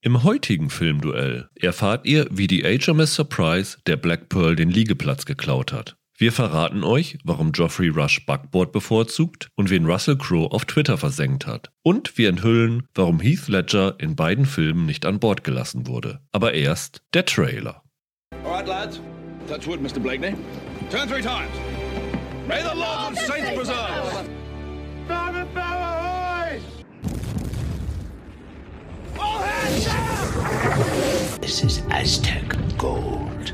Im heutigen Filmduell erfahrt ihr, wie die HMS Surprise der Black Pearl den Liegeplatz geklaut hat. Wir verraten euch, warum Geoffrey Rush Backboard bevorzugt und wen Russell Crowe auf Twitter versenkt hat. Und wir enthüllen, warum Heath Ledger in beiden Filmen nicht an Bord gelassen wurde. Aber erst der Trailer. All right, lads. Touch wood, Mr. Blakeney. Turn three times. May the Lord and Saints preserve. All hands down! This is Aztec gold.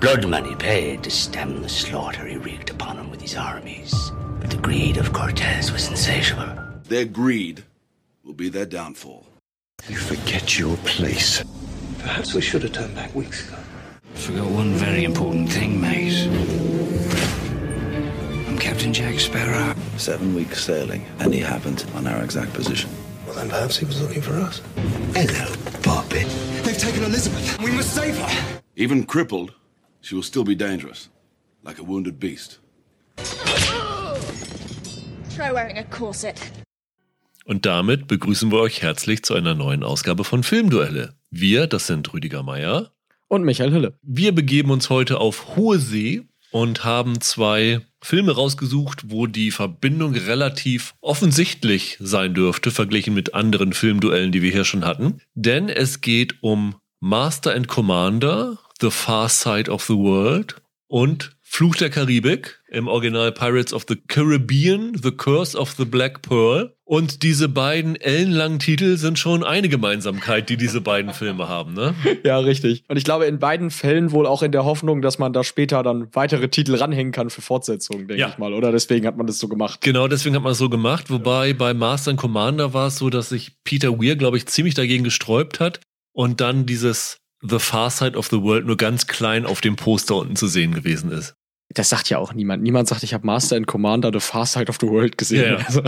Blood money paid to stem the slaughter he wreaked upon him with his armies. But the greed of Cortez was insatiable. Their greed will be their downfall. You forget your place. Perhaps we should have turned back weeks ago. Forgot one very important thing, mate. I'm Captain Jack Sparrow. Seven weeks sailing, and he happened on our exact position. Well, then perhaps he was looking for us. Hello, Bobby. They've taken Elizabeth. We must save her. Even crippled, she will still be dangerous, like a wounded beast. Try wearing a corset. Und damit begrüßen wir euch herzlich zu einer neuen Ausgabe von Filmduelle. Wir, das sind Rüdiger Meier. Und Michael Hülle. Wir begeben uns heute auf hohe See und haben zwei Filme rausgesucht, wo die Verbindung relativ offensichtlich sein dürfte, verglichen mit anderen Filmduellen, die wir hier schon hatten. Denn es geht um Master and Commander, The Far Side of the World und Fluch der Karibik, im Original Pirates of the Caribbean, The Curse of the Black Pearl. Und diese beiden ellenlangen Titel sind schon eine Gemeinsamkeit, die diese beiden Filme haben, ne? Ja, richtig. Und ich glaube, in beiden Fällen wohl auch in der Hoffnung, dass man da später dann weitere Titel ranhängen kann für Fortsetzungen, denke Ja. ich mal. Oder deswegen hat man das so gemacht. Genau, deswegen hat man es so gemacht. Wobei bei Master and Commander war es so, dass sich Peter Weir, glaube ich, ziemlich dagegen gesträubt hat und dann dieses The Far Side of the World nur ganz klein auf dem Poster unten zu sehen gewesen ist. Das sagt ja auch niemand. Niemand sagt, ich habe Master and Commander The Far Side of the World gesehen. Ja. Also,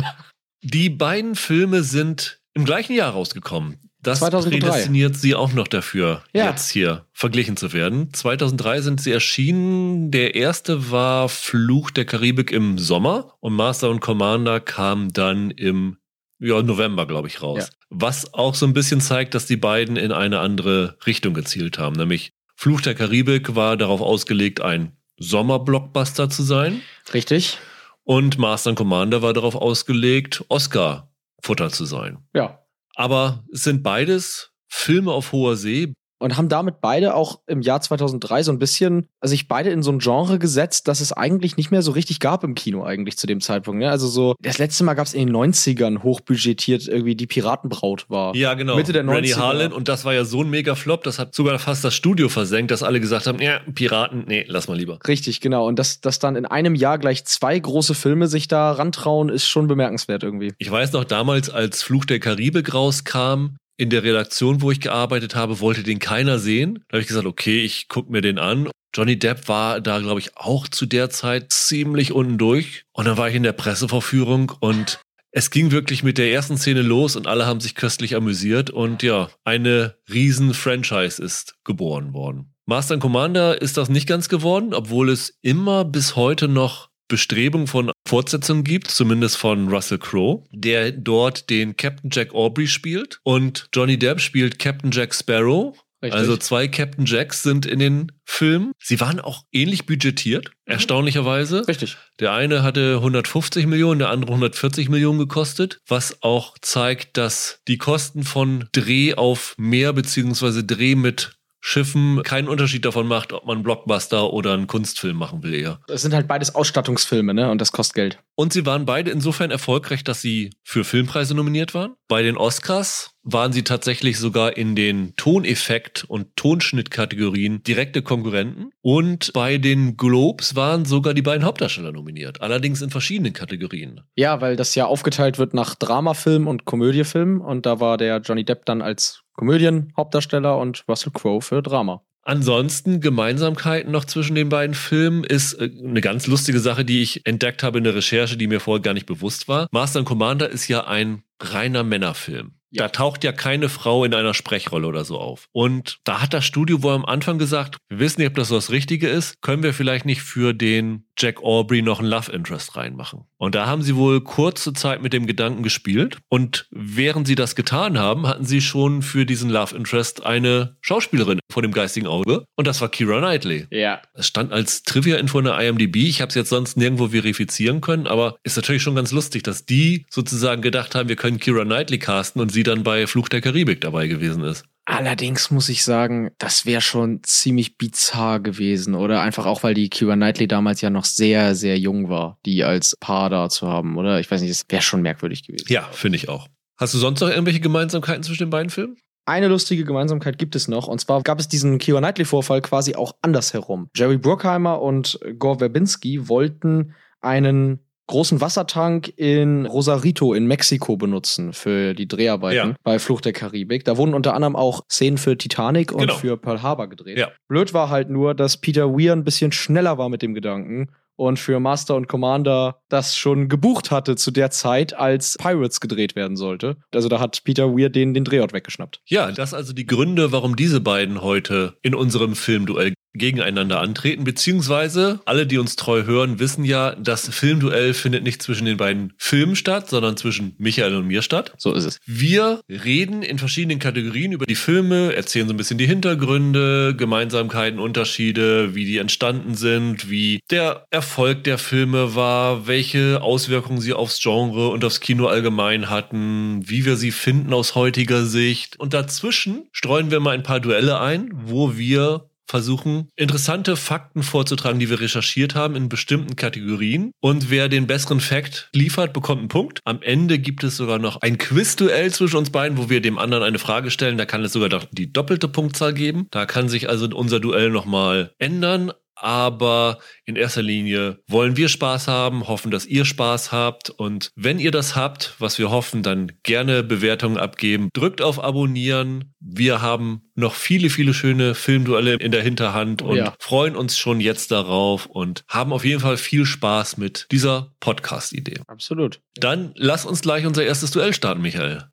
Die beiden Filme sind im gleichen Jahr rausgekommen. Das 2003. prädestiniert sie auch noch dafür, Ja. jetzt hier verglichen zu werden. 2003 sind sie erschienen. Der erste war Fluch der Karibik im Sommer und Master und Commander kam dann im ja, November, glaube ich, raus. Ja. Was auch so ein bisschen zeigt, dass die beiden in eine andere Richtung gezielt haben. Nämlich Fluch der Karibik war darauf ausgelegt, ein Sommerblockbuster zu sein. richtig? Und Master and Commander war darauf ausgelegt, Oscar-Futter zu sein. Ja. Aber es sind beides Filme auf hoher See. Und haben damit beide auch im Jahr 2003 so ein bisschen, also sich beide in so ein Genre gesetzt, das es eigentlich nicht mehr so richtig gab im Kino eigentlich zu dem Zeitpunkt. Ne? Also so, das letzte Mal gab es in den 90ern hochbudgetiert irgendwie die Piratenbraut war. Ja, genau. Mitte der 90er. Rennie Harlan. Und das war ja so ein Mega-Flop, das hat sogar fast das Studio versenkt, dass alle gesagt haben, ja, Piraten, nee, lass mal lieber. Richtig, genau. Und dass, dass dann in einem Jahr gleich zwei große Filme sich da rantrauen, ist schon bemerkenswert irgendwie. Ich weiß noch damals, als Fluch der Karibik rauskam, in der Redaktion, wo ich gearbeitet habe, wollte den keiner sehen. Da habe ich gesagt, okay, ich guck mir den an. Johnny Depp war da, glaube ich, auch zu der Zeit ziemlich unten durch. Und dann war ich in der Presseverführung und es ging wirklich mit der ersten Szene los und alle haben sich köstlich amüsiert. Und ja, eine riesen Franchise ist geboren worden. Master and Commander ist das nicht ganz geworden, obwohl es immer bis heute noch Bestrebungen von Fortsetzungen gibt, zumindest von Russell Crowe, der dort den Captain Jack Aubrey spielt und Johnny Depp spielt Captain Jack Sparrow. Richtig. Also zwei Captain Jacks sind in den Filmen. Sie waren auch ähnlich budgetiert, erstaunlicherweise. Richtig. Der eine hatte 150 Millionen, der andere 140 Millionen gekostet, was auch zeigt, dass die Kosten von Dreh auf Meer beziehungsweise Dreh mit Schiffen keinen Unterschied davon macht, ob man einen Blockbuster oder einen Kunstfilm machen will eher. Das sind halt beides Ausstattungsfilme, ne? Und das kostet Geld. Und sie waren beide insofern erfolgreich, dass sie für Filmpreise nominiert waren. Bei den Oscars waren sie tatsächlich sogar in den Toneffekt- und Tonschnittkategorien direkte Konkurrenten. Und bei den Globes waren sogar die beiden Hauptdarsteller nominiert. Allerdings in verschiedenen Kategorien. Ja, weil das ja aufgeteilt wird nach Dramafilm und Komödiefilm. Und da war der Johnny Depp dann als Komödien-Hauptdarsteller und Russell Crowe für Drama. Ansonsten Gemeinsamkeiten noch zwischen den beiden Filmen ist äh, eine ganz lustige Sache, die ich entdeckt habe in der Recherche, die mir vorher gar nicht bewusst war. Master and Commander ist ja ein reiner Männerfilm. Da taucht ja keine Frau in einer Sprechrolle oder so auf. Und da hat das Studio wohl am Anfang gesagt, wir wissen nicht, ob das so das Richtige ist. Können wir vielleicht nicht für den Jack Aubrey noch ein Love Interest reinmachen. Und da haben sie wohl kurze Zeit mit dem Gedanken gespielt. Und während sie das getan haben, hatten sie schon für diesen Love Interest eine Schauspielerin vor dem geistigen Auge. Und das war Kira Knightley. Ja. Es stand als Trivia-Info in der IMDb. Ich habe es jetzt sonst nirgendwo verifizieren können, aber ist natürlich schon ganz lustig, dass die sozusagen gedacht haben, wir können Kira Knightley casten und sie dann bei Fluch der Karibik dabei gewesen ist. Allerdings muss ich sagen, das wäre schon ziemlich bizarr gewesen, oder? Einfach auch, weil die Kira Knightley damals ja noch sehr, sehr jung war, die als Paar da zu haben, oder? Ich weiß nicht, das wäre schon merkwürdig gewesen. Ja, finde ich auch. Hast du sonst noch irgendwelche Gemeinsamkeiten zwischen den beiden Filmen? Eine lustige Gemeinsamkeit gibt es noch, und zwar gab es diesen Kira Knightley-Vorfall quasi auch andersherum. Jerry Bruckheimer und Gore Verbinski wollten einen großen Wassertank in Rosarito in Mexiko benutzen für die Dreharbeiten Ja. bei Fluch der Karibik. Da wurden unter anderem auch Szenen für Titanic und Genau. für Pearl Harbor gedreht. Ja. Blöd war halt nur, dass Peter Weir ein bisschen schneller war mit dem Gedanken und für Master und Commander das schon gebucht hatte zu der Zeit, als Pirates gedreht werden sollte. Also da hat Peter Weir den, den Drehort weggeschnappt. Ja, das also die Gründe, warum diese beiden heute in unserem Filmduell gegeneinander antreten, beziehungsweise alle, die uns treu hören, wissen ja, das Filmduell findet nicht zwischen den beiden Filmen statt, sondern zwischen Michael und mir statt. So ist es. Wir reden in verschiedenen Kategorien über die Filme, erzählen so ein bisschen die Hintergründe, Gemeinsamkeiten, Unterschiede, wie die entstanden sind, wie der Erfolg der Filme war, welche Auswirkungen sie aufs Genre und aufs Kino allgemein hatten, wie wir sie finden aus heutiger Sicht. Und dazwischen streuen wir mal ein paar Duelle ein, wo wir versuchen, interessante Fakten vorzutragen, die wir recherchiert haben in bestimmten Kategorien. Und wer den besseren Fakt liefert, bekommt einen Punkt. Am Ende gibt es sogar noch ein Quizduell zwischen uns beiden, wo wir dem anderen eine Frage stellen. Da kann es sogar die doppelte Punktzahl geben. Da kann sich also unser Duell nochmal ändern. Aber in erster Linie wollen wir Spaß haben, hoffen, dass ihr Spaß habt. Und wenn ihr das habt, was wir hoffen, dann gerne Bewertungen abgeben. Drückt auf Abonnieren. Wir haben noch viele, viele schöne Filmduelle in der Hinterhand Oh und ja. freuen uns schon jetzt darauf und haben auf jeden Fall viel Spaß mit dieser Podcast-Idee. Absolut. Dann lass uns gleich unser erstes Duell starten, Michael.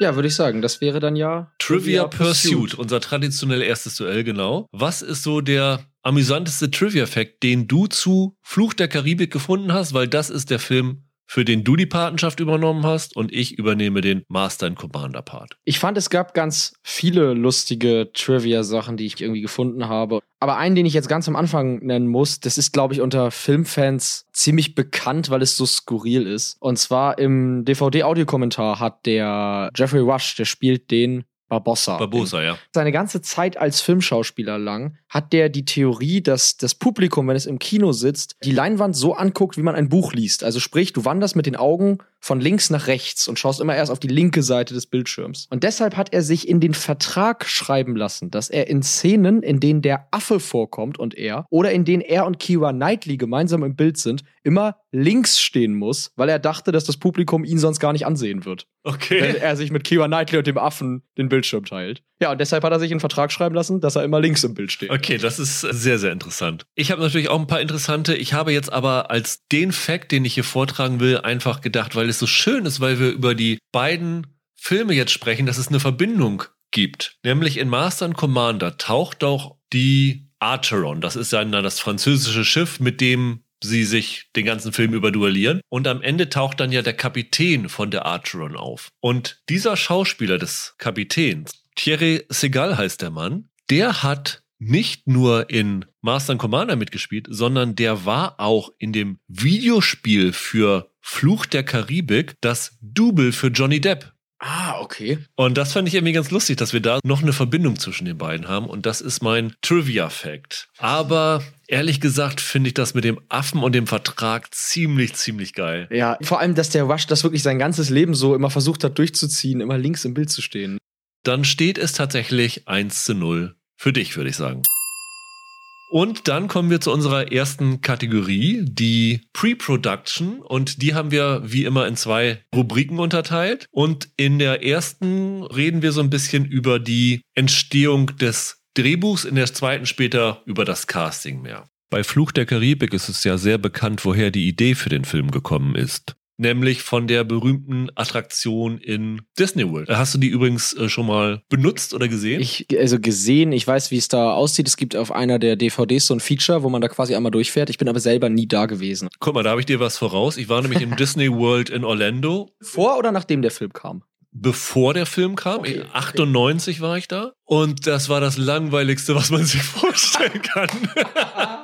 Ja, würde ich sagen, das wäre dann ja Trivia Pursuit, unser traditionell erstes Duell, genau. Was ist so der amüsanteste Trivia-Fact, den du zu Fluch der Karibik gefunden hast? Weil das ist der Film, für den du die Patenschaft übernommen hast und ich übernehme den Master and Commander Part. Ich fand, es gab ganz viele lustige Trivia-Sachen, die ich irgendwie gefunden habe. Aber einen, den ich jetzt ganz am Anfang nennen muss, das ist, glaube ich, unter Filmfans ziemlich bekannt, weil es so skurril ist. Und zwar im DVD-Audiokommentar hat der Jeffrey Rush, der spielt den Barbossa. Barbosa, ja. Seine ganze Zeit als Filmschauspieler lang hat der die Theorie, dass das Publikum, wenn es im Kino sitzt, die Leinwand so anguckt, wie man ein Buch liest. Also sprich, du wanderst mit den Augen von links nach rechts und schaust immer erst auf die linke Seite des Bildschirms. Und deshalb hat er sich in den Vertrag schreiben lassen, dass er in Szenen, in denen der Affe vorkommt und er, oder in denen er und Kira Knightley gemeinsam im Bild sind, immer links stehen muss, weil er dachte, dass das Publikum ihn sonst gar nicht ansehen wird wenn Okay. er sich mit Kira Knightley und dem Affen den Bildschirm teilt. Ja, und deshalb hat er sich einen Vertrag schreiben lassen, dass er immer links im Bild steht. Okay, das ist sehr, sehr interessant. Ich habe natürlich auch ein paar interessante. Ich habe jetzt aber als den Fact, den ich hier vortragen will, einfach gedacht, weil es so schön ist, weil wir über die beiden Filme jetzt sprechen, dass es eine Verbindung gibt. Nämlich in Master and Commander taucht auch die Archeron. Das ist ja dann das französische Schiff, mit dem sie sich den ganzen Film über duellieren. Und am Ende taucht dann ja der Kapitän von der Archeron auf. Und dieser Schauspieler des Kapitäns, Thierry Segal heißt der Mann, der hat nicht nur in Master and Commander mitgespielt, sondern der war auch in dem Videospiel für Fluch der Karibik das Double für Johnny Depp. Ah, okay. Und das fand ich irgendwie ganz lustig, dass wir da noch eine Verbindung zwischen den beiden haben. Und das ist mein Trivia-Fact. Aber ehrlich gesagt finde ich das mit dem Affen und dem Vertrag ziemlich, ziemlich geil. Ja, vor allem, dass der Rush das wirklich sein ganzes Leben so immer versucht hat durchzuziehen, immer links im Bild zu stehen. Dann steht es tatsächlich 1 zu 0 für dich, würde ich sagen. Und dann kommen wir zu unserer ersten Kategorie, die Pre-Production. Und die haben wir wie immer in zwei Rubriken unterteilt. Und in der ersten reden wir so ein bisschen über die Entstehung des Drehbuchs, in der zweiten später über das Casting mehr. Bei Fluch der Karibik ist es ja sehr bekannt, woher die Idee für den Film gekommen ist. Nämlich von der berühmten Attraktion in Disney World. Hast du die übrigens äh, schon mal benutzt oder gesehen? Ich, also gesehen, ich weiß, wie es da aussieht. Es gibt auf einer der DVDs so ein Feature, wo man da quasi einmal durchfährt. Ich bin aber selber nie da gewesen. Guck mal, da habe ich dir was voraus. Ich war nämlich im Disney World in Orlando. Vor oder nachdem der Film kam? Bevor der Film kam, Okay, in 98 war ich da. Und das war das langweiligste, was man sich vorstellen kann.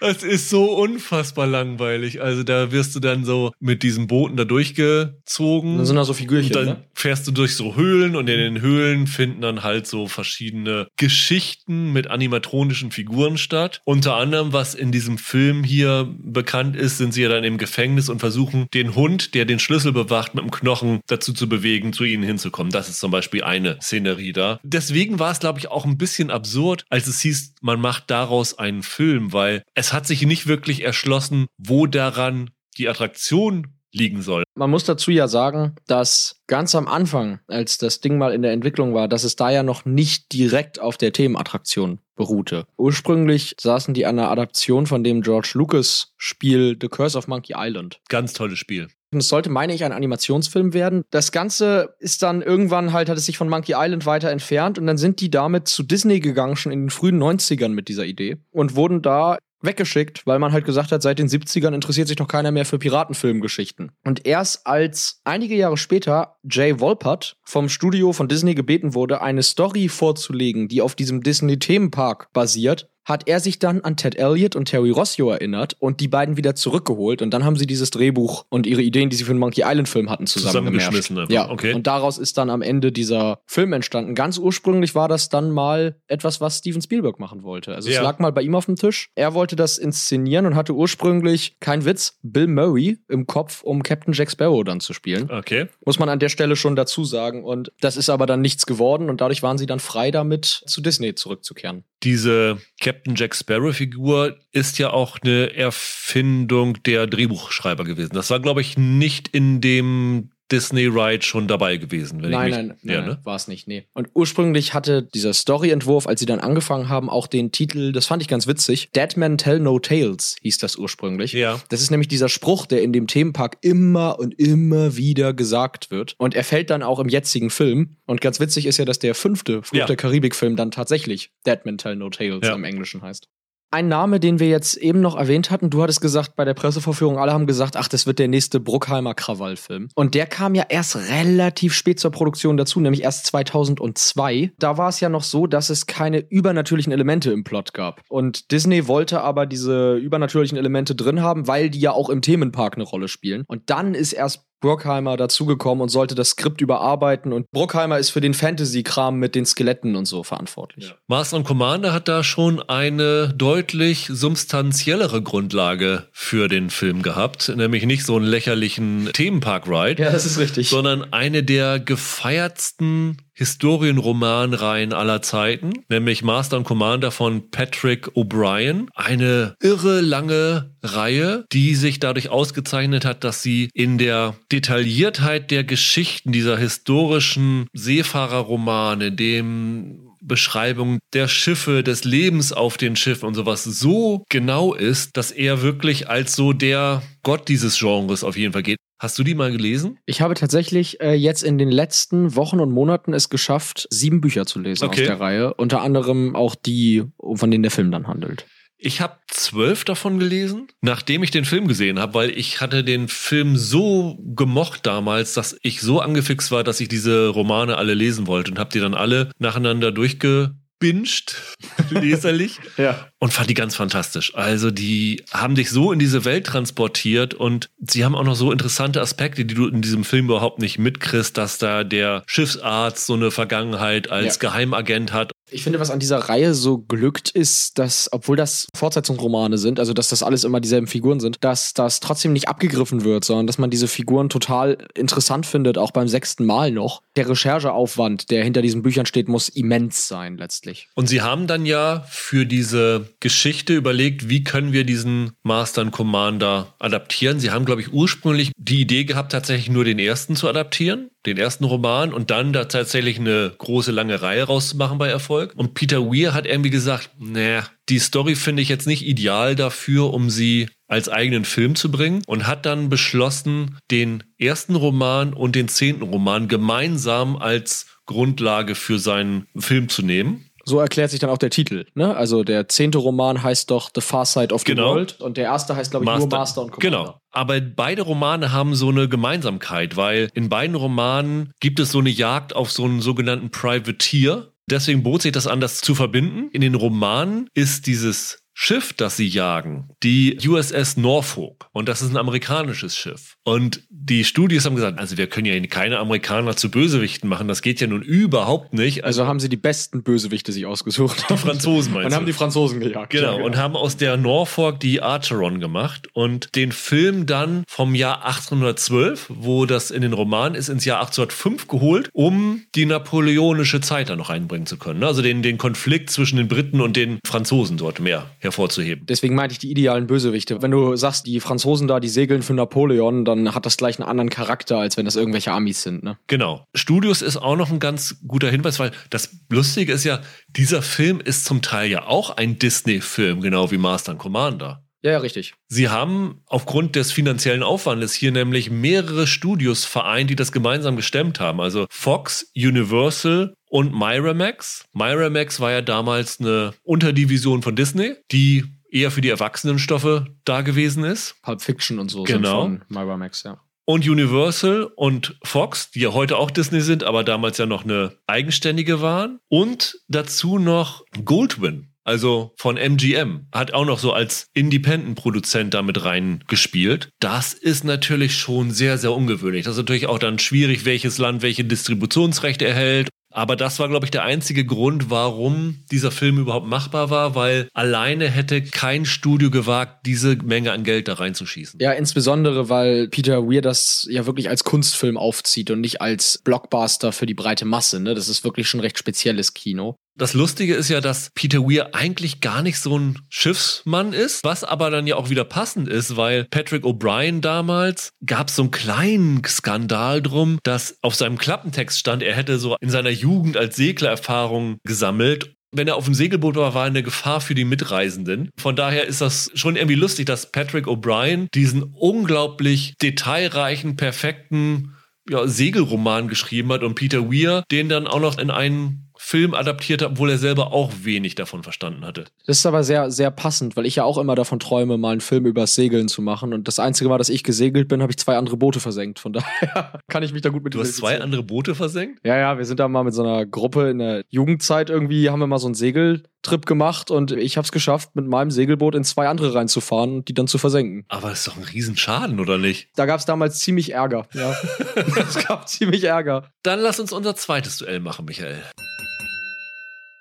Das ist so unfassbar langweilig. Also da wirst du dann so mit diesen Booten da durchgezogen. Dann sind da so Figürchen, Und dann ne? fährst du durch so Höhlen und in den Höhlen finden dann halt so verschiedene Geschichten mit animatronischen Figuren statt. Unter anderem, was in diesem Film hier bekannt ist, sind sie ja dann im Gefängnis und versuchen, den Hund, der den Schlüssel bewacht, mit dem Knochen dazu zu bewegen, zu ihnen hinzukommen. Das ist zum Beispiel eine Szenerie da. Deswegen war es, glaube ich, auch ein bisschen absurd, als es hieß, man macht daraus einen Film, weil es hat sich nicht wirklich erschlossen, wo daran die Attraktion liegen soll. Man muss dazu ja sagen, dass ganz am Anfang, als das Ding mal in der Entwicklung war, dass es da ja noch nicht direkt auf der Themenattraktion beruhte. Ursprünglich saßen die an einer Adaption von dem George Lucas Spiel The Curse of Monkey Island. Ganz tolles Spiel. Und es sollte, meine ich, ein Animationsfilm werden. Das Ganze ist dann irgendwann halt, hat es sich von Monkey Island weiter entfernt und dann sind die damit zu Disney gegangen, schon in den frühen 90ern mit dieser Idee und wurden da weggeschickt, weil man halt gesagt hat, seit den 70ern interessiert sich noch keiner mehr für Piratenfilmgeschichten. Und erst als einige Jahre später Jay Wolpert vom Studio von Disney gebeten wurde, eine Story vorzulegen, die auf diesem Disney-Themenpark basiert, hat er sich dann an Ted Elliott und Terry Rossio erinnert und die beiden wieder zurückgeholt. Und dann haben sie dieses Drehbuch und ihre Ideen, die sie für den Monkey Island-Film hatten, zusammengemischt. Zusammengeschmissen. Ja, Okay. und daraus ist dann am Ende dieser Film entstanden. Ganz ursprünglich war das dann mal etwas, was Steven Spielberg machen wollte. Also Ja. es lag mal bei ihm auf dem Tisch. Er wollte das inszenieren und hatte ursprünglich, kein Witz, Bill Murray im Kopf, um Captain Jack Sparrow dann zu spielen. Okay. Muss man an der Stelle schon dazu sagen. Und das ist aber dann nichts geworden und dadurch waren sie dann frei damit, zu Disney zurückzukehren. Diese Captain Jack Sparrow-Figur ist ja auch eine Erfindung der Drehbuchschreiber gewesen. Das war, glaube ich, nicht in dem Disney Ride schon dabei gewesen. Wenn Nein, ich mich, nein, ja, nein, ne? war es nicht, nee. Und ursprünglich hatte dieser Storyentwurf, als sie dann angefangen haben, auch den Titel, das fand ich ganz witzig, Dead Men Tell No Tales hieß das ursprünglich. Ja. Das ist nämlich dieser Spruch, der in dem Themenpark immer und immer wieder gesagt wird. Und er fällt dann auch im jetzigen Film. Und ganz witzig ist ja, dass der fünfte Fluch Ja. der Karibik-Film dann tatsächlich Dead Men Tell No Tales Ja. im Englischen heißt. Ein Name, den wir jetzt eben noch erwähnt hatten, du hattest gesagt bei der Pressevorführung, alle haben gesagt, ach, das wird der nächste Bruckheimer Krawallfilm. Und der kam ja erst relativ spät zur Produktion dazu, nämlich erst 2002. Da war es ja noch so, dass es keine übernatürlichen Elemente im Plot gab. Und Disney wollte aber diese übernatürlichen Elemente drin haben, weil die ja auch im Themenpark eine Rolle spielen. Und dann ist erst Bruckheimer dazugekommen und sollte das Skript überarbeiten. Und Bruckheimer ist für den Fantasy-Kram mit den Skeletten und so verantwortlich. Master and Commander hat da schon eine deutlich substanziellere Grundlage für den Film gehabt. Nämlich nicht so einen lächerlichen Themenpark-Ride. Ja, das ist richtig. sondern eine der gefeiertsten Historienromanreihen aller Zeiten, nämlich Master and Commander von Patrick O'Brien. Eine irre lange Reihe, die sich dadurch ausgezeichnet hat, dass sie in der Detailliertheit der Geschichten dieser historischen Seefahrerromane, dem Beschreibung der Schiffe, des Lebens auf den Schiffen und sowas so genau ist, dass er wirklich als so der Gott dieses Genres auf jeden Fall geht. Hast du die mal gelesen? Ich habe tatsächlich äh, jetzt in den letzten Wochen und Monaten es geschafft, sieben Bücher zu lesen Okay. aus der Reihe. Unter anderem auch die, von denen der Film dann handelt. Ich habe zwölf davon gelesen, nachdem ich den Film gesehen habe, weil ich hatte den Film so gemocht damals, dass ich so angefixt war, dass ich diese Romane alle lesen wollte und habe die dann alle nacheinander durchgebinged, leserlich. Ja. Und fand die ganz fantastisch. Also die haben dich so in diese Welt transportiert und sie haben auch noch so interessante Aspekte, die du in diesem Film überhaupt nicht mitkriegst, dass da der Schiffsarzt so eine Vergangenheit als Ja. Geheimagent hat. Ich finde, was an dieser Reihe so glückt, ist, dass, obwohl das Fortsetzungsromane sind, also dass das alles immer dieselben Figuren sind, dass das trotzdem nicht abgegriffen wird, sondern dass man diese Figuren total interessant findet, auch beim sechsten Mal noch. Der Rechercheaufwand, der hinter diesen Büchern steht, muss immens sein, letztlich. Und sie haben dann ja für diese Geschichte überlegt, wie können wir diesen Master and Commander adaptieren. Sie haben, glaube ich, ursprünglich die Idee gehabt, tatsächlich nur den ersten zu adaptieren. den ersten Roman, und dann da tatsächlich eine große lange Reihe rauszumachen bei Erfolg. Und Peter Weir hat irgendwie gesagt, naja, die Story finde ich jetzt nicht ideal dafür, um sie als eigenen Film zu bringen und hat dann beschlossen, den ersten Roman und den zehnten Roman gemeinsam als Grundlage für seinen Film zu nehmen. So erklärt sich dann auch der Titel. Ne? Also der zehnte Roman heißt doch The Far Side of the Genau. World und der erste heißt, glaube ich, nur Master und Commander. Genau. Aber beide Romane haben so eine Gemeinsamkeit, weil in beiden Romanen gibt es so eine Jagd auf so einen sogenannten Privateer. Deswegen bot sich das an, das zu verbinden. In den Romanen ist dieses Schiff, das sie jagen, die USS Norfolk. Und das ist ein amerikanisches Schiff. Und die Studios haben gesagt, also wir können ja keine Amerikaner zu Bösewichten machen. Das geht ja nun überhaupt nicht. Also haben sie die besten Bösewichte sich ausgesucht. Die Franzosen meinst Und haben du? die Franzosen gejagt. Genau, Ja, und haben aus der Norfolk die Archeron gemacht und den Film dann vom Jahr 1812, wo das in den Roman ist, ins Jahr 1805 geholt, um die napoleonische Zeit da noch einbringen zu können. Also den, den Konflikt zwischen den Briten und den Franzosen dort mehr hervorzuheben. Deswegen meinte ich die idealen Bösewichte. Wenn du sagst, die Franzosen da, die segeln für Napoleon, dann hat das gleich einen anderen Charakter, als wenn das irgendwelche Amis sind. Ne? Genau. Studios ist auch noch ein ganz guter Hinweis, weil das Lustige ist ja, dieser Film ist zum Teil ja auch ein Disney-Film, genau wie Master and Commander. Ja, ja, richtig. Sie haben aufgrund des finanziellen Aufwandes hier nämlich mehrere Studios vereint, die das gemeinsam gestemmt haben. Also Fox, Universal und Miramax. Miramax war ja damals eine Unterdivision von Disney, die eher für die Erwachsenenstoffe da gewesen ist. Pulp Fiction und so Genau. sind von Miramax, ja. Und Universal und Fox, die ja heute auch Disney sind, aber damals ja noch eine eigenständige waren. Und dazu noch Goldwyn, also von MGM, hat auch noch so als Independent-Produzent damit reingespielt. Das ist natürlich schon sehr, sehr ungewöhnlich. Das ist natürlich auch dann schwierig, welches Land welche Distributionsrechte erhält. Aber das war, glaube ich, der einzige Grund, warum dieser Film überhaupt machbar war, weil alleine hätte kein Studio gewagt, diese Menge an Geld da reinzuschießen. Ja, insbesondere, weil Peter Weir das ja wirklich als Kunstfilm aufzieht und nicht als Blockbuster für die breite Masse. Ne? Das ist wirklich schon recht spezielles Kino. Das Lustige ist ja, dass Peter Weir eigentlich gar nicht so ein Schiffsmann ist, was aber dann ja auch wieder passend ist, weil Patrick O'Brien damals gab so einen kleinen Skandal drum, dass auf seinem Klappentext stand, er hätte so in seiner Jugend als Segler Erfahrung gesammelt. Wenn er auf dem Segelboot war, war er eine Gefahr für die Mitreisenden. Von daher ist das schon irgendwie lustig, dass Patrick O'Brien diesen unglaublich detailreichen, perfekten ja, Segelroman geschrieben hat und Peter Weir den dann auch noch in einen Film adaptiert hat, obwohl er selber auch wenig davon verstanden hatte. Das ist aber sehr, sehr passend, weil ich ja auch immer davon träume, mal einen Film über Segeln zu machen. Und das einzige Mal, dass ich gesegelt bin, habe ich zwei andere Boote versenkt. Von daher kann ich mich da gut mit Du hast zwei andere Boote versenkt? Ja, ja, wir sind da mal mit so einer Gruppe in der Jugendzeit irgendwie, haben wir mal so einen Segeltrip gemacht und ich habe es geschafft, mit meinem Segelboot in zwei andere reinzufahren und die dann zu versenken. Aber das ist doch ein Riesenschaden, oder nicht? Da gab es damals ziemlich Ärger. Ja, es gab ziemlich Ärger. Dann lass uns unser zweites Duell machen, Michael.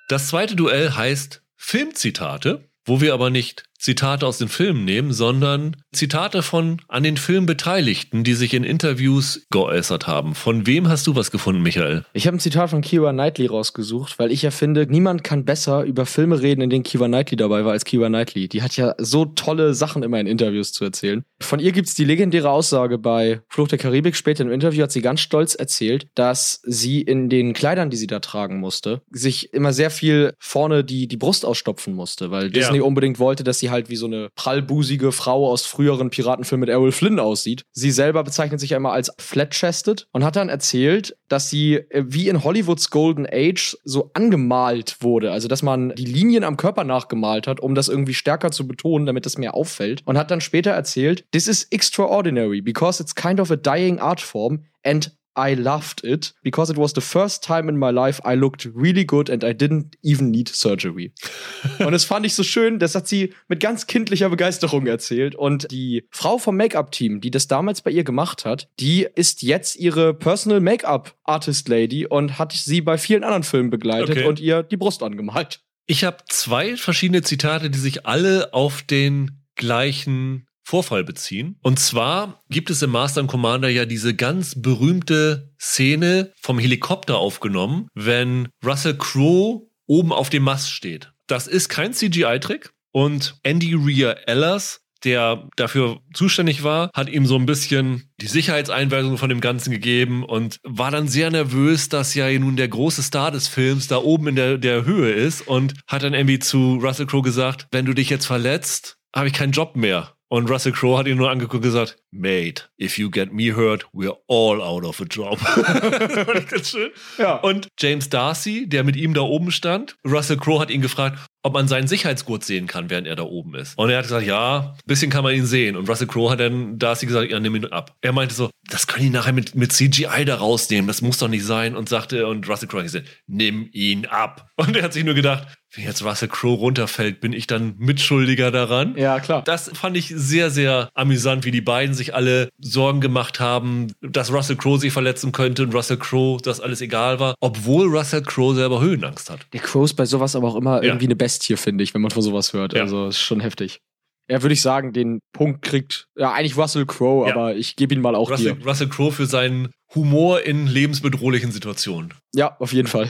Das zweite Duell heißt Filmzitate, wo wir aber nicht Zitate aus den Filmen nehmen, sondern Zitate von an den Film Beteiligten, die sich in Interviews geäußert haben. Von wem hast du was gefunden, Michael? Ich habe ein Zitat von Kira Knightley rausgesucht, weil ich ja finde, niemand kann besser über Filme reden, in denen Kira Knightley dabei war, als Kira Knightley. Die hat ja so tolle Sachen immer in Interviews zu erzählen. Von ihr gibt's die legendäre Aussage bei Fluch der Karibik. Später im Interview hat sie ganz stolz erzählt, dass sie in den Kleidern, die sie da tragen musste, sich immer sehr viel vorne die, die Brust ausstopfen musste, weil Disney unbedingt wollte, dass sie halt wie so eine prallbusige Frau aus früheren Piratenfilmen mit Errol Flynn aussieht. Sie selber bezeichnet sich immer als flat-chested und hat dann erzählt, dass sie äh, wie in Hollywoods Golden Age so angemalt wurde. Also, dass man die Linien am Körper nachgemalt hat, um das irgendwie stärker zu betonen, damit es mehr auffällt. Und hat dann später erzählt, this is extraordinary because it's kind of a dying art form and I loved it because it was the first time in my life I looked really good and I didn't even need surgery. und das fand ich so schön, das hat sie mit ganz kindlicher Begeisterung erzählt. Und die Frau vom Make-up-Team, die das damals bei ihr gemacht hat, die ist jetzt ihre Personal Make-up-Artist-Lady und hat sie bei vielen anderen Filmen begleitet Okay. und ihr die Brust angemalt. Ich habe zwei verschiedene Zitate, die sich alle auf den gleichen Vorfall beziehen. Und zwar gibt es im Master and Commander ja diese ganz berühmte Szene vom Helikopter aufgenommen, wenn Russell Crowe oben auf dem Mast steht. Das ist kein CGI-Trick und Andy Rea Ellers der dafür zuständig war, hat ihm so ein bisschen die Sicherheitseinweisung von dem Ganzen gegeben und war dann sehr nervös, dass ja nun der große Star des Films da oben in der, der Höhe ist und hat dann irgendwie zu Russell Crowe gesagt, wenn du dich jetzt verletzt, habe ich keinen Job mehr. Und Russell Crowe hat ihn nur angeguckt und gesagt, Mate, if you get me hurt, we're all out of a job. Ganz schön. Ja. Und James Darcy, der mit ihm da oben stand, Russell Crowe hat ihn gefragt, ob man seinen Sicherheitsgurt sehen kann, während er da oben ist. Und er hat gesagt, ja, ein bisschen kann man ihn sehen. Und Russell Crowe hat dann Darcy gesagt, ja, nimm ihn ab. Er meinte so, das können die nachher mit, mit CGI da rausnehmen, das muss doch nicht sein. Und sagte, und Russell Crowe hat gesagt, nimm ihn ab. Und er hat sich nur gedacht, wenn jetzt Russell Crowe runterfällt, bin ich dann Mitschuldiger daran? Ja, klar. Das fand ich sehr, sehr amüsant, wie die beiden sich alle Sorgen gemacht haben, dass Russell Crowe sich verletzen könnte und Russell Crowe das alles egal war, obwohl Russell Crowe selber Höhenangst hat. Der Crow ist bei sowas aber auch immer Ja. irgendwie eine Bestie, finde ich, wenn man von sowas hört. Ja. Also ist schon heftig. Ja, würde ich sagen, den Punkt kriegt ja eigentlich Russell Crowe, Ja. aber ich gebe ihn mal auch Russell, dir. Russell Crowe für seinen Humor in lebensbedrohlichen Situationen. Ja, auf jeden Fall.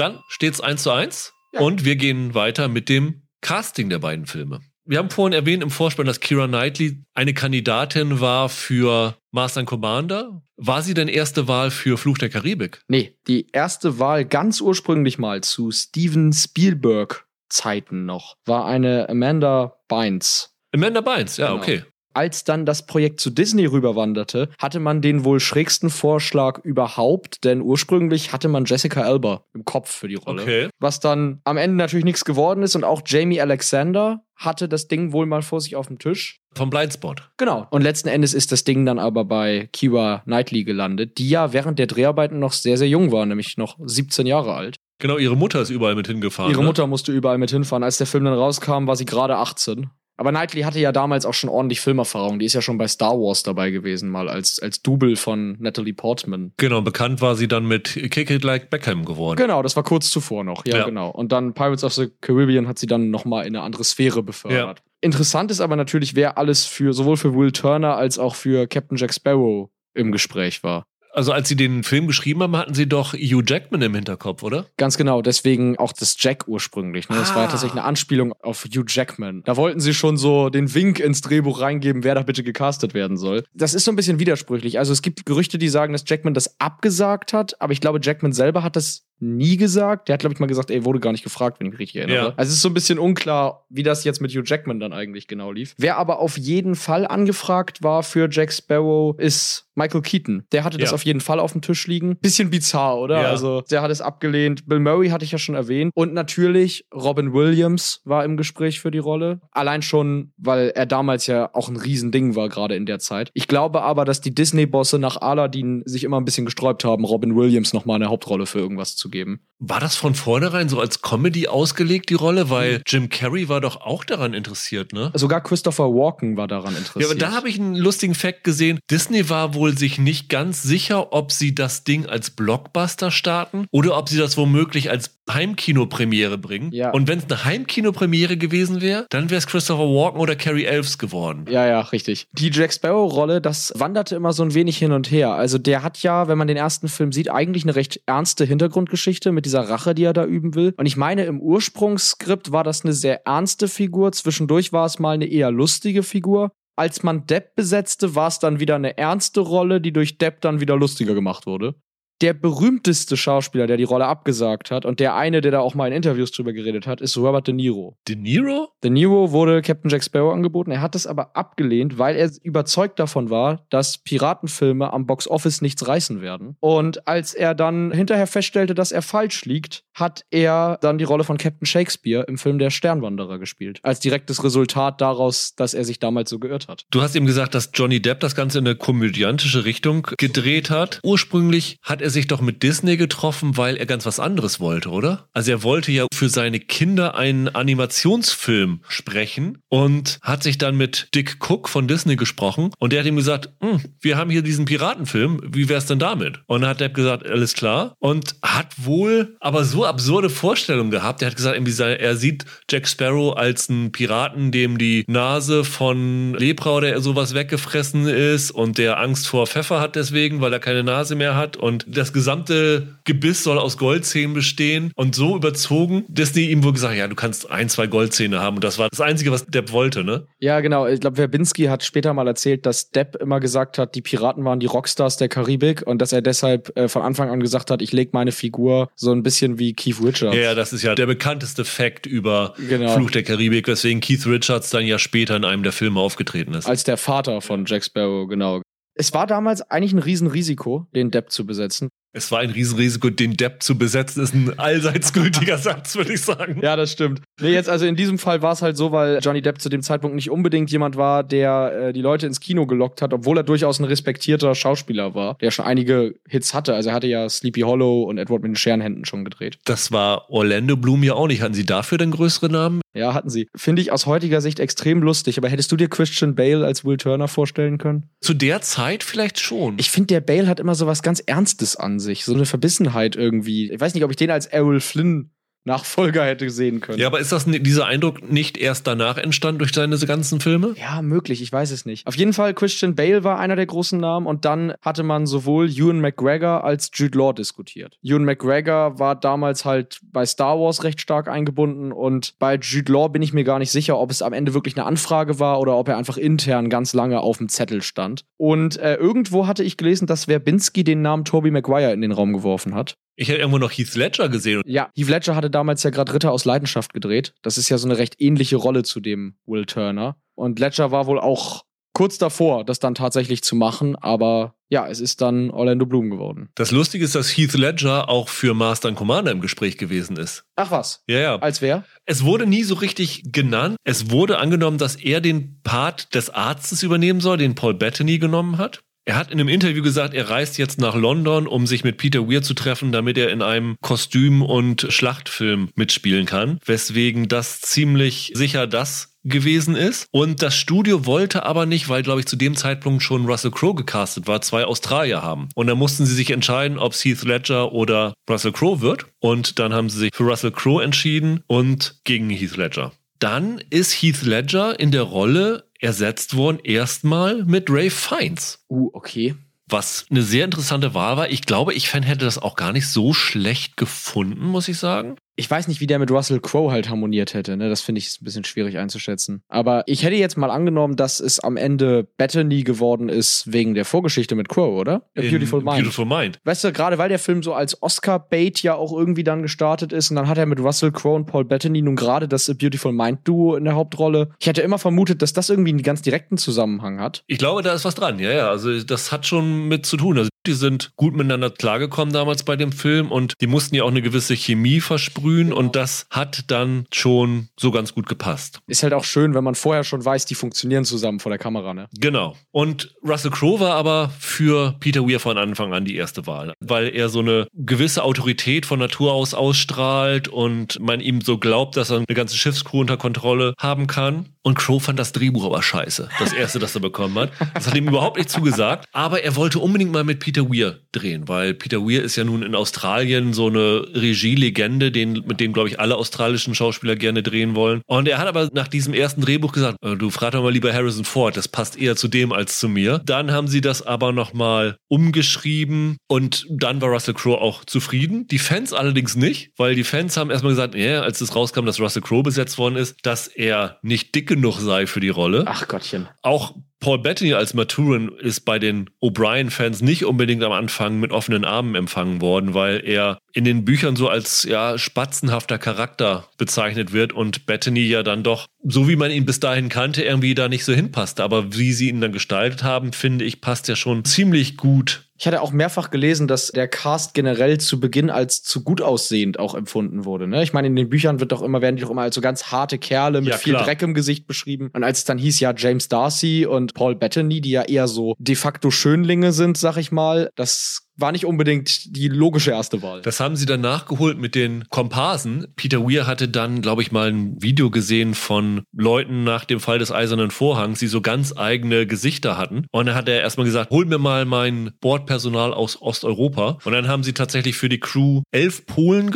Dann steht's 1 zu 1 Ja. und wir gehen weiter mit dem Casting der beiden Filme. Wir haben vorhin erwähnt im Vorspann, dass Kira Knightley eine Kandidatin war für Master and Commander. War sie denn erste Wahl für Fluch der Karibik? Nee, die erste Wahl ganz ursprünglich mal zu Steven Spielberg Zeiten noch war eine Amanda Bynes. Amanda Bynes, ja, Genau. okay. Als dann das Projekt zu Disney rüberwanderte, hatte man den wohl schrägsten Vorschlag überhaupt, denn ursprünglich hatte man Jessica Alba im Kopf für die Rolle. Okay. Was dann am Ende natürlich nichts geworden ist und auch Jamie Alexander hatte das Ding wohl mal vor sich auf dem Tisch. Vom Blindspot. Genau. Und letzten Endes ist das Ding dann aber bei Kira Knightley gelandet, die ja während der Dreharbeiten noch sehr, sehr jung war, nämlich noch 17 Jahre alt. Genau, ihre Mutter ist überall mit hingefahren. Ihre ne? Mutter musste überall mit hinfahren. Als der Film dann rauskam, war sie gerade 18. Aber Knightley hatte ja damals auch schon ordentlich Filmerfahrung. Die ist ja schon bei Star Wars dabei gewesen, mal als, als Double von Natalie Portman. Genau, bekannt war sie dann mit Kick It Like Beckham geworden. Genau, das war kurz zuvor noch. Ja, Ja. genau. Und dann Pirates of the Caribbean hat sie dann noch mal in eine andere Sphäre befördert. Interessant ist aber natürlich, wer alles für sowohl für Will Turner als auch für Captain Jack Sparrow im Gespräch war. Also als sie den Film geschrieben haben, hatten sie doch Hugh Jackman im Hinterkopf, oder? Ganz genau, deswegen auch das Jack ursprünglich. Ne? Das war ja Ah. tatsächlich eine Anspielung auf Hugh Jackman. Da wollten sie schon so den Wink ins Drehbuch reingeben, wer da bitte gecastet werden soll. Das ist so ein bisschen widersprüchlich. Also es gibt Gerüchte, die sagen, dass Jackman das abgesagt hat, aber ich glaube, Jackman selber hat das nie gesagt. Der hat, glaube ich, mal gesagt, ey, wurde gar nicht gefragt, wenn ich mich richtig erinnere. Ja. Also es ist so ein bisschen unklar, wie das jetzt mit Hugh Jackman dann eigentlich genau lief. Wer aber auf jeden Fall angefragt war für Jack Sparrow, ist Michael Keaton. Der hatte das Ja. auf jeden Fall auf dem Tisch liegen. Bisschen bizarr, oder? Ja. Also der hat es abgelehnt. Bill Murray hatte ich ja schon erwähnt. Und natürlich Robin Williams war im Gespräch für die Rolle. Allein schon, weil er damals ja auch ein Riesending war, gerade in der Zeit. Ich glaube aber, dass die Disney-Bosse nach Aladdin sich immer ein bisschen gesträubt haben, Robin Williams nochmal eine Hauptrolle für irgendwas zu geben. War das von vornherein so als Comedy ausgelegt, die Rolle? Weil Jim Carrey war doch auch daran interessiert, ne? Sogar Christopher Walken war daran interessiert. Ja, aber da habe ich einen lustigen Fact gesehen. Disney war wohl sich nicht ganz sicher, ob sie das Ding als Blockbuster starten oder ob sie das womöglich als Heimkinopremiere bringen. Ja. Und wenn es eine Heimkinopremiere gewesen wäre, dann wäre es Christopher Walken oder Carrie Elves geworden. Ja, ja, richtig. Die Jack Sparrow-Rolle, das wanderte immer so ein wenig hin und her. Also der hat ja, wenn man den ersten Film sieht, eigentlich eine recht ernste Hintergrundgeschichte mit dieser Rache, die er da üben will. Und ich meine, im Ursprungsskript war das eine sehr ernste Figur. Zwischendurch war es mal eine eher lustige Figur. Als man Depp besetzte, war es dann wieder eine ernste Rolle, die durch Depp dann wieder lustiger gemacht wurde. Der berühmteste Schauspieler, der die Rolle abgesagt hat und der eine, der da auch mal in Interviews drüber geredet hat, ist Robert De Niro. De Niro? De Niro wurde Captain Jack Sparrow angeboten. Er hat es aber abgelehnt, weil er überzeugt davon war, dass Piratenfilme am Box Office nichts reißen werden. Und als er dann hinterher feststellte, dass er falsch liegt, hat er dann die Rolle von Captain Shakespeare im Film Der Sternwanderer gespielt. Als direktes Resultat daraus, dass er sich damals so geirrt hat. Du hast eben gesagt, dass Johnny Depp das Ganze in eine komödiantische Richtung gedreht hat. Ursprünglich hat er sich doch mit Disney getroffen, weil er ganz was anderes wollte, oder? Also er wollte ja für seine Kinder einen Animationsfilm sprechen und hat sich dann mit Dick Cook von Disney gesprochen und der hat ihm gesagt, "Hm, wir haben hier diesen Piratenfilm, wie wär's denn damit? Und dann hat Depp gesagt, alles klar und hat wohl aber so absurde Vorstellungen gehabt. Er hat gesagt, er sieht Jack Sparrow als einen Piraten, dem die Nase von Lepra oder sowas weggefressen ist und der Angst vor Pfeffer hat deswegen, weil er keine Nase mehr hat. Und das gesamte Gebiss soll aus Goldzähnen bestehen und so überzogen, Disney ihm wohl gesagt, ja, du kannst ein, zwei Goldzähne haben und das war das Einzige, was Depp wollte, ne? Ja, genau. Ich glaube, Verbinski hat später mal erzählt, dass Depp immer gesagt hat, die Piraten waren die Rockstars der Karibik und dass er deshalb äh, von Anfang an gesagt hat, ich lege meine Figur so ein bisschen wie Keith Richards. Ja, das ist ja der bekannteste Fact über Genau. Fluch der Karibik, weswegen Keith Richards dann ja später in einem der Filme aufgetreten ist. Als der Vater von Jack Sparrow, genau. Es war damals eigentlich ein Riesenrisiko, den Depp zu besetzen. Es war ein Riesenrisiko, den Depp zu besetzen, ist ein allseits gültiger Satz, würde ich sagen. Ja, das stimmt. Nee, jetzt also in diesem Fall war es halt so, weil Johnny Depp zu dem Zeitpunkt nicht unbedingt jemand war, der äh, die Leute ins Kino gelockt hat, obwohl er durchaus ein respektierter Schauspieler war, der schon einige Hits hatte. Also er hatte ja Sleepy Hollow und Edward mit den Scherenhänden schon gedreht. Das war Orlando Bloom ja auch nicht. Hatten Sie dafür denn größere Namen? Ja, hatten sie. Finde ich aus heutiger Sicht extrem lustig, aber hättest du dir Christian Bale als Will Turner vorstellen können? Zu der Zeit vielleicht schon. Ich finde, der Bale hat immer so was ganz Ernstes an sich, so eine Verbissenheit irgendwie. Ich weiß nicht, ob ich den als Errol Flynn Nachfolger hätte sehen können. ja, aber ist das dieser Eindruck nicht erst danach entstanden durch seine ganzen Filme? Ja, möglich, ich weiß es nicht. Auf jeden Fall, Christian Bale war einer der großen Namen und dann hatte man sowohl Ewan McGregor als Jude Law diskutiert. Ewan McGregor war damals halt bei Star Wars recht stark eingebunden und bei Jude Law bin ich mir gar nicht sicher, ob es am Ende wirklich eine Anfrage war oder ob er einfach intern ganz lange auf dem Zettel stand. Und äh, irgendwo hatte ich gelesen, dass Verbinski den Namen Tobey Maguire in den Raum geworfen hat. Ich hätte irgendwo noch Heath Ledger gesehen. Ja, Heath Ledger hatte damals ja gerade Ritter aus Leidenschaft gedreht. Das ist ja so eine recht ähnliche Rolle zu dem Will Turner. Und Ledger war wohl auch kurz davor, das dann tatsächlich zu machen, aber ja, es ist dann Orlando Bloom geworden. Das Lustige ist, dass Heath Ledger auch für Master and Commander im Gespräch gewesen ist. Ach was? Ja, ja. Als wer? Es wurde nie so richtig genannt. Es wurde angenommen, dass er den Part des Arztes übernehmen soll, den Paul Bettany genommen hat. Er hat in einem Interview gesagt, er reist jetzt nach London, um sich mit Peter Weir zu treffen, damit er in einem Kostüm- und Schlachtfilm mitspielen kann. Weswegen das ziemlich sicher das gewesen ist. Und das Studio wollte aber nicht, weil, glaube ich, zu dem Zeitpunkt schon Russell Crowe gecastet war, zwei Australier haben. Und dann mussten sie sich entscheiden, ob es Heath Ledger oder Russell Crowe wird. Und dann haben sie sich für Russell Crowe entschieden und gegen Heath Ledger. Dann ist Heath Ledger in der Rolle ersetzt worden, erstmal mit Ray Fiennes. Uh, okay. Was eine sehr interessante Wahl war. Ich glaube, ich Fan hätte das auch gar nicht so schlecht gefunden, muss ich sagen. Ich weiß nicht, wie der mit Russell Crowe halt harmoniert hätte. Ne? Das finde ich ein bisschen schwierig einzuschätzen. Aber ich hätte jetzt mal angenommen, dass es am Ende Bettany geworden ist wegen der Vorgeschichte mit Crowe, oder? A Beautiful Mind. Beautiful Mind. Weißt du, gerade weil der Film so als Oscar-Bait ja auch irgendwie dann gestartet ist und dann hat er mit Russell Crowe und Paul Bettany nun gerade das A Beautiful Mind-Duo in der Hauptrolle. Ich hätte immer vermutet, dass das irgendwie einen ganz direkten Zusammenhang hat. Ich glaube, da ist was dran. Ja, ja. Also das hat schon mit zu tun. Also die sind gut miteinander klargekommen damals bei dem Film und die mussten ja auch eine gewisse Chemie versprühen und das hat dann schon so ganz gut gepasst. Ist halt auch schön, wenn man vorher schon weiß, die funktionieren zusammen vor der Kamera, ne? Genau. Und Russell Crowe war aber für Peter Weir von Anfang an die erste Wahl, weil er so eine gewisse Autorität von Natur aus ausstrahlt und man ihm so glaubt, dass er eine ganze Schiffscrew unter Kontrolle haben kann. Und Crowe fand das Drehbuch aber scheiße. Das erste, das er bekommen hat. Das hat ihm überhaupt nicht zugesagt. Aber er wollte unbedingt mal mit Peter Weir drehen, weil Peter Weir ist ja nun in Australien so eine Regielegende, den, mit dem, glaube ich, alle australischen Schauspieler gerne drehen wollen. Und er hat aber nach diesem ersten Drehbuch gesagt, äh, du frag doch mal lieber Harrison Ford, das passt eher zu dem als zu mir. Dann haben sie das aber nochmal umgeschrieben und dann war Russell Crowe auch zufrieden. Die Fans allerdings nicht, weil die Fans haben erstmal gesagt, ja, als es rauskam, dass Russell Crowe besetzt worden ist, dass er nicht dick genug sei für die Rolle. Ach Gottchen. Auch Paul Bettany als Maturin ist bei den O'Brien-Fans nicht unbedingt am Anfang mit offenen Armen empfangen worden, weil er in den Büchern so als ja spatzenhafter Charakter bezeichnet wird und Bettany ja dann doch, so wie man ihn bis dahin kannte, irgendwie da nicht so hinpasste. Aber wie sie ihn dann gestaltet haben, finde ich, passt ja schon ziemlich gut Ich hatte auch mehrfach gelesen, dass der Cast generell zu Beginn als zu gut aussehend auch empfunden wurde. Ne? Ich meine, in den Büchern wird doch immer, werden die doch immer als so ganz harte Kerle mit Ja, viel klar. Dreck im Gesicht beschrieben. Und als es dann hieß, ja, James Darcy und Paul Bettany, die ja eher so de facto Schönlinge sind, sag ich mal, das war nicht unbedingt die logische erste Wahl. Das haben sie dann nachgeholt mit den Komparsen. Peter Weir hatte dann, glaube ich, mal ein Video gesehen von Leuten nach dem Fall des Eisernen Vorhangs, die so ganz eigene Gesichter hatten. Und dann hat er erstmal gesagt, hol mir mal mein Bordpersonal aus Osteuropa. Und dann haben sie tatsächlich für die Crew elf Polen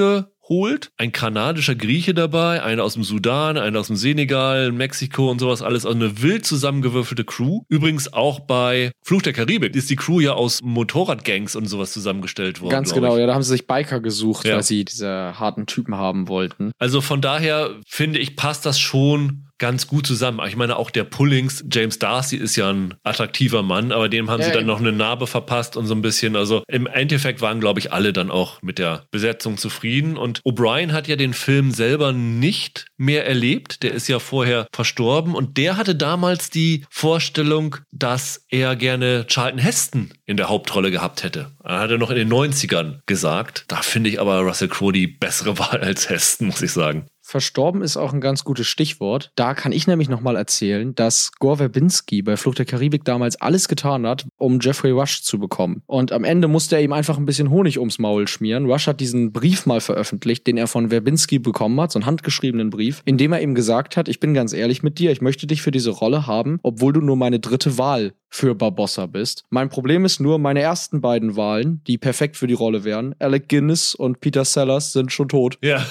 holt. Ein kanadischer Grieche dabei, einer aus dem Sudan, einer aus dem Senegal, Mexiko und sowas alles. Also eine wild zusammengewürfelte Crew. Übrigens auch bei Fluch der Karibik ist die Crew ja aus Motorradgangs und sowas zusammengestellt worden. Ganz genau, ich. ja, da haben sie sich Biker gesucht, Ja. weil sie diese harten Typen haben wollten. Also von daher finde ich, passt das schon ganz gut zusammen. Ich meine, auch der Pullings, James Darcy ist ja ein attraktiver Mann, aber dem haben Ja, sie dann eben. noch eine Narbe verpasst und so ein bisschen. Also im Endeffekt waren, glaube ich, alle dann auch mit der Besetzung zufrieden. Und O'Brien hat ja den Film selber nicht mehr erlebt. Der ist ja vorher verstorben und der hatte damals die Vorstellung, dass er gerne Charlton Heston in der Hauptrolle gehabt hätte. Er hat er noch in den 90ern gesagt. Da finde ich aber Russell Crowe die bessere Wahl als Heston, muss ich sagen. Verstorben ist auch ein ganz gutes Stichwort. Da kann ich nämlich nochmal erzählen, dass Gore Verbinski bei Flucht der Karibik damals alles getan hat, um Jeffrey Rush zu bekommen. Und am Ende musste er ihm einfach ein bisschen Honig ums Maul schmieren. Rush hat diesen Brief mal veröffentlicht, den er von Verbinski bekommen hat, so einen handgeschriebenen Brief, in dem er ihm gesagt hat, ich bin ganz ehrlich mit dir, ich möchte dich für diese Rolle haben, obwohl du nur meine dritte Wahl für Barbossa bist. Mein Problem ist nur, meine ersten beiden Wahlen, die perfekt für die Rolle wären, Alec Guinness und Peter Sellers, sind schon tot. Ja.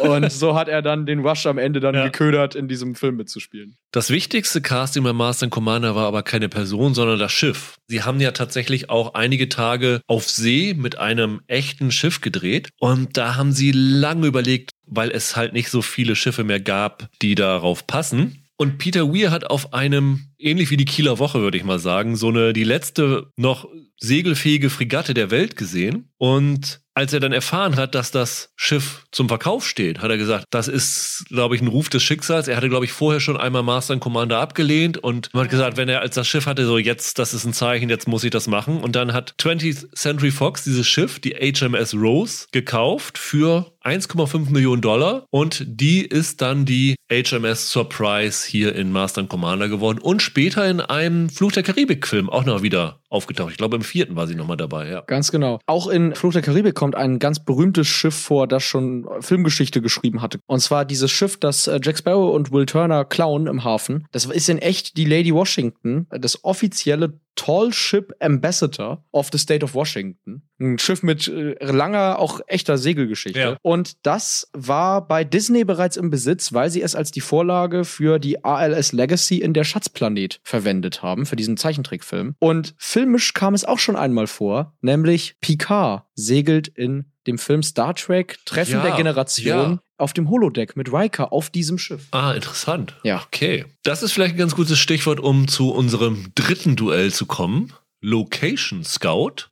Und so hat er dann den Rush am Ende dann Ja. geködert, in diesem Film mitzuspielen. Das wichtigste Casting bei Master and Commander war aber keine Person, sondern das Schiff. Sie haben ja tatsächlich auch einige Tage auf See mit einem echten Schiff gedreht. Und da haben sie lange überlegt, weil es halt nicht so viele Schiffe mehr gab, die darauf passen. Und Peter Weir hat auf einem, ähnlich wie die Kieler Woche, würde ich mal sagen, so eine, die letzte noch segelfähige Fregatte der Welt gesehen. Und als er dann erfahren hat, dass das Schiff zum Verkauf steht, hat er gesagt, das ist, glaube ich, ein Ruf des Schicksals. Er hatte, glaube ich, vorher schon einmal Master and Commander abgelehnt und man hat gesagt, wenn er als das Schiff hatte, so jetzt, das ist ein Zeichen, jetzt muss ich das machen. Und dann hat 20th Century Fox dieses Schiff, die HMS Rose, gekauft für 1,5 Millionen Dollar und die ist dann die HMS Surprise hier in Master and Commander geworden und später in einem Fluch der Karibik-Film auch noch wieder aufgetaucht. Ich glaube, im vierten war sie nochmal dabei, ja. Ganz genau. Auch in Fluch der Karibik kommt ein ganz berühmtes Schiff vor, das schon Filmgeschichte geschrieben hatte. Und zwar dieses Schiff, das äh, Jack Sparrow und Will Turner klauen im Hafen. Das ist in echt die Lady Washington, das offizielle Tall Ship Ambassador of the State of Washington. Ein Schiff mit äh, langer, auch echter Segelgeschichte. Ja. Und das war bei Disney bereits im Besitz, weil sie es als die Vorlage für die ALS Legacy in der Schatzplanet verwendet haben, für diesen Zeichentrickfilm. Und filmisch kam es auch schon einmal vor, nämlich Picard segelt in dem Film Star Trek Treffen Ja, der Generation ja. auf dem Holodeck mit Riker auf diesem Schiff. Ah, interessant. Ja. Okay. Das ist vielleicht ein ganz gutes Stichwort, um zu unserem dritten Duell zu kommen. Location Scout.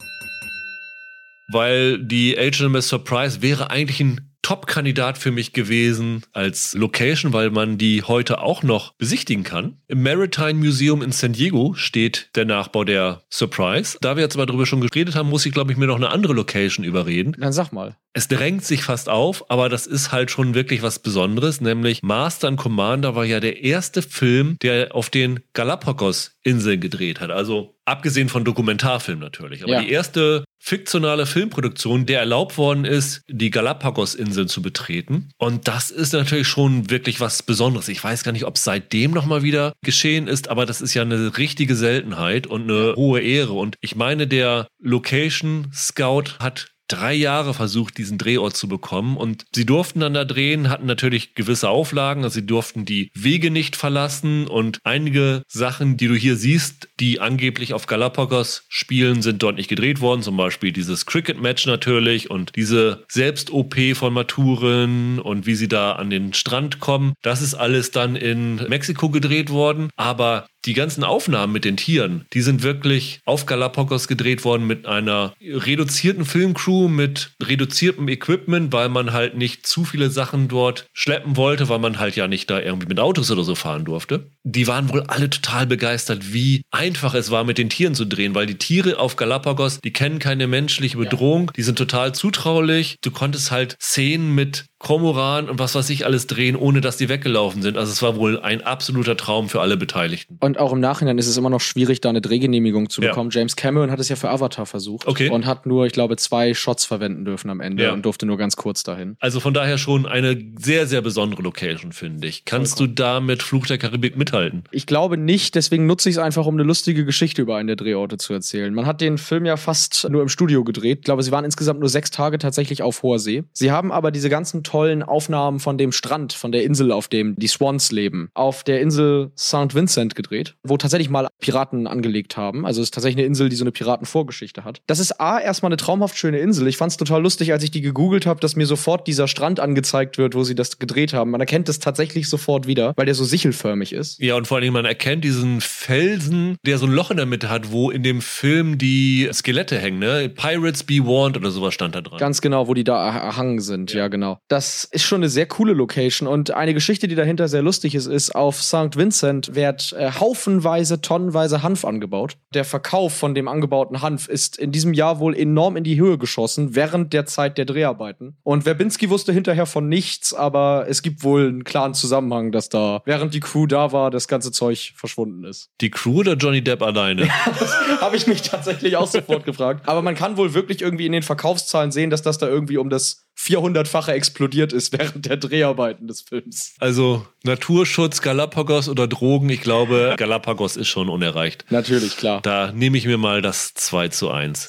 Weil die HMS Surprise wäre eigentlich ein Top-Kandidat für mich gewesen als Location, weil man die heute auch noch besichtigen kann. Im Maritime Museum in San Diego steht der Nachbau der Surprise. Da wir jetzt aber drüber schon geredet haben, muss ich, glaube ich, mir noch eine andere Location überreden. Dann sag mal. Es drängt sich fast auf, aber das ist halt schon wirklich was Besonderes, nämlich Master and Commander war ja der erste Film, der auf den Galapagos-Inseln gedreht hat. Also abgesehen von Dokumentarfilmen natürlich. Aber Ja. die erste fiktionale Filmproduktion, der erlaubt worden ist, die Galapagos-Inseln zu betreten. Und das ist natürlich schon wirklich was Besonderes. Ich weiß gar nicht, ob es seitdem nochmal wieder geschehen ist, aber das ist ja eine richtige Seltenheit und eine hohe Ehre. Und ich meine, der Location Scout hat drei Jahre versucht, diesen Drehort zu bekommen. Und sie durften dann da drehen, hatten natürlich gewisse Auflagen. Also sie durften die Wege nicht verlassen. Und einige Sachen, die du hier siehst, die angeblich auf Galapagos spielen, sind dort nicht gedreht worden. Zum Beispiel dieses Cricket-Match natürlich und diese Selbst-OP von Maturen und wie sie da an den Strand kommen. Das ist alles dann in Mexiko gedreht worden. Aber die ganzen Aufnahmen mit den Tieren, die sind wirklich auf Galapagos gedreht worden mit einer reduzierten Filmcrew, mit reduziertem Equipment, weil man halt nicht zu viele Sachen dort schleppen wollte, weil man halt ja nicht da irgendwie mit Autos oder so fahren durfte. Die waren wohl alle total begeistert, wie einfach es war, mit den Tieren zu drehen, weil die Tiere auf Galapagos, die kennen keine menschliche Bedrohung, die sind total zutraulich. Du konntest halt Szenen mit Kormoran und was weiß ich alles drehen, ohne dass die weggelaufen sind. Also es war wohl ein absoluter Traum für alle Beteiligten. Und auch im Nachhinein ist es immer noch schwierig, da eine Drehgenehmigung zu Ja. bekommen. James Cameron hat es ja für Avatar versucht Okay. und hat nur, ich glaube, zwei Shots verwenden dürfen am Ende Ja. und durfte nur ganz kurz dahin. Also von daher schon eine sehr, sehr besondere Location, finde ich. Kannst du da mit Fluch der Karibik mithalten? Ich glaube nicht, deswegen nutze ich es einfach, um eine lustige Geschichte über einen der Drehorte zu erzählen. Man hat den Film ja fast nur im Studio gedreht. Ich glaube, sie waren insgesamt nur sechs Tage tatsächlich auf hoher See. Sie haben aber diese ganzen tollen Aufnahmen von dem Strand, von der Insel, auf dem die Swans leben, auf der Insel St. Vincent gedreht, wo tatsächlich mal Piraten angelegt haben. Also es ist tatsächlich eine Insel, die so eine Piratenvorgeschichte hat. Das ist A, erstmal eine traumhaft schöne Insel. Ich fand es total lustig, als ich die gegoogelt habe, dass mir sofort dieser Strand angezeigt wird, wo sie das gedreht haben. Man erkennt es tatsächlich sofort wieder, weil der so sichelförmig ist. Ja, und vor allen Dingen, man erkennt diesen Felsen, der so ein Loch in der Mitte hat, wo in dem Film die Skelette hängen, ne? Pirates be warned oder sowas stand da dran. Ganz genau, wo die da er- erhangen sind, ja. genau. Das ist schon eine sehr coole Location und eine Geschichte, die dahinter sehr lustig ist, ist, auf St. Vincent wird äh, haufenweise, tonnenweise Hanf angebaut. Der Verkauf von dem angebauten Hanf ist in diesem Jahr wohl enorm in die Höhe geschossen, während der Zeit der Dreharbeiten. Und Verbinski wusste hinterher von nichts, aber es gibt wohl einen klaren Zusammenhang, dass da, während die Crew da war, das ganze Zeug verschwunden ist. Die Crew oder Johnny Depp alleine? Habe ich mich tatsächlich auch sofort gefragt. Aber man kann wohl wirklich irgendwie in den Verkaufszahlen sehen, dass das da irgendwie um das 400-fache explodiert ist während der Dreharbeiten des Films. Also Naturschutz, Galapagos oder Drogen, ich glaube, Galapagos ist schon unerreicht. Natürlich, klar. Da nehme ich mir mal das 2 zu 1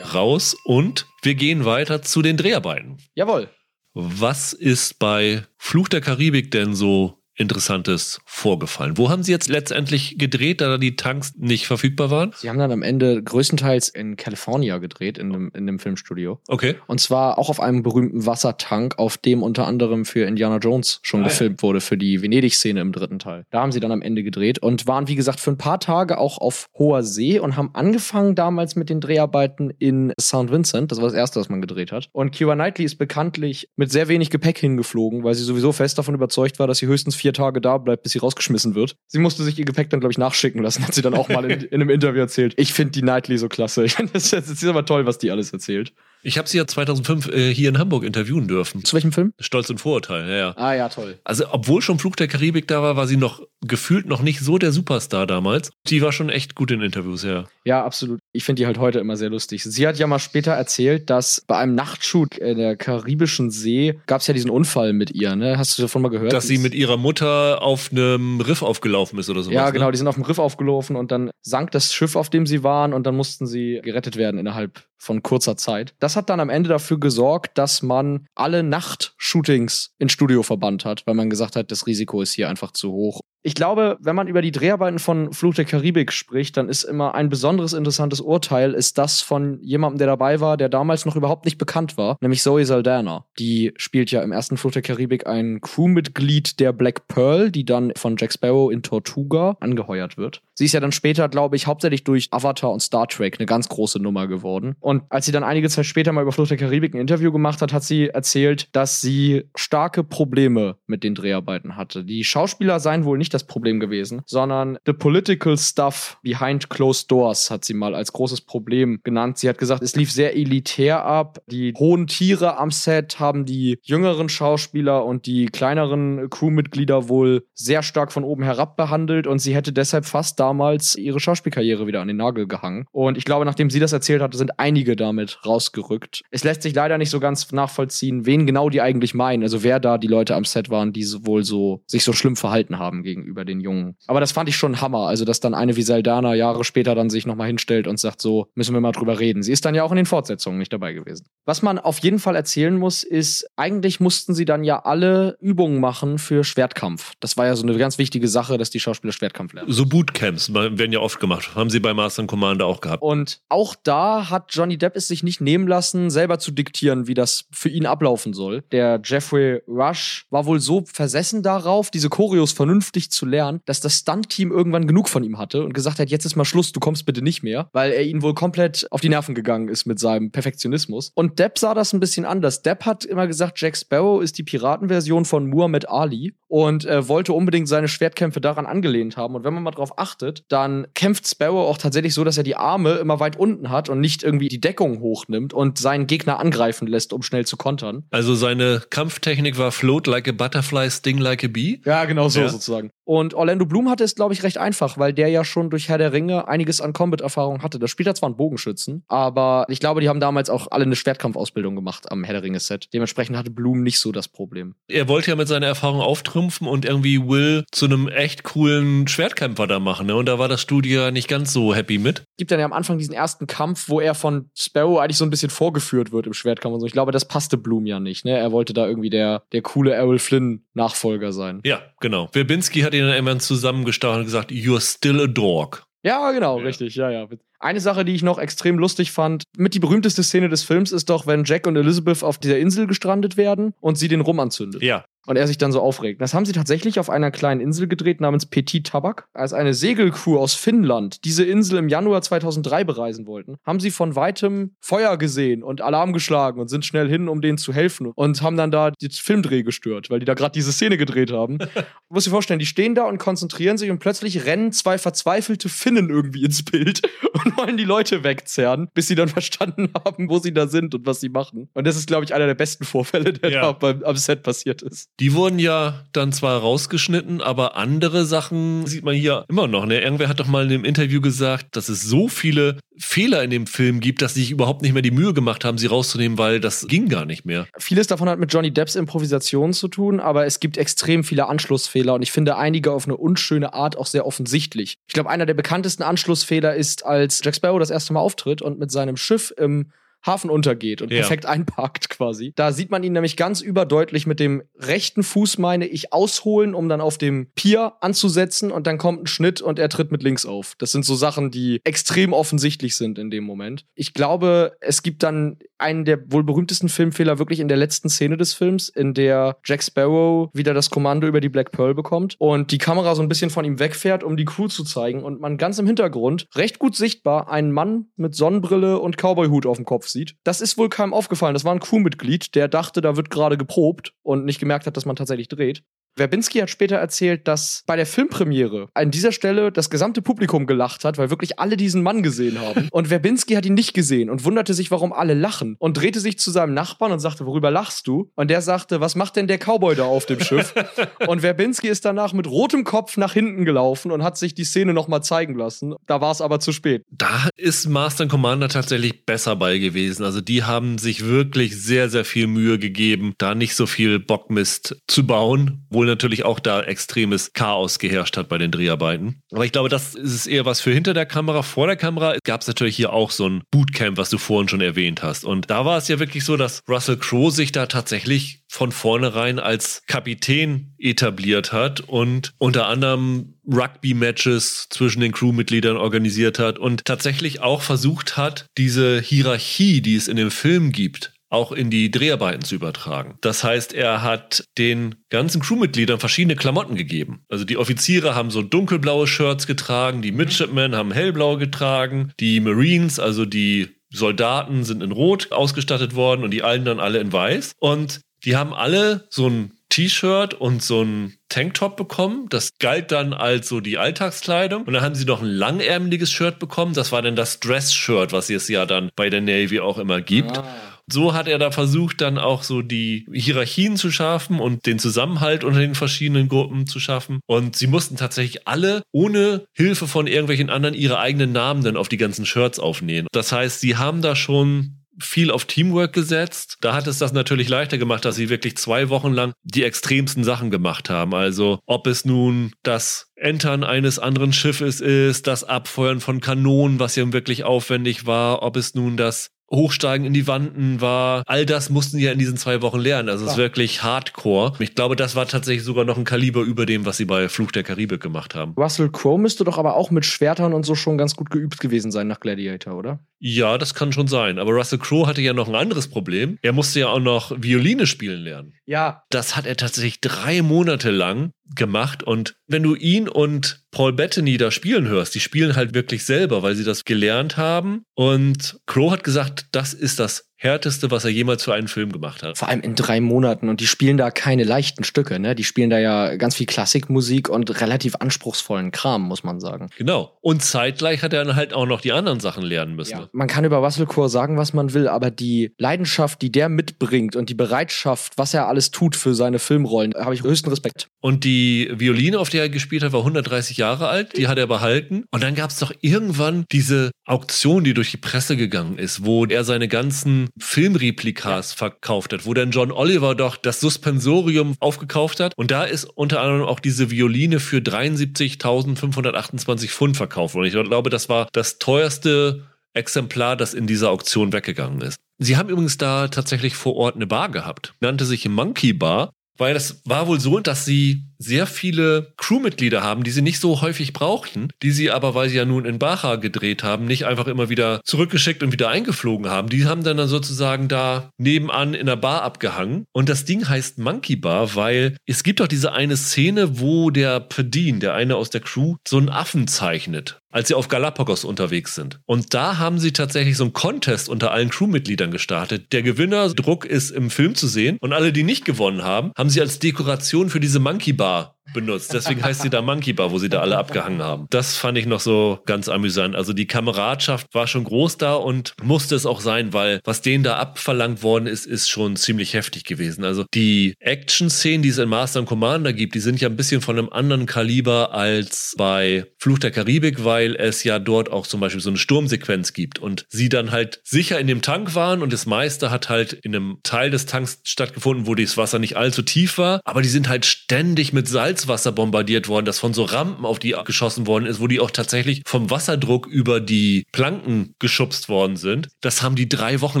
raus und wir gehen weiter zu den Dreharbeiten. Jawohl. Was ist bei Fluch der Karibik denn so Interessantes vorgefallen? Wo haben Sie jetzt letztendlich gedreht, da die Tanks nicht verfügbar waren? Sie haben dann am Ende größtenteils in California gedreht, in einem, in einem Filmstudio. Okay. Und zwar auch auf einem berühmten Wassertank, auf dem unter anderem für Indiana Jones schon Ah, ja. gefilmt wurde, für die Venedig-Szene im dritten Teil. Da haben sie dann am Ende gedreht und waren, wie gesagt, für ein paar Tage auch auf hoher See und haben angefangen damals mit den Dreharbeiten in St. Vincent. Das war das erste, was man gedreht hat. Und Keira Knightley ist bekanntlich mit sehr wenig Gepäck hingeflogen, weil sie sowieso fest davon überzeugt war, dass sie höchstens vier Tage da bleibt, bis sie rausgeschmissen wird. Sie musste sich ihr Gepäck dann, glaube ich, nachschicken lassen, hat sie dann auch mal in, in einem Interview erzählt. Ich finde die Knightley so klasse. Ich finde, das, das ist aber toll, was die alles erzählt. Ich habe Sie ja 2005 äh, hier in Hamburg interviewen dürfen. Zu welchem Film? Stolz und Vorurteil, ja, ja. Ah ja, toll. Also, obwohl schon Fluch der Karibik da war, war sie noch gefühlt noch nicht so der Superstar damals. Die war schon echt gut in Interviews, ja. Ja, absolut. Ich finde die halt heute immer sehr lustig. Sie hat ja mal später erzählt, dass bei einem Nachtshoot in der karibischen See gab es ja diesen Unfall mit ihr, ne? Hast du davon mal gehört? Dass sie mit ihrer Mutter auf einem Riff aufgelaufen ist oder sowas. Ja, genau, Ne? die sind auf dem Riff aufgelaufen und dann sank das Schiff, auf dem sie waren und dann mussten sie gerettet werden innerhalb von kurzer Zeit. Das hat dann am Ende dafür gesorgt, dass man alle Nachtshootings ins Studio verbannt hat, weil man gesagt hat, das Risiko ist hier einfach zu hoch. Ich glaube, wenn man über die Dreharbeiten von Fluch der Karibik spricht, dann ist immer ein besonderes interessantes Urteil, ist das von jemandem, der dabei war, der damals noch überhaupt nicht bekannt war, nämlich Zoe Saldana. Die spielt ja im ersten Fluch der Karibik ein Crewmitglied der Black Pearl, die dann von Jack Sparrow in Tortuga angeheuert wird. Sie ist ja dann später, glaube ich, hauptsächlich durch Avatar und Star Trek eine ganz große Nummer geworden. Und als sie dann einige Zeit später mal über Fluch der Karibik ein Interview gemacht hat, hat sie erzählt, dass sie starke Probleme mit den Dreharbeiten hatte. Die Schauspieler seien wohl nicht das Problem gewesen, sondern the political stuff behind closed doors hat sie mal als großes Problem genannt. Sie hat gesagt, es lief sehr elitär ab. Die hohen Tiere am Set haben die jüngeren Schauspieler und die kleineren Crewmitglieder wohl sehr stark von oben herab behandelt und sie hätte deshalb fast damals ihre Schauspielkarriere wieder an den Nagel gehangen. Und ich glaube, nachdem sie das erzählt hatte, sind einige damit rausgerückt. Es lässt sich leider nicht so ganz nachvollziehen, wen genau die eigentlich meinen, also wer da die Leute am Set waren, die wohl so sich so schlimm verhalten haben gegenüber den Jungen. Aber das fand ich schon Hammer, also dass dann eine wie Saldana Jahre später dann sich nochmal hinstellt und sagt so, müssen wir mal drüber reden. Sie ist dann ja auch in den Fortsetzungen nicht dabei gewesen. Was man auf jeden Fall erzählen muss, ist, eigentlich mussten sie dann ja alle Übungen machen für Schwertkampf. Das war ja so eine ganz wichtige Sache, dass die Schauspieler Schwertkampf lernen. So Bootcamps werden ja oft gemacht. Haben sie bei Master and Commander auch gehabt. Und auch da hat Johnny Depp es sich nicht nehmen lassen, selber zu diktieren, wie das für ihn ablaufen soll. Der Jeffrey Rush war wohl so versessen darauf, diese Choreos vernünftig zu lernen, dass das Stunt-Team irgendwann genug von ihm hatte und gesagt hat, jetzt ist mal Schluss, du kommst bitte nicht mehr, weil er ihnen wohl komplett auf die Nerven gegangen ist mit seinem Perfektionismus. Und Depp sah das ein bisschen anders. Depp hat immer gesagt, Jack Sparrow ist die Piratenversion von Muhammad Ali und äh, wollte unbedingt seine Schwertkämpfe daran angelehnt haben. Und wenn man mal drauf achtet, dann kämpft Sparrow auch tatsächlich so, dass er die Arme immer weit unten hat und nicht irgendwie die Deckung hochnimmt und seinen Gegner angreifen lässt, um schnell zu kontern. Also seine Kampftechnik war float like a butterfly, sting like a bee. Ja, genau so Ja. sozusagen. Und Orlando Bloom hatte es, glaube ich, recht einfach, weil der ja schon durch Herr der Ringe einiges an Combat-Erfahrung hatte. Das spielt er zwar einen Bogenschützen, aber ich glaube, die haben damals auch alle eine Schwertkampfausbildung gemacht am Herr der Ringe-Set. Dementsprechend hatte Bloom nicht so das Problem. Er wollte ja mit seiner Erfahrung auftrumpfen und irgendwie Will zu einem echt coolen Schwertkämpfer da machen. Ne? Und da war das Studio ja nicht ganz so happy mit. gibt dann ja am Anfang diesen ersten Kampf, wo er von Sparrow eigentlich so ein bisschen vorgeführt wird im Schwertkampf und so. Ich glaube, das passte Bloom ja nicht. Ne? Er wollte da irgendwie der, der coole Errol Flynn Nachfolger sein. Ja, genau. Verbinski hat ihn dann immer zusammengestaucht und gesagt, you're still a dog. Ja, genau, Ja. richtig. Ja, ja. Eine Sache, die ich noch extrem lustig fand, mit die berühmteste Szene des Films ist doch, wenn Jack und Elizabeth auf dieser Insel gestrandet werden und sie den Rum anzündet. Ja. Und er sich dann so aufregt. Das haben sie tatsächlich auf einer kleinen Insel gedreht namens Petit Tabak. Als eine Segelcrew aus Finnland diese Insel im Januar 2003 bereisen wollten, haben sie von weitem Feuer gesehen und Alarm geschlagen und sind schnell hin, um denen zu helfen und haben dann da den Filmdreh gestört, weil die da gerade diese Szene gedreht haben. Du musst dir vorstellen, die stehen da und konzentrieren sich und plötzlich rennen zwei verzweifelte Finnen irgendwie ins Bild und wollen die Leute wegzerren, bis sie dann verstanden haben, wo sie da sind und was sie machen. Und das ist, glaube ich, einer der besten Vorfälle, der Ja. da beim, am Set passiert ist. Die wurden ja dann zwar rausgeschnitten, aber andere Sachen sieht man hier immer noch. Ne? Irgendwer hat doch mal in einem Interview gesagt, dass es so viele Fehler in dem Film gibt, dass sie sich überhaupt nicht mehr die Mühe gemacht haben, sie rauszunehmen, weil das ging gar nicht mehr. Vieles davon hat mit Johnny Depps Improvisation zu tun, aber es gibt extrem viele Anschlussfehler und ich finde einige auf eine unschöne Art auch sehr offensichtlich. Ich glaube, einer der bekanntesten Anschlussfehler ist, als Jack Sparrow das erste Mal auftritt und mit seinem Schiff im Hafen untergeht und Ja. perfekt einparkt quasi. Da sieht man ihn nämlich ganz überdeutlich mit dem rechten Fuß, meine ich, ausholen, um dann auf dem Pier anzusetzen und dann kommt ein Schnitt und er tritt mit links auf. Das sind so Sachen, die extrem offensichtlich sind in dem Moment. Ich glaube, es gibt dann einen der wohl berühmtesten Filmfehler wirklich in der letzten Szene des Films, in der Jack Sparrow wieder das Kommando über die Black Pearl bekommt und die Kamera so ein bisschen von ihm wegfährt, um die Crew zu zeigen und man ganz im Hintergrund recht gut sichtbar einen Mann mit Sonnenbrille und Cowboyhut auf dem Kopf sieht. Das ist wohl keinem aufgefallen. Das war ein Crewmitglied, der dachte, da wird gerade geprobt und nicht gemerkt hat, dass man tatsächlich dreht. Verbinski hat später erzählt, dass bei der Filmpremiere an dieser Stelle das gesamte Publikum gelacht hat, weil wirklich alle diesen Mann gesehen haben. Und Verbinski hat ihn nicht gesehen und wunderte sich, warum alle lachen. Und drehte sich zu seinem Nachbarn und sagte, worüber lachst du? Und der sagte, was macht denn der Cowboy da auf dem Schiff? und Verbinski ist danach mit rotem Kopf nach hinten gelaufen und hat sich die Szene nochmal zeigen lassen. Da war es aber zu spät. Da ist Master and Commander tatsächlich besser bei gewesen. Also die haben sich wirklich sehr, sehr viel Mühe gegeben, da nicht so viel Bockmist zu bauen, wo natürlich auch da extremes Chaos geherrscht hat bei den Dreharbeiten. Aber ich glaube, das ist eher was für hinter der Kamera. Vor der Kamera gab es natürlich hier auch so ein Bootcamp, was du vorhin schon erwähnt hast. Und da war es ja wirklich so, dass Russell Crowe sich da tatsächlich von vornherein als Kapitän etabliert hat und unter anderem Rugby-Matches zwischen den Crewmitgliedern organisiert hat und tatsächlich auch versucht hat, diese Hierarchie, die es in dem Film gibt, auch in die Dreharbeiten zu übertragen. Das heißt, er hat den ganzen Crewmitgliedern verschiedene Klamotten gegeben. Also die Offiziere haben so dunkelblaue Shirts getragen, die Midshipmen haben hellblau getragen, die Marines, also die Soldaten sind in Rot ausgestattet worden und die allen dann alle in Weiß. Und die haben alle so ein T-Shirt und so ein Tanktop bekommen. Das galt dann als so die Alltagskleidung. Und dann haben sie noch ein langärmeliges Shirt bekommen. Das war dann das Dress-Shirt, was es ja dann bei der Navy auch immer gibt. So hat er da versucht, dann auch so die Hierarchien zu schaffen und den Zusammenhalt unter den verschiedenen Gruppen zu schaffen. Und sie mussten tatsächlich alle ohne Hilfe von irgendwelchen anderen ihre eigenen Namen dann auf die ganzen Shirts aufnehmen. Das heißt, sie haben da schon viel auf Teamwork gesetzt. Da hat es das natürlich leichter gemacht, dass sie wirklich zwei Wochen lang die extremsten Sachen gemacht haben. Also ob es nun das Entern eines anderen Schiffes ist, das Abfeuern von Kanonen, was ja wirklich aufwendig war, ob es nun das Hochsteigen in die Wanden war. All das mussten sie ja in diesen zwei Wochen lernen. Also es ist wirklich hardcore. Ich glaube, das war tatsächlich sogar noch ein Kaliber über dem, was sie bei Fluch der Karibik gemacht haben. Russell Crowe müsste doch aber auch mit Schwertern und so schon ganz gut geübt gewesen sein nach Gladiator, oder? Ja, das kann schon sein. Aber Russell Crowe hatte ja noch ein anderes Problem. Er musste ja auch noch Violine spielen lernen. Ja, Das hat er tatsächlich drei Monate lang gemacht. Und wenn du ihn und Paul Bettany da spielen hörst, die spielen halt wirklich selber, weil sie das gelernt haben. Und Crow hat gesagt, das ist das härteste, was er jemals für einen Film gemacht hat. Vor allem in drei Monaten und die spielen da keine leichten Stücke, ne? Die spielen da ja ganz viel Klassikmusik und relativ anspruchsvollen Kram, muss man sagen. Genau. Und zeitgleich hat er dann halt auch noch die anderen Sachen lernen müssen. Ja. Man kann über Russell Crowe sagen, was man will, aber die Leidenschaft, die der mitbringt und die Bereitschaft, was er alles tut für seine Filmrollen, habe ich höchsten Respekt. Und die Violine, auf der er gespielt hat, war 130 Jahre alt. Die hat er behalten. Und dann gab es doch irgendwann diese Auktion, die durch die Presse gegangen ist, wo er seine ganzen Filmreplikas verkauft hat, wo dann John Oliver doch das Suspensorium aufgekauft hat. Und da ist unter anderem auch diese Violine für 73.528 Pfund verkauft worden. Ich glaube, das war das teuerste Exemplar, das in dieser Auktion weggegangen ist. Sie haben übrigens da tatsächlich vor Ort eine Bar gehabt. Nannte sich Monkey Bar, weil das war wohl so, dass sie sehr viele Crewmitglieder haben, die sie nicht so häufig brauchten, die sie aber, weil sie ja nun in Baja gedreht haben, nicht einfach immer wieder zurückgeschickt und wieder eingeflogen haben. Die haben dann, dann sozusagen da nebenan in der Bar abgehangen. Und das Ding heißt Monkey Bar, weil es gibt doch diese eine Szene, wo der Pedin, der eine aus der Crew, so einen Affen zeichnet als sie auf Galapagos unterwegs sind. Und da haben sie tatsächlich so einen Contest unter allen Crewmitgliedern gestartet. Der Gewinnerdruck ist im Film zu sehen und alle, die nicht gewonnen haben, haben sie als Dekoration für diese Monkey Bar uh, benutzt. Deswegen heißt sie da Monkey Bar, wo sie da alle abgehangen haben. Das fand ich noch so ganz amüsant. Also die Kameradschaft war schon groß da und musste es auch sein, weil was denen da abverlangt worden ist, ist schon ziemlich heftig gewesen. Also die Action-Szenen, die es in Master and Commander gibt, die sind ja ein bisschen von einem anderen Kaliber als bei Fluch der Karibik, weil es ja dort auch zum Beispiel so eine Sturmsequenz gibt und sie dann halt sicher in dem Tank waren und das meiste hat halt in einem Teil des Tanks stattgefunden, wo das Wasser nicht allzu tief war, aber die sind halt ständig mit Salz Salzwasser bombardiert worden, das von so Rampen auf die geschossen worden ist, wo die auch tatsächlich vom Wasserdruck über die Planken geschubst worden sind. Das haben die drei Wochen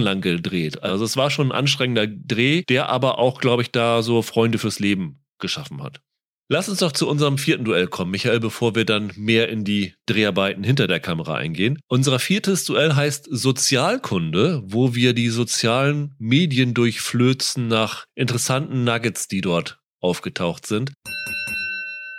lang gedreht. Also es war schon ein anstrengender Dreh, der aber auch, glaube ich, da so Freunde fürs Leben geschaffen hat. Lass uns doch zu unserem vierten Duell kommen, Michael, bevor wir dann mehr in die Dreharbeiten hinter der Kamera eingehen. Unser viertes Duell heißt Sozialkunde, wo wir die sozialen Medien durchflözen nach interessanten Nuggets, die dort aufgetaucht sind.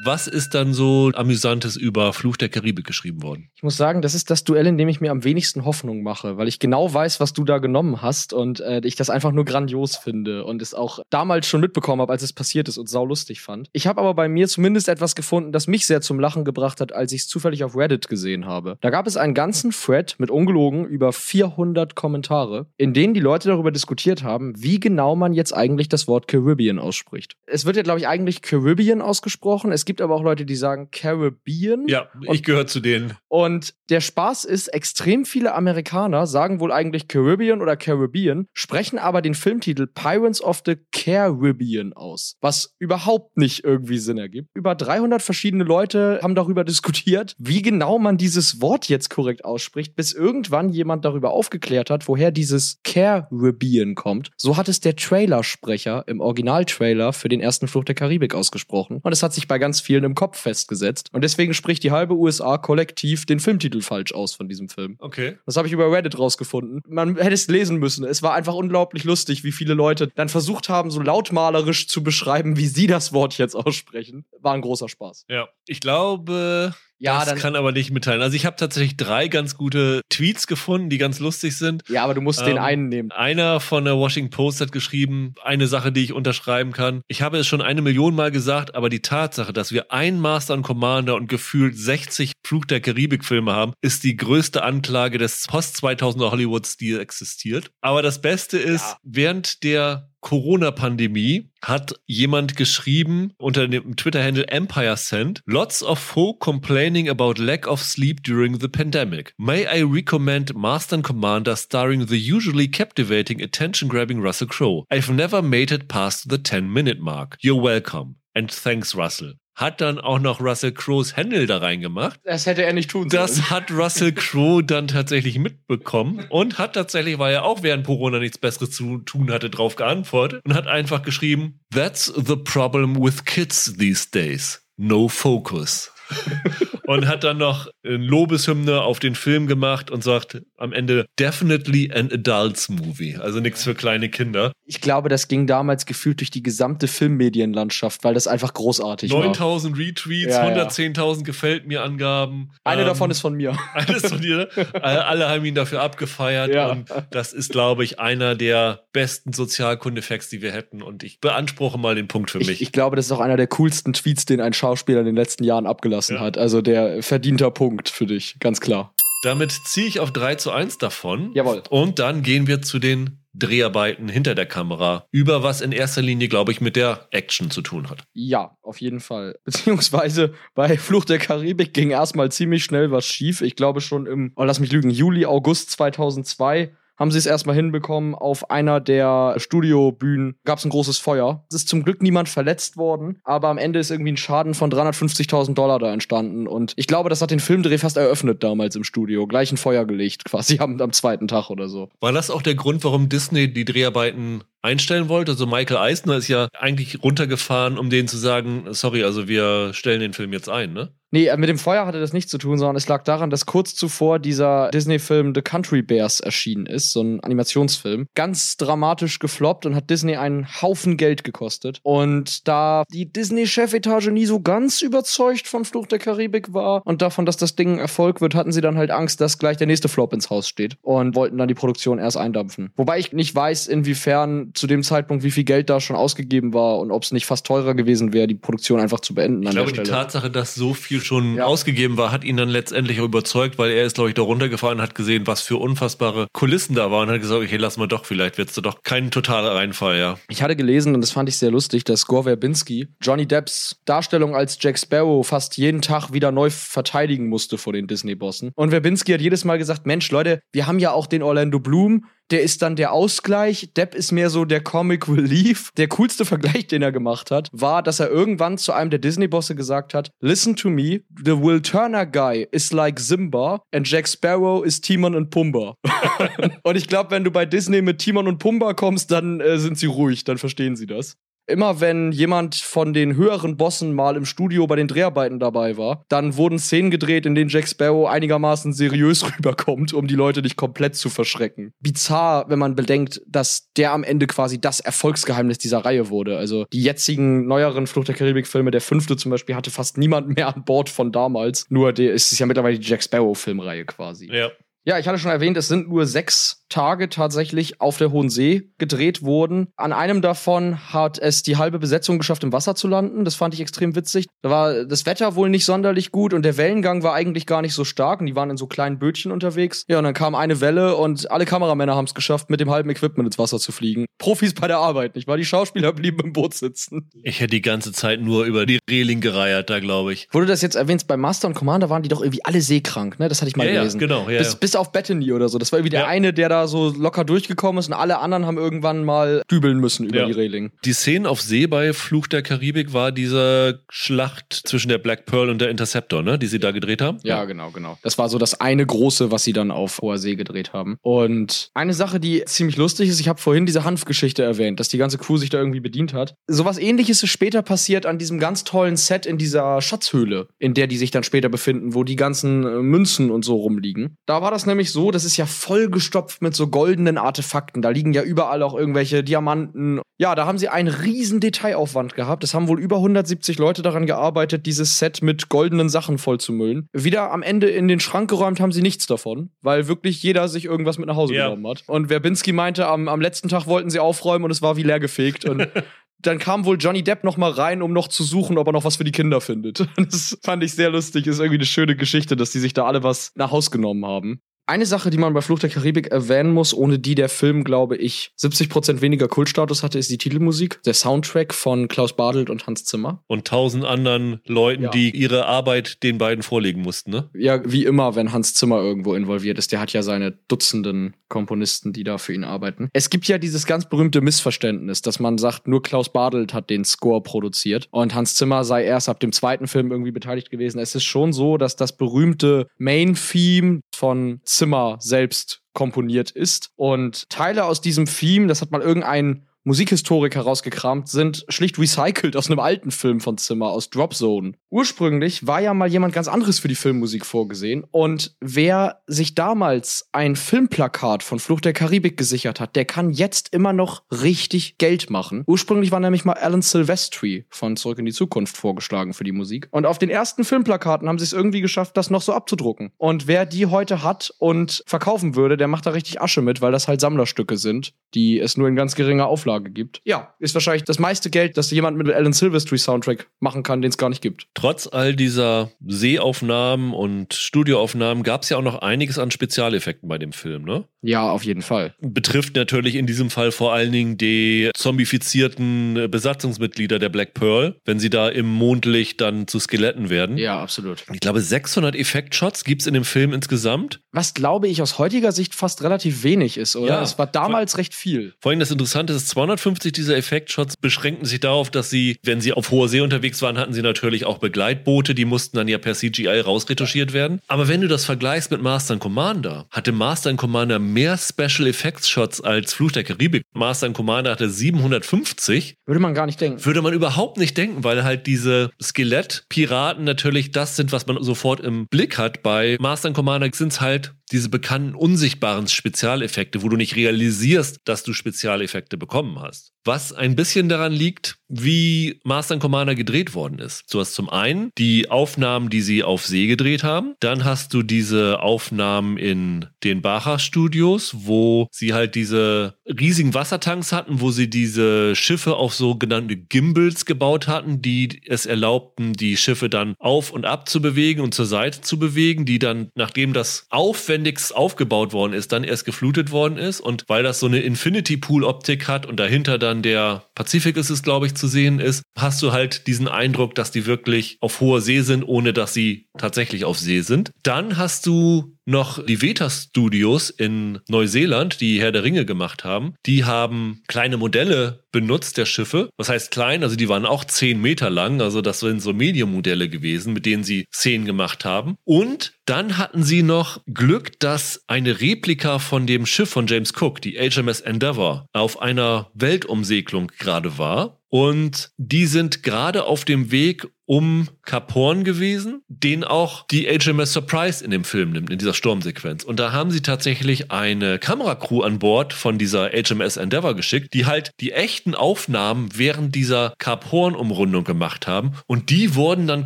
Was ist dann so amüsantes über Fluch der Karibik geschrieben worden? Ich muss sagen, das ist das Duell, in dem ich mir am wenigsten Hoffnung mache, weil ich genau weiß, was du da genommen hast und äh, ich das einfach nur grandios finde und es auch damals schon mitbekommen habe, als es passiert ist und saulustig fand. Ich habe aber bei mir zumindest etwas gefunden, das mich sehr zum Lachen gebracht hat, als ich es zufällig auf Reddit gesehen habe. Da gab es einen ganzen Thread mit ungelogen über 400 Kommentare, in denen die Leute darüber diskutiert haben, wie genau man jetzt eigentlich das Wort Caribbean ausspricht. Es wird ja, glaube ich, eigentlich Caribbean ausgesprochen. Es gibt aber auch Leute, die sagen Caribbean. Ja, ich gehöre zu denen. Und der Spaß ist, extrem viele Amerikaner sagen wohl eigentlich Caribbean oder Caribbean, sprechen aber den Filmtitel Pirates of the Caribbean aus, was überhaupt nicht irgendwie Sinn ergibt. Über 300 verschiedene Leute haben darüber diskutiert, wie genau man dieses Wort jetzt korrekt ausspricht, bis irgendwann jemand darüber aufgeklärt hat, woher dieses Caribbean kommt. So hat es der Trailersprecher im Originaltrailer für den ersten Fluch der Karibik ausgesprochen. Und es hat sich bei ganz vielen im Kopf festgesetzt. Und deswegen spricht die halbe USA kollektiv den Filmtitel falsch aus von diesem Film. Okay. Das habe ich über Reddit rausgefunden. Man hätte es lesen müssen. Es war einfach unglaublich lustig, wie viele Leute dann versucht haben, so lautmalerisch zu beschreiben, wie sie das Wort jetzt aussprechen. War ein großer Spaß. Ja. Ich glaube, Ja, das kann aber nicht mitteilen. Also ich habe tatsächlich drei ganz gute Tweets gefunden, die ganz lustig sind. Ja, aber du musst den Ähm, einen nehmen. Einer von der Washington Post hat geschrieben, eine Sache, die ich unterschreiben kann. Ich habe es schon eine Million Mal gesagt, aber die Tatsache, dass wir ein Master and Commander und gefühlt 60 Flug der Karibik Filme haben, ist die größte Anklage des Post-2000er Hollywoods, die existiert. Aber das Beste ist, während der Corona-Pandemie hat jemand geschrieben unter dem Twitter-Handle Empire Send, lots of folk complaining about lack of sleep during the pandemic. May I recommend Master and Commander starring the usually captivating, attention-grabbing Russell Crowe. I've never made it past the 10-minute mark. You're welcome. And thanks, Russell. Hat dann auch noch Russell Crowes Handle da reingemacht. Das hätte er nicht tun sollen. Das hat Russell Crowe dann tatsächlich mitbekommen und hat tatsächlich, weil er auch während Corona nichts Besseres zu tun hatte, drauf geantwortet und hat einfach geschrieben, That's the problem with kids these days. No focus. und hat dann noch eine Lobeshymne auf den Film gemacht und sagt am Ende definitely an adults movie, also nichts für kleine Kinder. Ich glaube, das ging damals gefühlt durch die gesamte Filmmedienlandschaft, weil das einfach großartig war. 9000 Retweets, Ja, ja. 110.000 gefällt mir Angaben. Eine Ähm, davon ist von mir. Alles von dir. Alle alle haben ihn dafür abgefeiert. Ja. Und das ist, glaube ich, einer der besten Sozialkunde-Facts, die wir hätten. Und ich beanspruche mal den Punkt für mich. Ich, ich glaube, das ist auch einer der coolsten Tweets, den ein Schauspieler in den letzten Jahren abgelassen Ja. hat. Also der verdienter Punkt für dich, ganz klar. Damit ziehe ich auf 3 zu 1 davon. Jawohl. Und dann gehen wir zu den Dreharbeiten hinter der Kamera. Über was in erster Linie, glaube ich, mit der Action zu tun hat. Ja, auf jeden Fall. Beziehungsweise bei Flucht der Karibik ging erstmal ziemlich schnell was schief. Ich glaube schon im, oh lass mich lügen, Juli, August 2002 haben sie es erstmal hinbekommen. Auf einer der Studiobühnen gab es ein großes Feuer. Es ist zum Glück niemand verletzt worden, aber am Ende ist irgendwie ein Schaden von 350.000 Dollar da entstanden. Und ich glaube, das hat den Filmdreh fast eröffnet damals im Studio. Gleich ein Feuer gelegt, quasi am, am zweiten Tag oder so. War das auch der Grund, warum Disney die Dreharbeiten einstellen wollte? Also Michael Eisner ist ja eigentlich runtergefahren, um denen zu sagen, sorry, also wir stellen den Film jetzt ein, ne? Nee, äh, mit dem Feuer hatte das nichts zu tun, sondern es lag daran, dass kurz zuvor dieser Disney-Film The Country Bears erschienen ist, so ein Animationsfilm. Ganz dramatisch gefloppt und hat Disney einen Haufen Geld gekostet. Und da die Disney-Chefetage nie so ganz überzeugt von Fluch der Karibik war und davon, dass das Ding ein Erfolg wird, hatten sie dann halt Angst, dass gleich der nächste Flop ins Haus steht und wollten dann die Produktion erst eindampfen. Wobei ich nicht weiß, inwiefern zu dem Zeitpunkt, wie viel Geld da schon ausgegeben war und ob es nicht fast teurer gewesen wäre, die Produktion einfach zu beenden Ich glaube, die. Tatsache, dass so viel schon Ja. ausgegeben war, hat ihn dann letztendlich auch überzeugt, weil er ist, glaube ich, da runtergefahren und hat gesehen, was für unfassbare Kulissen da waren und hat gesagt, okay, lass mal doch, vielleicht wird's da doch kein totaler Reinfall, ja. Ich hatte gelesen, und das fand ich sehr lustig, dass Gore Verbinski Johnny Depps Darstellung als Jack Sparrow fast jeden Tag wieder neu verteidigen musste vor den Disney-Bossen. Und Verbinski hat jedes Mal gesagt, Mensch, Leute, wir haben ja auch den Orlando Bloom, der ist dann der Ausgleich. Depp ist mehr so der Comic Relief. Der coolste Vergleich, den er gemacht hat, war, dass er irgendwann zu einem der Disney-Bosse gesagt hat, Listen to me, the Will Turner guy is like Simba and Jack Sparrow is Timon und Pumba. und ich glaube, wenn du bei Disney mit Timon und Pumba kommst, dann äh, sind sie ruhig, dann verstehen sie das. Immer wenn jemand von den höheren Bossen mal im Studio bei den Dreharbeiten dabei war, dann wurden Szenen gedreht, in denen Jack Sparrow einigermaßen seriös rüberkommt, um die Leute nicht komplett zu verschrecken. Bizarr, wenn man bedenkt, dass der am Ende quasi das Erfolgsgeheimnis dieser Reihe wurde. Also die jetzigen neueren Flucht der Karibik-Filme, der fünfte zum Beispiel, hatte fast niemand mehr an Bord von damals. Nur der, es ist ja mittlerweile die Jack Sparrow-Filmreihe quasi. Ja. Ja, ich hatte schon erwähnt, es sind nur sechs Tage tatsächlich auf der Hohen See gedreht worden. An einem davon hat es die halbe Besetzung geschafft, im Wasser zu landen. Das fand ich extrem witzig. Da war das Wetter wohl nicht sonderlich gut und der Wellengang war eigentlich gar nicht so stark und die waren in so kleinen Bötchen unterwegs. Ja, und dann kam eine Welle und alle Kameramänner haben es geschafft, mit dem halben Equipment ins Wasser zu fliegen. Profis bei der Arbeit, nicht wahr? Die Schauspieler blieben im Boot sitzen. Ich hätte die ganze Zeit nur über die Reling gereiert, da glaube ich. Wo du das jetzt erwähnst, bei Master und Commander waren die doch irgendwie alle seekrank, ne? Das hatte ich mal Ja, ja, gelesen. genau, ja, bis, ja. bis auf Bethany oder so. Das war irgendwie der Ja. eine, der da so locker durchgekommen ist und alle anderen haben irgendwann mal dübeln müssen über Ja. die Reling. Die Szene auf See bei Fluch der Karibik war diese Schlacht zwischen der Black Pearl und der Interceptor, ne, die sie da gedreht haben. Ja, genau, genau. Das war so das eine große, was sie dann auf hoher See gedreht haben. Und eine Sache, die ziemlich lustig ist, ich habe vorhin diese Hanfgeschichte erwähnt, dass die ganze Crew sich da irgendwie bedient hat. Sowas ähnliches ist später passiert an diesem ganz tollen Set in dieser Schatzhöhle, in der die sich dann später befinden, wo die ganzen äh, Münzen und so rumliegen. Da war das nämlich so, das ist ja vollgestopft mit so goldenen Artefakten. Da liegen ja überall auch irgendwelche Diamanten. Ja, da haben sie einen riesen Detailaufwand gehabt. Es haben wohl über 170 Leute daran gearbeitet, dieses Set mit goldenen Sachen vollzumüllen. Wieder am Ende in den Schrank geräumt haben sie nichts davon, weil wirklich jeder sich irgendwas mit nach Hause Ja. genommen hat. Und Verbinski meinte, am, am letzten Tag wollten sie aufräumen und es war wie leergefegt. Und dann kam wohl Johnny Depp noch mal rein, um noch zu suchen, ob er noch was für die Kinder findet. Das fand ich sehr lustig. Ist irgendwie eine schöne Geschichte, dass die sich da alle was nach Haus genommen haben. Eine Sache, die man bei Flucht der Karibik erwähnen muss, ohne die der Film, glaube ich, 70% weniger Kultstatus hatte, ist die Titelmusik. Der Soundtrack von Klaus Badelt und Hans Zimmer. Und tausend anderen Leuten, Ja. die ihre Arbeit den beiden vorlegen mussten, ne? Ja, wie immer, wenn Hans Zimmer irgendwo involviert ist. Der hat ja seine Dutzenden Komponisten, die da für ihn arbeiten. Es gibt ja dieses ganz berühmte Missverständnis, dass man sagt, nur Klaus Badelt hat den Score produziert und Hans Zimmer sei erst ab dem zweiten Film irgendwie beteiligt gewesen. Es ist schon so, dass das berühmte Main-Theme von Zimmer selbst komponiert ist. Und Teile aus diesem Theme, das hat mal irgendein Musikhistorik herausgekramt sind, schlicht recycelt aus einem alten Film von Zimmer, aus Drop Zone. Ursprünglich war ja mal jemand ganz anderes für die Filmmusik vorgesehen und wer sich damals ein Filmplakat von Flucht der Karibik gesichert hat, der kann jetzt immer noch richtig Geld machen. Ursprünglich war nämlich mal Alan Silvestri von Zurück in die Zukunft vorgeschlagen für die Musik. Und auf den ersten Filmplakaten haben sie es irgendwie geschafft, das noch so abzudrucken. Und wer die heute hat und verkaufen würde, der macht da richtig Asche mit, weil das halt Sammlerstücke sind, die es nur in ganz geringer Auflage gibt. Ja, ist wahrscheinlich das meiste Geld, das jemand mit Alan Silvestri Soundtrack machen kann, den es gar nicht gibt. Trotz all dieser Sehaufnahmen und Studioaufnahmen gab es ja auch noch einiges an Spezialeffekten bei dem Film, ne? Ja, auf jeden Fall. Betrifft natürlich in diesem Fall vor allen Dingen die zombifizierten Besatzungsmitglieder der Black Pearl, wenn sie da im Mondlicht dann zu Skeletten werden. Ja, absolut. Ich glaube, 600 Effektshots gibt es in dem Film insgesamt. Was, glaube ich, aus heutiger Sicht fast relativ wenig ist, oder? Ja. Es war damals recht viel. Vor allem das Interessante ist, 250 dieser Effektshots beschränkten sich darauf, dass sie, wenn sie auf hoher See unterwegs waren, hatten sie natürlich auch Begleitboote, die mussten dann ja per CGI rausretuschiert werden. Aber wenn du das vergleichst mit Master and Commander, hatte Master and Commander mehr Special Effects Shots als Fluch der Karibik. Master and Commander hatte 750. Würde man gar nicht denken. Würde man überhaupt nicht denken, weil halt diese Skelettpiraten natürlich das sind, was man sofort im Blick hat. Bei Master and Commander sind es halt diese bekannten unsichtbaren Spezialeffekte, wo du nicht realisierst, dass du Spezialeffekte bekommen hast. Was ein bisschen daran liegt, wie Master and Commander gedreht worden ist. Du hast zum einen die Aufnahmen, die sie auf See gedreht haben. Dann hast du diese Aufnahmen in den Baja Studios, wo sie halt diese riesigen Wassertanks hatten, wo sie diese Schiffe auf sogenannte Gimbals gebaut hatten, die es erlaubten, die Schiffe dann auf und ab zu bewegen und zur Seite zu bewegen, die dann, nachdem das aufwendigst aufgebaut worden ist, dann erst geflutet worden ist. Und weil das so eine Infinity Pool Optik hat und dahinter dann der Pazifik ist es, glaube ich, zu sehen ist, hast du halt diesen Eindruck, dass die wirklich auf hoher See sind, ohne dass sie tatsächlich auf See sind. Dann hast du noch die Veta Studios in Neuseeland, die Herr der Ringe gemacht haben. Die haben kleine Modelle benutzt der Schiffe. Was heißt klein? Also die waren auch 10 Meter lang. Also das sind so Medium-Modelle gewesen, mit denen sie Szenen gemacht haben. Und dann hatten sie noch Glück, dass eine Replika von dem Schiff von James Cook, die HMS Endeavour, auf einer Weltumsegelung gerade war. Und die sind gerade auf dem Weg um Cap Horn gewesen, den auch die HMS Surprise in dem Film nimmt, in dieser Sturmsequenz. Und da haben sie tatsächlich eine Kameracrew an Bord von dieser HMS Endeavour geschickt, die halt die echten Aufnahmen während dieser Cap Horn Umrundung gemacht haben. Und die wurden dann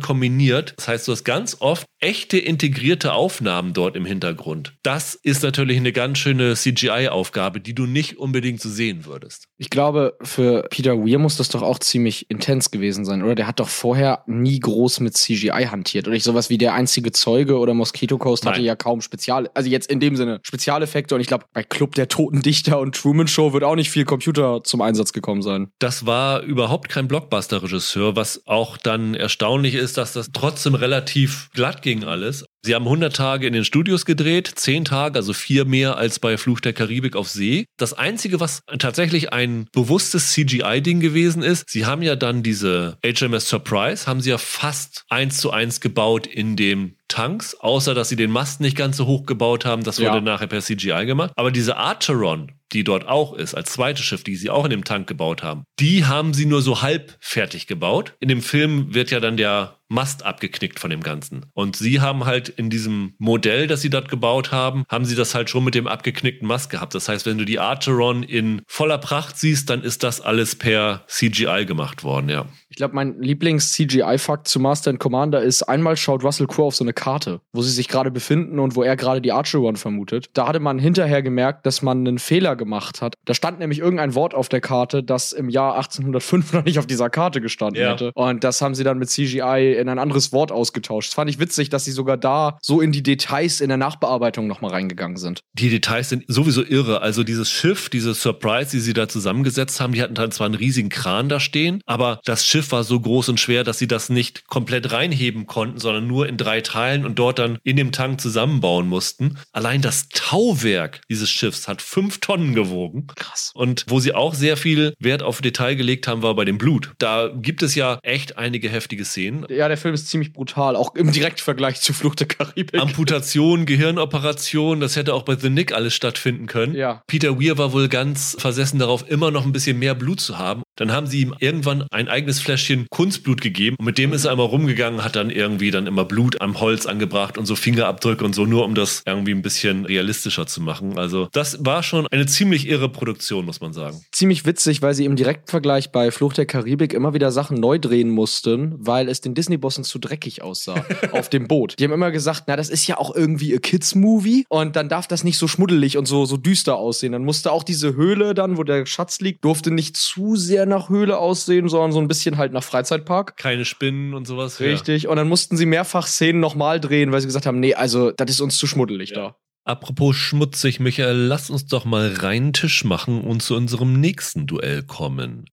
kombiniert. Das heißt, du hast ganz oft echte integrierte Aufnahmen dort im Hintergrund. Das ist natürlich eine ganz schöne CGI-Aufgabe, die du nicht unbedingt so sehen würdest. Ich glaube, für Peter Weir muss das doch auch ziemlich intens gewesen sein, oder? Der hat doch vorher nie groß mit CGI hantiert. Oder nicht sowas wie der einzige Zeuge oder Mosquito Coast hatte Nein. ja kaum Spezial, also jetzt in dem Sinne Spezialeffekte. Und ich glaube, bei Club der Toten Dichter und Truman Show wird auch nicht viel Computer zum Einsatz gekommen sein. Das war überhaupt kein Blockbuster-Regisseur, was auch dann erstaunlich ist, dass das trotzdem relativ glatt ging alles. Sie haben 100 Tage in den Studios gedreht, 10 Tage, also vier mehr als bei Fluch der Karibik auf See. Das Einzige, was tatsächlich ein bewusstes CGI-Ding gewesen ist, sie haben ja dann diese HMS Surprise, haben sie ja fast eins zu eins gebaut in dem Tanks, außer dass sie den Mast nicht ganz so hoch gebaut haben. Das wurde Ja. nachher per CGI gemacht. Aber diese Archeron, die dort auch ist, als zweites Schiff, die sie auch in dem Tank gebaut haben, die haben sie nur so halb fertig gebaut. In dem Film wird ja dann der Mast abgeknickt von dem Ganzen. Und sie haben halt in diesem Modell, das sie dort gebaut haben, haben sie das halt schon mit dem abgeknickten Mast gehabt. Das heißt, wenn du die Archeron in voller Pracht siehst, dann ist das alles per CGI gemacht worden, ja. Ich glaube, mein Lieblings-CGI-Fakt zu Master and Commander ist, einmal schaut Russell Crowe auf so eine Karte, wo sie sich gerade befinden und wo er gerade die Archeron vermutet. Da hatte man hinterher gemerkt, dass man einen Fehler gemacht hat. Da stand nämlich irgendein Wort auf der Karte, das im Jahr 1805 noch nicht auf dieser Karte gestanden Ja. hätte. Und das haben sie dann mit CGI in ein anderes Wort ausgetauscht. Das fand ich witzig, dass sie sogar da so in die Details in der Nachbearbeitung nochmal reingegangen sind. Die Details sind sowieso irre. Also dieses Schiff, diese Surprise, die sie da zusammengesetzt haben, die hatten dann zwar einen riesigen Kran da stehen, aber das Schiff war so groß und schwer, dass sie das nicht komplett reinheben konnten, sondern nur in drei Teilen und dort dann in dem Tank zusammenbauen mussten. Allein das Tauwerk dieses Schiffs hat fünf Tonnen gewogen. Krass. Und wo sie auch sehr viel Wert auf Detail gelegt haben, war bei dem Blut. Da gibt es ja echt einige heftige Szenen. Ja, Ja, der Film ist ziemlich brutal, auch im Direktvergleich zu Flucht der Karibik. Amputation, Gehirnoperation, das hätte auch bei The Nick alles stattfinden können. Ja. Peter Weir war wohl ganz versessen darauf, immer noch ein bisschen mehr Blut zu haben. Dann haben sie ihm irgendwann ein eigenes Fläschchen Kunstblut gegeben und mit dem ist er immer rumgegangen, hat dann irgendwie dann immer Blut am Holz angebracht und so Fingerabdrücke und so, nur um das irgendwie ein bisschen realistischer zu machen. Also das war schon eine ziemlich irre Produktion, muss man sagen. Ziemlich witzig, weil sie im Direktvergleich bei Flucht der Karibik immer wieder Sachen neu drehen mussten, weil es den Disney-Bossen zu dreckig aussah auf dem Boot. Die haben immer gesagt, na, das ist ja auch irgendwie a Kids-Movie und dann darf das nicht so schmuddelig und so, so düster aussehen. Dann musste auch diese Höhle dann, wo der Schatz liegt, durfte nicht zu sehr nach Höhle aussehen, sondern so ein bisschen halt nach Freizeitpark. Keine Spinnen und sowas. Richtig. Und dann mussten sie mehrfach Szenen nochmal drehen, weil sie gesagt haben, nee, also das ist uns zu schmuddelig Ja. da. Apropos schmutzig, Michael, lass uns doch mal reinen Tisch machen und zu unserem nächsten Duell kommen.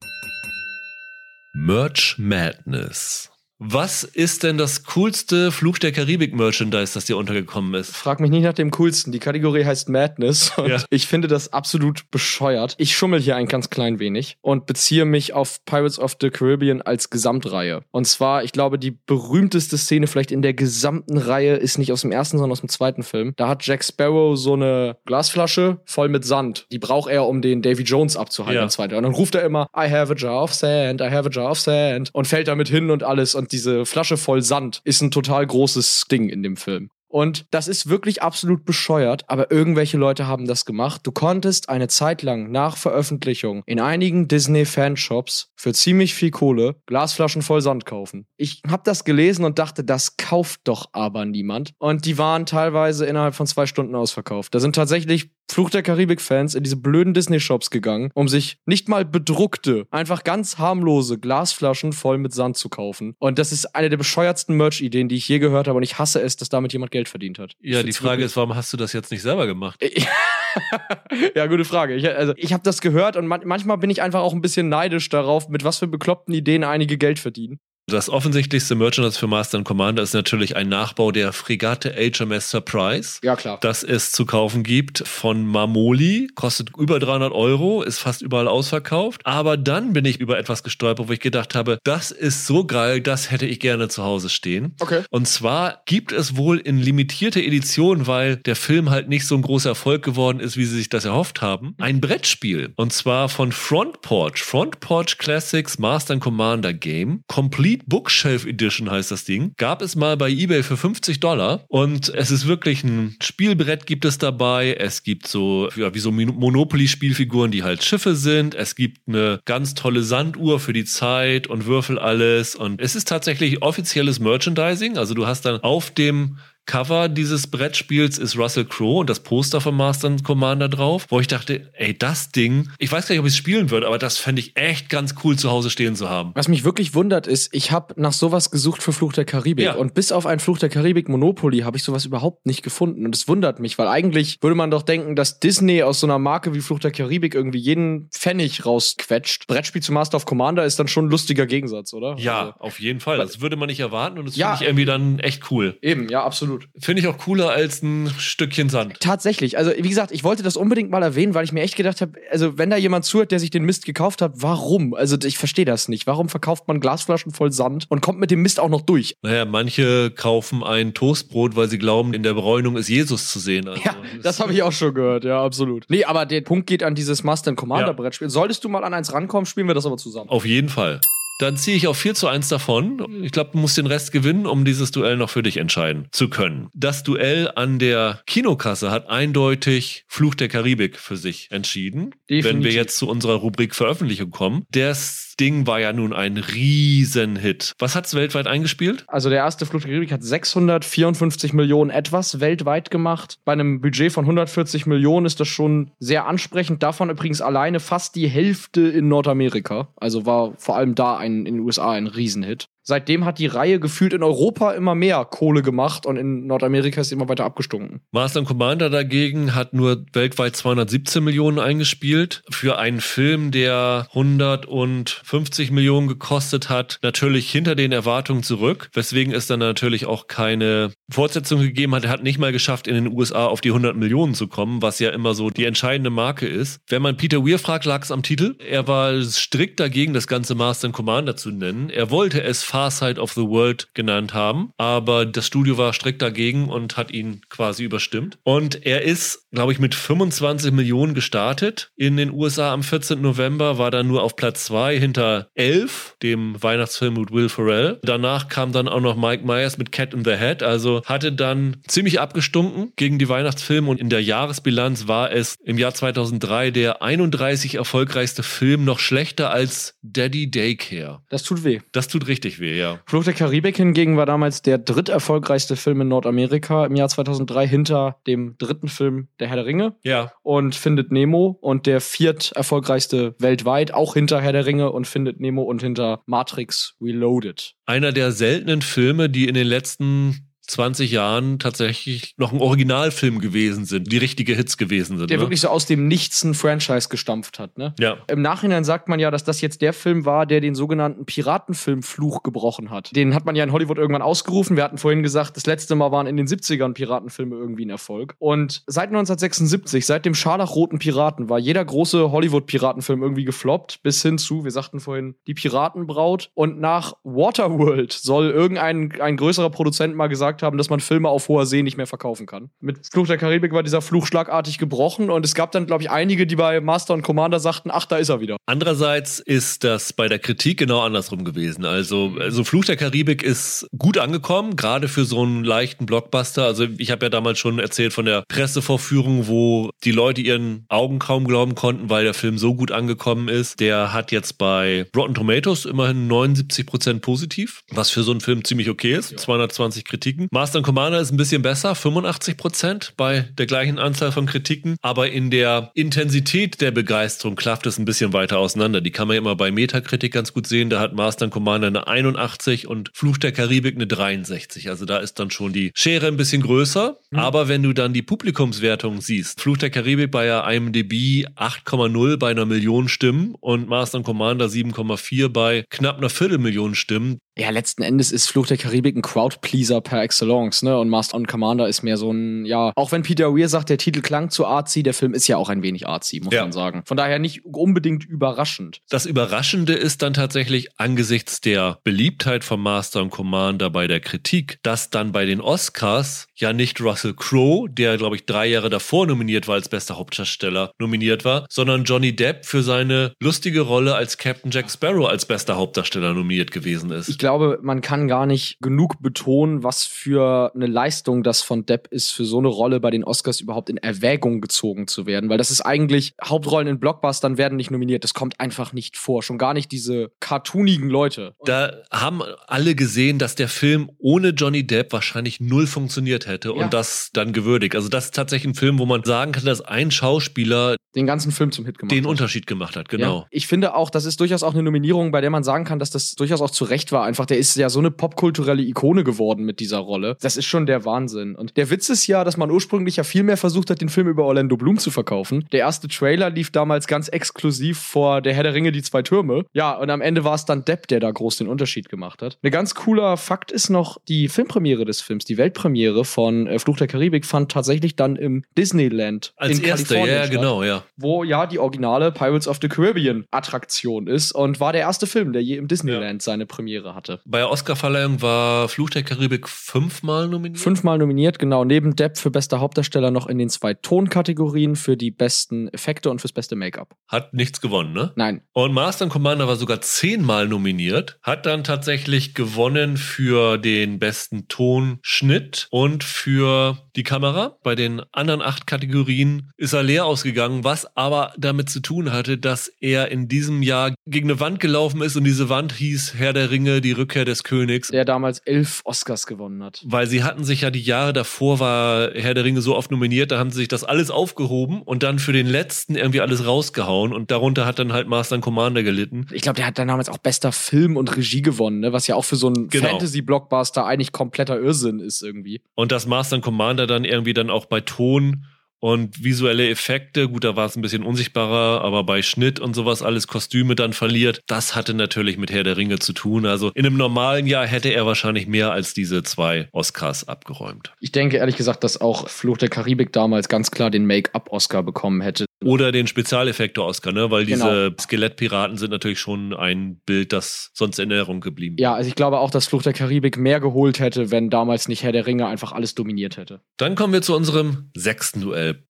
Merch Madness. Was ist denn das coolste Fluch der Karibik-Merchandise, das dir untergekommen ist? Frag mich nicht nach dem coolsten. Die Kategorie heißt Madness und Ja. ich finde das absolut bescheuert. Ich schummel hier ein ganz klein wenig und beziehe mich auf Pirates of the Caribbean als Gesamtreihe. Und zwar, ich glaube, die berühmteste Szene vielleicht in der gesamten Reihe ist nicht aus dem ersten, sondern aus dem zweiten Film. Da hat Jack Sparrow so eine Glasflasche voll mit Sand. Die braucht er, um den Davy Jones abzuhalten Ja. und dann ruft er immer, I have a jar of sand, I have a jar of sand und fällt damit hin und alles. Und diese Flasche voll Sand ist ein total großes Ding in dem Film. Und das ist wirklich absolut bescheuert, aber irgendwelche Leute haben das gemacht. Du konntest eine Zeit lang nach Veröffentlichung in einigen Disney-Fanshops für ziemlich viel Kohle Glasflaschen voll Sand kaufen. Ich habe das gelesen und dachte, das kauft doch aber niemand. Und die waren teilweise innerhalb von zwei Stunden ausverkauft. Da sind tatsächlich Fluch der Karibik-Fans in diese blöden Disney-Shops gegangen, um sich nicht mal bedruckte, einfach ganz harmlose Glasflaschen voll mit Sand zu kaufen. Und das ist eine der bescheuertsten Merch-Ideen, die ich je gehört habe. Und ich hasse es, dass damit jemand Geld verdient hat. Ja, die Frage wirklich- ist, warum hast du das jetzt nicht selber gemacht? ja, gute Frage. Ich, also, ich habe das gehört und man manchmal bin ich einfach auch ein bisschen neidisch darauf, mit was für bekloppten Ideen einige Geld verdienen. Das offensichtlichste Merchandise für Master and Commander ist natürlich ein Nachbau der Fregatte HMS Surprise. Ja, klar. das es zu kaufen gibt von Mamoli. Kostet über 300 Euro, ist fast überall ausverkauft. Aber dann bin ich über etwas gestolpert, wo ich gedacht habe, das ist so geil, das hätte ich gerne zu Hause stehen. Okay. Und zwar gibt es wohl in limitierte Edition, weil der Film halt nicht so ein großer Erfolg geworden ist, wie sie sich das erhofft haben, ein Brettspiel. Und zwar von Front Porch. Front Porch Classics Master and Commander Game. Complete Bookshelf Edition heißt das Ding. Gab es mal bei eBay für 50 Dollar. Und es ist wirklich ein Spielbrett gibt es dabei. Es gibt so, ja, wie so Monopoly-Spielfiguren, die halt Schiffe sind. Es gibt eine ganz tolle Sanduhr für die Zeit und Würfel alles. Und es ist tatsächlich offizielles Merchandising. Also du hast dann auf dem Cover dieses Brettspiels ist Russell Crowe und das Poster von Master and Commander drauf, wo ich dachte, ey, das Ding, ich weiß gar nicht, ob ich es spielen würde, aber das fände ich echt ganz cool zu Hause stehen zu haben. Was mich wirklich wundert ist, ich habe nach sowas gesucht für Fluch der Karibik Ja. und bis auf ein Fluch der Karibik Monopoly habe ich sowas überhaupt nicht gefunden und es wundert mich, weil eigentlich würde man doch denken, dass Disney aus so einer Marke wie Fluch der Karibik irgendwie jeden Pfennig rausquetscht. Brettspiel zu Master of Commander ist dann schon ein lustiger Gegensatz, oder? Ja, Also, auf jeden Fall. Das würde man nicht erwarten und das Ja. finde ich irgendwie dann echt cool. eben, ja, absolut. Finde ich auch cooler als ein Stückchen Sand. Tatsächlich. Also, wie gesagt, ich wollte das unbedingt mal erwähnen, weil ich mir echt gedacht habe, also, wenn da jemand zuhört, der sich den Mist gekauft hat, warum? Also, ich verstehe das nicht. Warum verkauft man Glasflaschen voll Sand und kommt mit dem Mist auch noch durch? Naja, manche kaufen ein Toastbrot, weil sie glauben, in der Bräunung ist Jesus zu sehen. Also, Ja, das habe ich auch schon gehört, ja, absolut. Nee, aber der Punkt geht an dieses Master and Commander Ja. Brettspiel. Solltest du mal an eins rankommen, spielen wir das aber zusammen. Auf jeden Fall. Dann ziehe ich auf 4 zu 1 davon. Ich glaube, du musst den Rest gewinnen, um dieses Duell noch für dich entscheiden zu können. Das Duell an der Kinokasse hat eindeutig Fluch der Karibik für sich entschieden. Wenn wir Definitiv. jetzt zu unserer Rubrik Veröffentlichung kommen. Das Ding war ja nun ein Riesenhit. Was hat's weltweit eingespielt? Also der erste Flucht der Karibik hat 654 Millionen etwas weltweit gemacht. Bei einem Budget von 140 Millionen ist das schon sehr ansprechend. Davon übrigens alleine fast die Hälfte in Nordamerika. Also war vor allem da ein, in den USA ein Riesenhit. Seitdem hat die Reihe gefühlt in Europa immer mehr Kohle gemacht und in Nordamerika ist sie immer weiter abgestunken. Master and Commander dagegen hat nur weltweit 217 Millionen eingespielt. Für einen Film, der 150 Millionen gekostet hat, natürlich hinter den Erwartungen zurück. Weswegen es dann natürlich auch keine Fortsetzung gegeben hat. Er hat nicht mal geschafft, in den USA auf die 100 Millionen zu kommen, was ja immer so die entscheidende Marke ist. Wenn man Peter Weir fragt, lag es am Titel. Er war strikt dagegen, das ganze Master and Commander zu nennen. Er wollte es Far Side of the World genannt haben. Aber das Studio war strikt dagegen und hat ihn quasi überstimmt. Und er ist, glaube ich, mit 25 Millionen gestartet in den USA am 14. November, war dann nur auf Platz 2 hinter Elf, dem Weihnachtsfilm mit Will Ferrell. Danach kam dann auch noch Mike Myers mit Cat in the Head, also hatte dann ziemlich abgestunken gegen die Weihnachtsfilme und in der Jahresbilanz war es im Jahr 2003 der 31 erfolgreichste Film, noch schlechter als Daddy Daycare. Das tut weh. Das tut richtig weh, ja. Fluch der Karibik hingegen war damals der dritterfolgreichste Film in Nordamerika im Jahr 2003 hinter dem dritten Film Der Herr der Ringe Ja, und Findet Nemo und der vierterfolgreichste weltweit auch hinter Herr der Ringe und Findet Nemo und hinter Matrix Reloaded. einer der seltenen Filme, die in den letzten 20 Jahren tatsächlich noch ein Originalfilm gewesen sind, die richtige Hits gewesen sind. Der ne? wirklich so aus dem Nichts ein Franchise gestampft hat, ne? Ja. Im Nachhinein sagt man ja, dass das jetzt der Film war, der den sogenannten Piratenfilmfluch gebrochen hat. Den hat man ja in Hollywood irgendwann ausgerufen. Wir hatten vorhin gesagt, das letzte Mal waren in den 70ern Piratenfilme irgendwie ein Erfolg. Und seit 1976, seit dem Scharlachroten Piraten, war jeder große Hollywood-Piratenfilm irgendwie gefloppt, bis hin zu, wir sagten vorhin, die Piratenbraut. Und nach Waterworld soll irgendein ein größerer Produzent mal gesagt haben, dass man Filme auf hoher See nicht mehr verkaufen kann. Mit Fluch der Karibik war dieser Fluch schlagartig gebrochen und es gab dann, glaube ich, einige, die bei Master und Commander sagten, ach, da ist er wieder. Andererseits ist das bei der Kritik genau andersrum gewesen. Also, also Fluch der Karibik ist gut angekommen, gerade für so einen leichten Blockbuster. Also ich habe ja damals schon erzählt von der Pressevorführung, wo die Leute ihren Augen kaum glauben konnten, weil der Film so gut angekommen ist. Der hat jetzt bei Rotten Tomatoes immerhin 79% positiv, was für so einen Film ziemlich okay ist. 220 Kritiken. Master and Commander ist ein bisschen besser, 85% bei der gleichen Anzahl von Kritiken. Aber in der Intensität der Begeisterung klafft es ein bisschen weiter auseinander. Die kann man ja immer bei Metakritik ganz gut sehen. Da hat Master and Commander eine 81 und Fluch der Karibik eine 63. Also da ist dann schon die Schere ein bisschen größer. Aber wenn du dann die Publikumswertung siehst, Fluch der Karibik bei IMDb 8,0 bei einer Million Stimmen und Master and Commander 7,4 bei knapp einer Viertelmillion Stimmen. Ja, letzten Endes ist Fluch der Karibik ein Crowdpleaser per excellence, ne? Und Master und Commander ist mehr so ein, ja, auch wenn Peter Weir sagt, der Titel klang zu artsy, der Film ist ja auch ein wenig artsy, muss Ja. man sagen. Von daher nicht unbedingt überraschend. Das Überraschende ist dann tatsächlich angesichts der Beliebtheit von Master und Commander bei der Kritik, dass dann bei den Oscars ja nicht Russell Crowe, der glaube ich drei Jahre davor nominiert war als bester Hauptdarsteller, nominiert war, sondern Johnny Depp für seine lustige Rolle als Captain Jack Sparrow als bester Hauptdarsteller nominiert gewesen ist. Ich glaube, man kann gar nicht genug betonen, was für eine Leistung das von Depp ist, für so eine Rolle bei den Oscars überhaupt in Erwägung gezogen zu werden. Weil das ist eigentlich, Hauptrollen in Blockbustern werden nicht nominiert. Das kommt einfach nicht vor. Schon gar nicht diese cartoonigen Leute. Da haben alle gesehen, dass der Film ohne Johnny Depp wahrscheinlich null funktioniert hätte Ja. und das dann gewürdigt. Also das ist tatsächlich ein Film, wo man sagen kann, dass ein Schauspieler Den ganzen Film zum Hit gemacht den hat. Unterschied gemacht hat. Genau. Ja, ich finde auch, das ist durchaus auch eine Nominierung, bei der man sagen kann, dass das durchaus auch zu Recht war. Einfach, der ist ja so eine popkulturelle Ikone geworden mit dieser Rolle. Das ist schon der Wahnsinn. Und der Witz ist ja, dass man ursprünglich ja viel mehr versucht hat, den Film über Orlando Bloom zu verkaufen. Der erste Trailer lief damals ganz exklusiv vor Der Herr der Ringe, die zwei Türme. Ja, und am Ende war es dann Depp, der da groß den Unterschied gemacht hat. Ein ganz cooler Fakt ist noch, die Filmpremiere des Films, die Weltpremiere von äh, Fluch der Karibik fand tatsächlich dann im Disneyland Als in erster, ja, Kalifornien ja, statt genau, ja. wo ja die originale Pirates of the Caribbean Attraktion ist und war der erste Film, der je im Disneyland seine Premiere hatte. Bei der Oscarverleihung war Fluch der Karibik fünfmal nominiert. Fünfmal nominiert, genau, neben Depp für bester Hauptdarsteller noch in den zwei Tonkategorien für die besten Effekte und fürs beste Make-up. Hat nichts gewonnen, ne? Nein, Und Master and Commander war sogar zehnmal nominiert, hat dann tatsächlich gewonnen für den besten Tonschnitt und für die Kamera. Bei den anderen acht Kategorien ist er leer ausgegangen, was aber damit zu tun hatte, dass er in diesem Jahr gegen eine Wand gelaufen ist und diese Wand hieß Herr der Ringe, die Rückkehr des Königs. der damals elf Oscars gewonnen hat. Weil sie hatten sich ja die Jahre davor war Herr der Ringe so oft nominiert, da haben sie sich das alles aufgehoben und dann für den letzten irgendwie alles rausgehauen und darunter hat dann halt Master and Commander gelitten. Ich glaube, der hat dann damals auch bester Film und Regie gewonnen, ne? was ja auch für so einen Genau. Fantasy-Blockbuster eigentlich kompletter Irrsinn ist irgendwie. Und dass Master and Commander dann irgendwie dann auch bei Ton und visuelle Effekte, gut, da war es ein bisschen unsichtbarer, aber bei Schnitt und sowas alles Kostüme dann verliert, das hatte natürlich mit Herr der Ringe zu tun. Also in einem normalen Jahr hätte er wahrscheinlich mehr als diese zwei Oscars abgeräumt. Ich denke ehrlich gesagt, dass auch Fluch der Karibik damals ganz klar den Make-up-Oscar bekommen hätte. Oder den Spezialeffekte-Oscar, ne? Weil diese Genau. Skelettpiraten sind natürlich schon ein Bild, das sonst in Erinnerung geblieben Ja, also ich glaube auch, dass Fluch der Karibik mehr geholt hätte, wenn damals nicht Herr der Ringe einfach alles dominiert hätte. Dann kommen wir zu unserem sechsten Duell.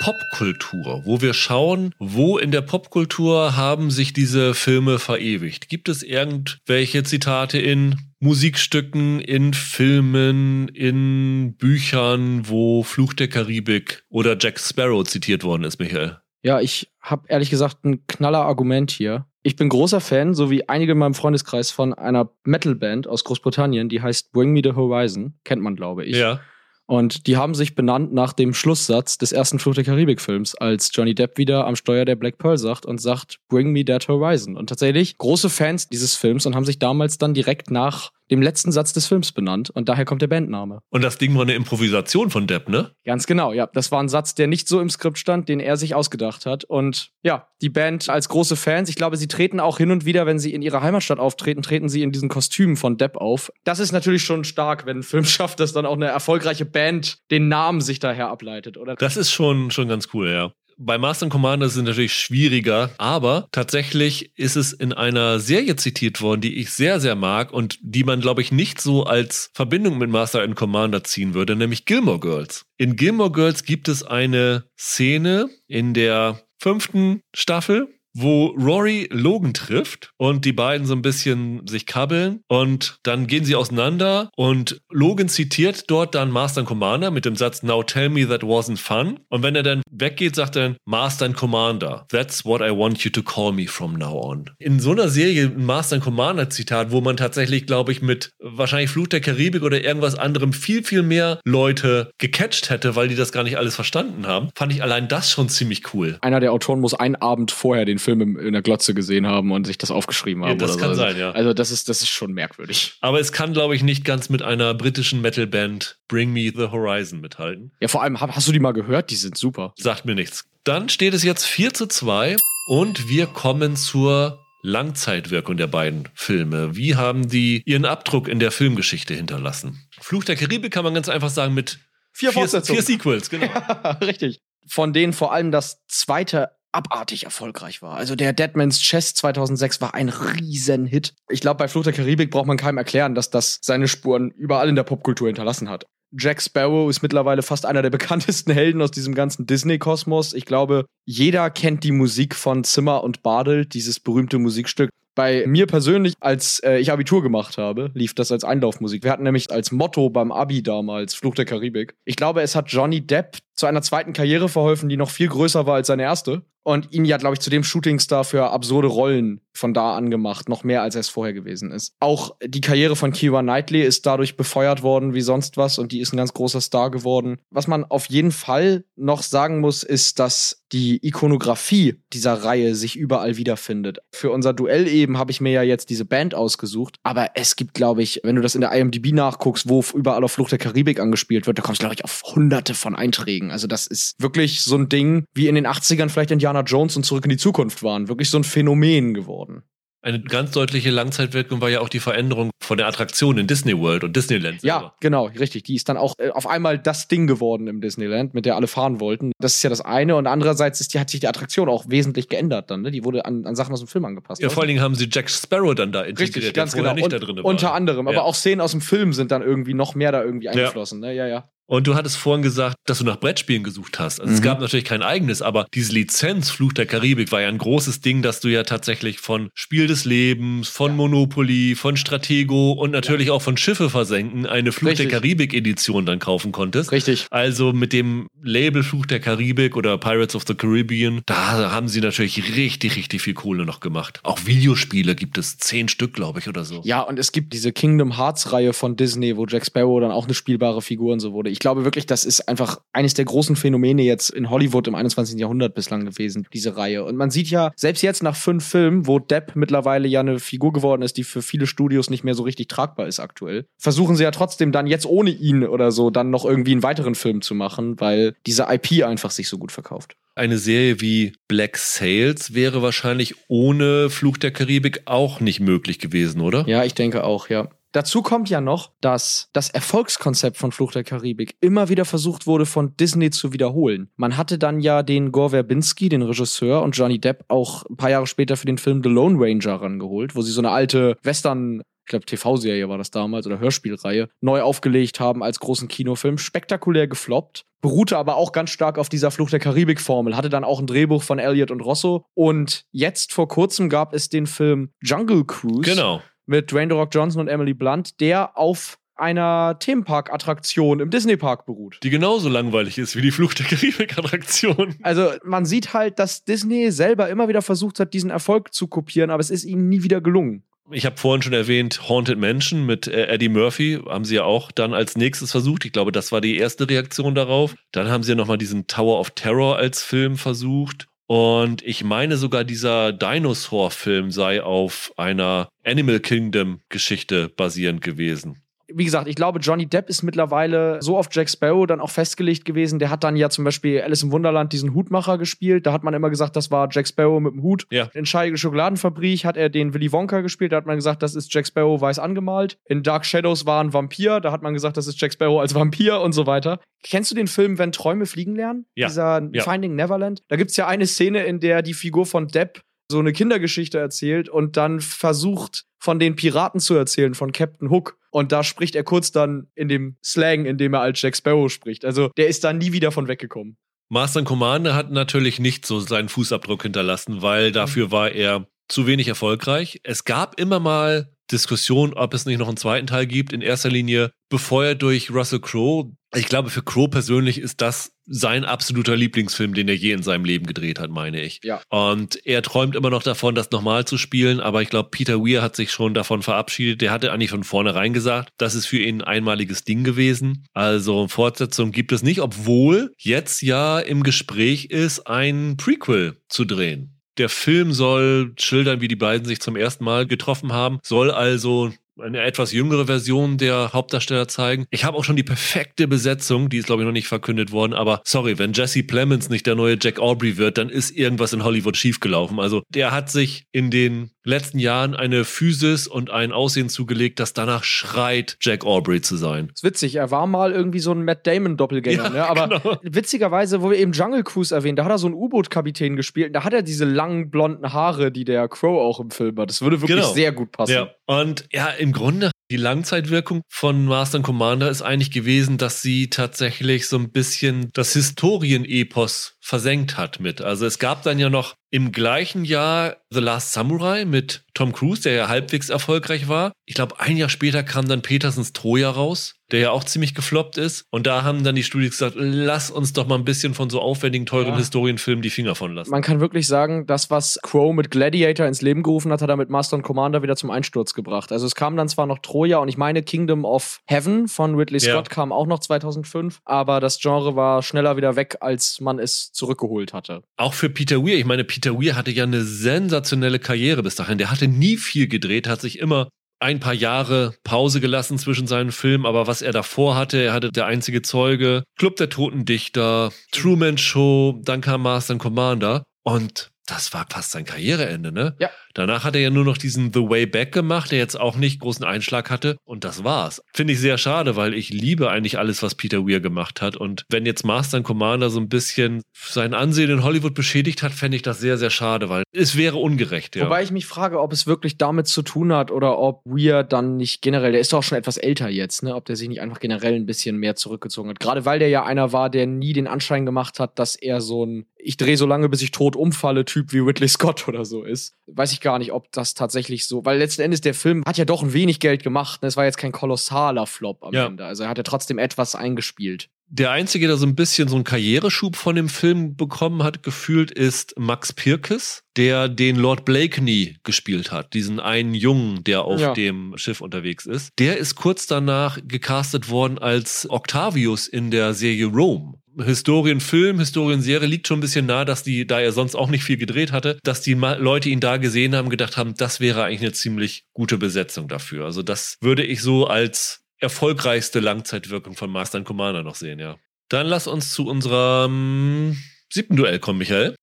Popkultur, wo wir schauen, wo in der Popkultur haben sich diese Filme verewigt. Gibt es irgendwelche Zitate in Musikstücken, in Filmen, in Büchern, wo Fluch der Karibik oder Jack Sparrow zitiert worden ist, Michael? Ja, ich habe ehrlich gesagt ein knaller Argument hier. Ich bin großer Fan, so wie einige in meinem Freundeskreis, von einer Metalband aus Großbritannien, die heißt Bring Me the Horizon. Kennt man, glaube ich. Ja. Und die haben sich benannt nach dem Schlusssatz des ersten Fluch der Karibik-Films, als Johnny Depp wieder am Steuer der Black Pearl sagt und sagt, Bring me that horizon. Und tatsächlich große Fans dieses Films und haben sich damals dann direkt nach dem letzten Satz des Films benannt. Und daher kommt der Bandname. Und das Ding war eine Improvisation von Depp, ne? Ganz genau, ja. Das war ein Satz, der nicht so im Skript stand, den er sich ausgedacht hat. Und ja, die Band als große Fans, ich glaube, sie treten auch hin und wieder, wenn sie in ihrer Heimatstadt auftreten, treten sie in diesen Kostümen von Depp auf. Das ist natürlich schon stark, wenn ein Film schafft, dass dann auch eine erfolgreiche Band den Namen sich daher ableitet, oder? Das ist schon, schon ganz cool, ja. Bei Master and Commander ist es natürlich schwieriger, aber tatsächlich ist es in einer Serie zitiert worden, die ich sehr, sehr mag und die man, glaube ich, nicht so als Verbindung mit Master and Commander ziehen würde, nämlich Gilmore Girls. In Gilmore Girls gibt es eine Szene in der fünften Staffel, wo Rory Logan trifft und die beiden so ein bisschen sich kabbeln und dann gehen sie auseinander und Logan zitiert dort dann Master and Commander mit dem Satz Now tell me that wasn't fun und wenn er dann weggeht, sagt er dann Master and Commander. That's what I want you to call me from now on. In so einer Serie ein Master and Commander Zitat, wo man tatsächlich, glaube ich, mit wahrscheinlich Fluch der Karibik oder irgendwas anderem viel, viel mehr Leute gecatcht hätte, weil die das gar nicht alles verstanden haben, fand ich allein das schon ziemlich cool. Einer der Autoren muss einen Abend vorher den Film in der Glotze gesehen haben und sich das aufgeschrieben haben. Ja, das oder kann so. sein, ja. Also das ist, das ist schon merkwürdig. Aber es kann, glaube ich, nicht ganz mit einer britischen Metalband Bring Me the Horizon mithalten. Ja, vor allem, hast du die mal gehört? Die sind super. Sagt mir nichts. Dann steht es jetzt 4 zu 2 und wir kommen zur Langzeitwirkung der beiden Filme. Wie haben die ihren Abdruck in der Filmgeschichte hinterlassen? Fluch der Karibik kann man ganz einfach sagen mit Vier vier, Fortsetzungen. vier Sequels, genau. Richtig. Von denen vor allem das zweite abartig erfolgreich war. Also der Deadman's Chest 2006 war ein Riesenhit. Ich glaube, bei Fluch der Karibik braucht man keinem erklären, dass das seine Spuren überall in der Popkultur hinterlassen hat. Jack Sparrow ist mittlerweile fast einer der bekanntesten Helden aus diesem ganzen Disney-Kosmos. Ich glaube, jeder kennt die Musik von Zimmer und Bartel, dieses berühmte Musikstück. Bei mir persönlich, als äh, ich Abitur gemacht habe, lief das als Einlaufmusik. Wir hatten nämlich als Motto beim Abi damals Fluch der Karibik. Ich glaube, es hat Johnny Depp zu einer zweiten Karriere verholfen, die noch viel größer war als seine erste. Und ihn ja, glaube ich, zu dem Shootingstar für absurde Rollen von da an gemacht, noch mehr als er es vorher gewesen ist. Auch die Karriere von Keira Knightley ist dadurch befeuert worden wie sonst was und die ist ein ganz großer Star geworden. Was man auf jeden Fall noch sagen muss, ist, dass die Ikonografie dieser Reihe sich überall wiederfindet. Für unser Duell eben habe ich mir ja jetzt diese Band ausgesucht, aber es gibt, glaube ich, wenn du das in der IMDb nachguckst, wo überall auf Flucht der Karibik angespielt wird, da kommst du, glaube ich, auf hunderte von Einträgen. Also das ist wirklich so ein Ding, wie in den 80ern vielleicht Indiana Jones und Zurück in die Zukunft waren. Wirklich so ein Phänomen geworden. Eine ganz deutliche Langzeitwirkung war ja auch die Veränderung von der Attraktion in Disney World und Disneyland. Ja, selber. genau, richtig. Die ist dann auch äh, auf einmal das Ding geworden im Disneyland, mit der alle fahren wollten. Das ist ja das eine. Und andererseits ist die, hat sich die Attraktion auch wesentlich geändert dann. Ne? Die wurde an, an Sachen aus dem Film angepasst. Ja, vor allen Dingen haben sie Jack Sparrow dann da integriert, Richtig, ganz genau. nicht Und, da drin war. unter anderem. Aber Ja. auch Szenen aus dem Film sind dann irgendwie noch mehr da irgendwie eingeflossen. Ne? Ja, ja. Und du hattest vorhin gesagt, dass du nach Brettspielen gesucht hast. Also es Mhm. gab natürlich kein eigenes, aber diese Lizenz Fluch der Karibik war ja ein großes Ding, dass du ja tatsächlich von Spiel des Lebens, von Monopoly, von Stratego und natürlich auch von Schiffe versenken eine Fluch Richtig. der Karibik Edition dann kaufen konntest. Richtig. Also mit dem Label Fluch der Karibik oder Pirates of the Caribbean, da haben sie natürlich richtig, richtig viel Kohle noch gemacht. Auch Videospiele gibt es zehn Stück, glaube ich, oder so. Ja, und es gibt diese Kingdom Hearts-Reihe von Disney, wo Jack Sparrow dann auch eine spielbare Figur und so wurde. Ich glaube wirklich, das ist einfach eines der großen Phänomene jetzt in Hollywood im 21. Jahrhundert bislang gewesen, diese Reihe. Und man sieht ja, selbst jetzt nach fünf Filmen, wo Depp mittlerweile ja eine Figur geworden ist, die für viele Studios nicht mehr so richtig tragbar ist aktuell, versuchen sie ja trotzdem dann jetzt ohne ihn oder so dann noch irgendwie einen weiteren Film zu machen, weil diese IP einfach sich so gut verkauft. Eine Serie wie Black Sails wäre wahrscheinlich ohne Fluch der Karibik auch nicht möglich gewesen, oder? Ja, ich denke auch, ja. Dazu kommt ja noch, dass das Erfolgskonzept von Fluch der Karibik immer wieder versucht wurde, von Disney zu wiederholen. Man hatte dann ja den Gore Verbinski, den Regisseur, und Johnny Depp auch ein paar Jahre später für den Film The Lone Ranger rangeholt, wo sie so eine alte Western ich glaube, TV-Serie war das damals oder Hörspielreihe, neu aufgelegt haben als großen Kinofilm. Spektakulär gefloppt. Beruhte aber auch ganz stark auf dieser Flucht der Karibik-Formel. Hatte dann auch ein Drehbuch von Elliot und Rosso. Und jetzt vor kurzem gab es den Film Jungle Cruise. Genau. Mit Dwayne The Rock Johnson und Emily Blunt, der auf einer Themenpark-Attraktion im Disney-Park beruht. Die genauso langweilig ist wie die Flucht der Karibik-Attraktion. Also man sieht halt, dass Disney selber immer wieder versucht hat, diesen Erfolg zu kopieren, aber es ist ihnen nie wieder gelungen. Ich habe vorhin schon erwähnt, Haunted Mansion mit äh, Eddie Murphy haben sie ja auch dann als nächstes versucht. Ich glaube, das war die erste Reaktion darauf. Dann haben sie ja nochmal diesen Tower of Terror als Film versucht. Und ich meine sogar, dieser Dinosaur-Film sei auf einer Animal Kingdom-Geschichte basierend gewesen wie gesagt, ich glaube, Johnny Depp ist mittlerweile so auf Jack Sparrow dann auch festgelegt gewesen. Der hat dann ja zum Beispiel Alice im Wunderland diesen Hutmacher gespielt. Da hat man immer gesagt, das war Jack Sparrow mit dem Hut. Ja. In Scheige Schokoladenfabrik hat er den Willy Wonka gespielt. Da hat man gesagt, das ist Jack Sparrow weiß angemalt. In Dark Shadows war ein Vampir. Da hat man gesagt, das ist Jack Sparrow als Vampir und so weiter. Kennst du den Film Wenn Träume fliegen lernen? Ja. Dieser ja. Finding Neverland. Da gibt's ja eine Szene, in der die Figur von Depp so eine Kindergeschichte erzählt und dann versucht, von den Piraten zu erzählen, von Captain Hook. Und da spricht er kurz dann in dem Slang, in dem er als Jack Sparrow spricht. Also der ist da nie wieder von weggekommen. Master Commander hat natürlich nicht so seinen Fußabdruck hinterlassen, weil dafür war er zu wenig erfolgreich. Es gab immer mal Diskussion, ob es nicht noch einen zweiten Teil gibt. In erster Linie befeuert durch Russell Crowe. Ich glaube, für Crowe persönlich ist das sein absoluter Lieblingsfilm, den er je in seinem Leben gedreht hat, meine ich. Ja. Und er träumt immer noch davon, das nochmal zu spielen, aber ich glaube, Peter Weir hat sich schon davon verabschiedet. Der hatte eigentlich von vornherein gesagt, das ist für ihn ein einmaliges Ding gewesen. Also Fortsetzung gibt es nicht, obwohl jetzt ja im Gespräch ist, ein Prequel zu drehen. Der Film soll schildern, wie die beiden sich zum ersten Mal getroffen haben, soll also eine etwas jüngere Version der Hauptdarsteller zeigen. Ich habe auch schon die perfekte Besetzung, die ist glaube ich noch nicht verkündet worden, aber sorry, wenn Jesse Plemons nicht der neue Jack Aubrey wird, dann ist irgendwas in Hollywood schiefgelaufen. Also der hat sich in den letzten Jahren eine Physis und ein Aussehen zugelegt, das danach schreit, Jack Aubrey zu sein. Das ist witzig, er war mal irgendwie so ein Matt Damon-Doppelgänger, Ja, ne? Aber genau. witzigerweise, wo wir eben Jungle Cruise erwähnen, da hat er so einen U-Boot-Kapitän gespielt und da hat er diese langen blonden Haare, die der Crow auch im Film hat. Das würde wirklich Genau. sehr gut passen. Ja, und ja, im Grunde die Langzeitwirkung von Master and Commander ist eigentlich gewesen, dass sie tatsächlich so ein bisschen das Historienepos versenkt hat mit. Also es gab dann ja noch im gleichen Jahr The Last Samurai mit Tom Cruise, der ja halbwegs erfolgreich war. Ich glaube, ein Jahr später kam dann Petersens Troja raus, der ja auch ziemlich gefloppt ist. Und da haben dann die Studios gesagt, lass uns doch mal ein bisschen von so aufwendigen, teuren Ja. Historienfilmen die Finger von lassen. Man kann wirklich sagen, das, was Crow mit Gladiator ins Leben gerufen hat, hat er mit Master and Commander wieder zum Einsturz gebracht. Also es kam dann zwar noch Troja und ich meine Kingdom of Heaven von Ridley Ja. Scott kam auch noch 2005, aber das Genre war schneller wieder weg, als man es zurückgeholt hatte. Auch für Peter Weir. Ich meine, Peter Weir hatte ja eine sensationelle Karriere bis dahin. Der hatte nie viel gedreht, hat sich immer ein paar Jahre Pause gelassen zwischen seinen Filmen, aber was er davor hatte, er hatte der einzige Zeuge, Club der Toten Dichter, Truman Show, dann kam Master and Commander und das war fast sein Karriereende, ne? Ja. Danach hat er ja nur noch diesen The Way Back gemacht, der jetzt auch nicht großen Einschlag hatte. Und das war's. Finde ich sehr schade, weil ich liebe eigentlich alles, was Peter Weir gemacht hat. Und wenn jetzt Master and Commander so ein bisschen sein Ansehen in Hollywood beschädigt hat, fände ich das sehr, sehr schade, weil es wäre ungerecht, ja. Wobei ich mich frage, ob es wirklich damit zu tun hat oder ob Weir dann nicht generell, der ist doch schon etwas älter jetzt, ne? Ob der sich nicht einfach generell ein bisschen mehr zurückgezogen hat. Gerade weil der ja einer war, der nie den Anschein gemacht hat, dass er so ein Ich drehe so lange, bis ich tot umfalle Typ wie Ridley Scott oder so ist. Weiß ich gar nicht, ob das tatsächlich so, weil letzten Endes der Film hat ja doch ein wenig Geld gemacht. Ne? Es war jetzt kein kolossaler Flop am Ja. Ende. Also er hat ja trotzdem etwas eingespielt. Der Einzige, der so ein bisschen so einen Karriereschub von dem Film bekommen hat, gefühlt, ist Max Pirkes, der den Lord Blakeney gespielt hat. Diesen einen Jungen, der auf Ja. dem Schiff unterwegs ist. Der ist kurz danach gecastet worden als Octavius in der Serie Rome. Historienfilm, Historienserie liegt schon ein bisschen nah, dass die, da er sonst auch nicht viel gedreht hatte, dass die Leute ihn da gesehen haben, gedacht haben, das wäre eigentlich eine ziemlich gute Besetzung dafür. Also das würde ich so als erfolgreichste Langzeitwirkung von Master and Commander noch sehen, ja. Dann lass uns zu unserem siebten Duell kommen, Michael.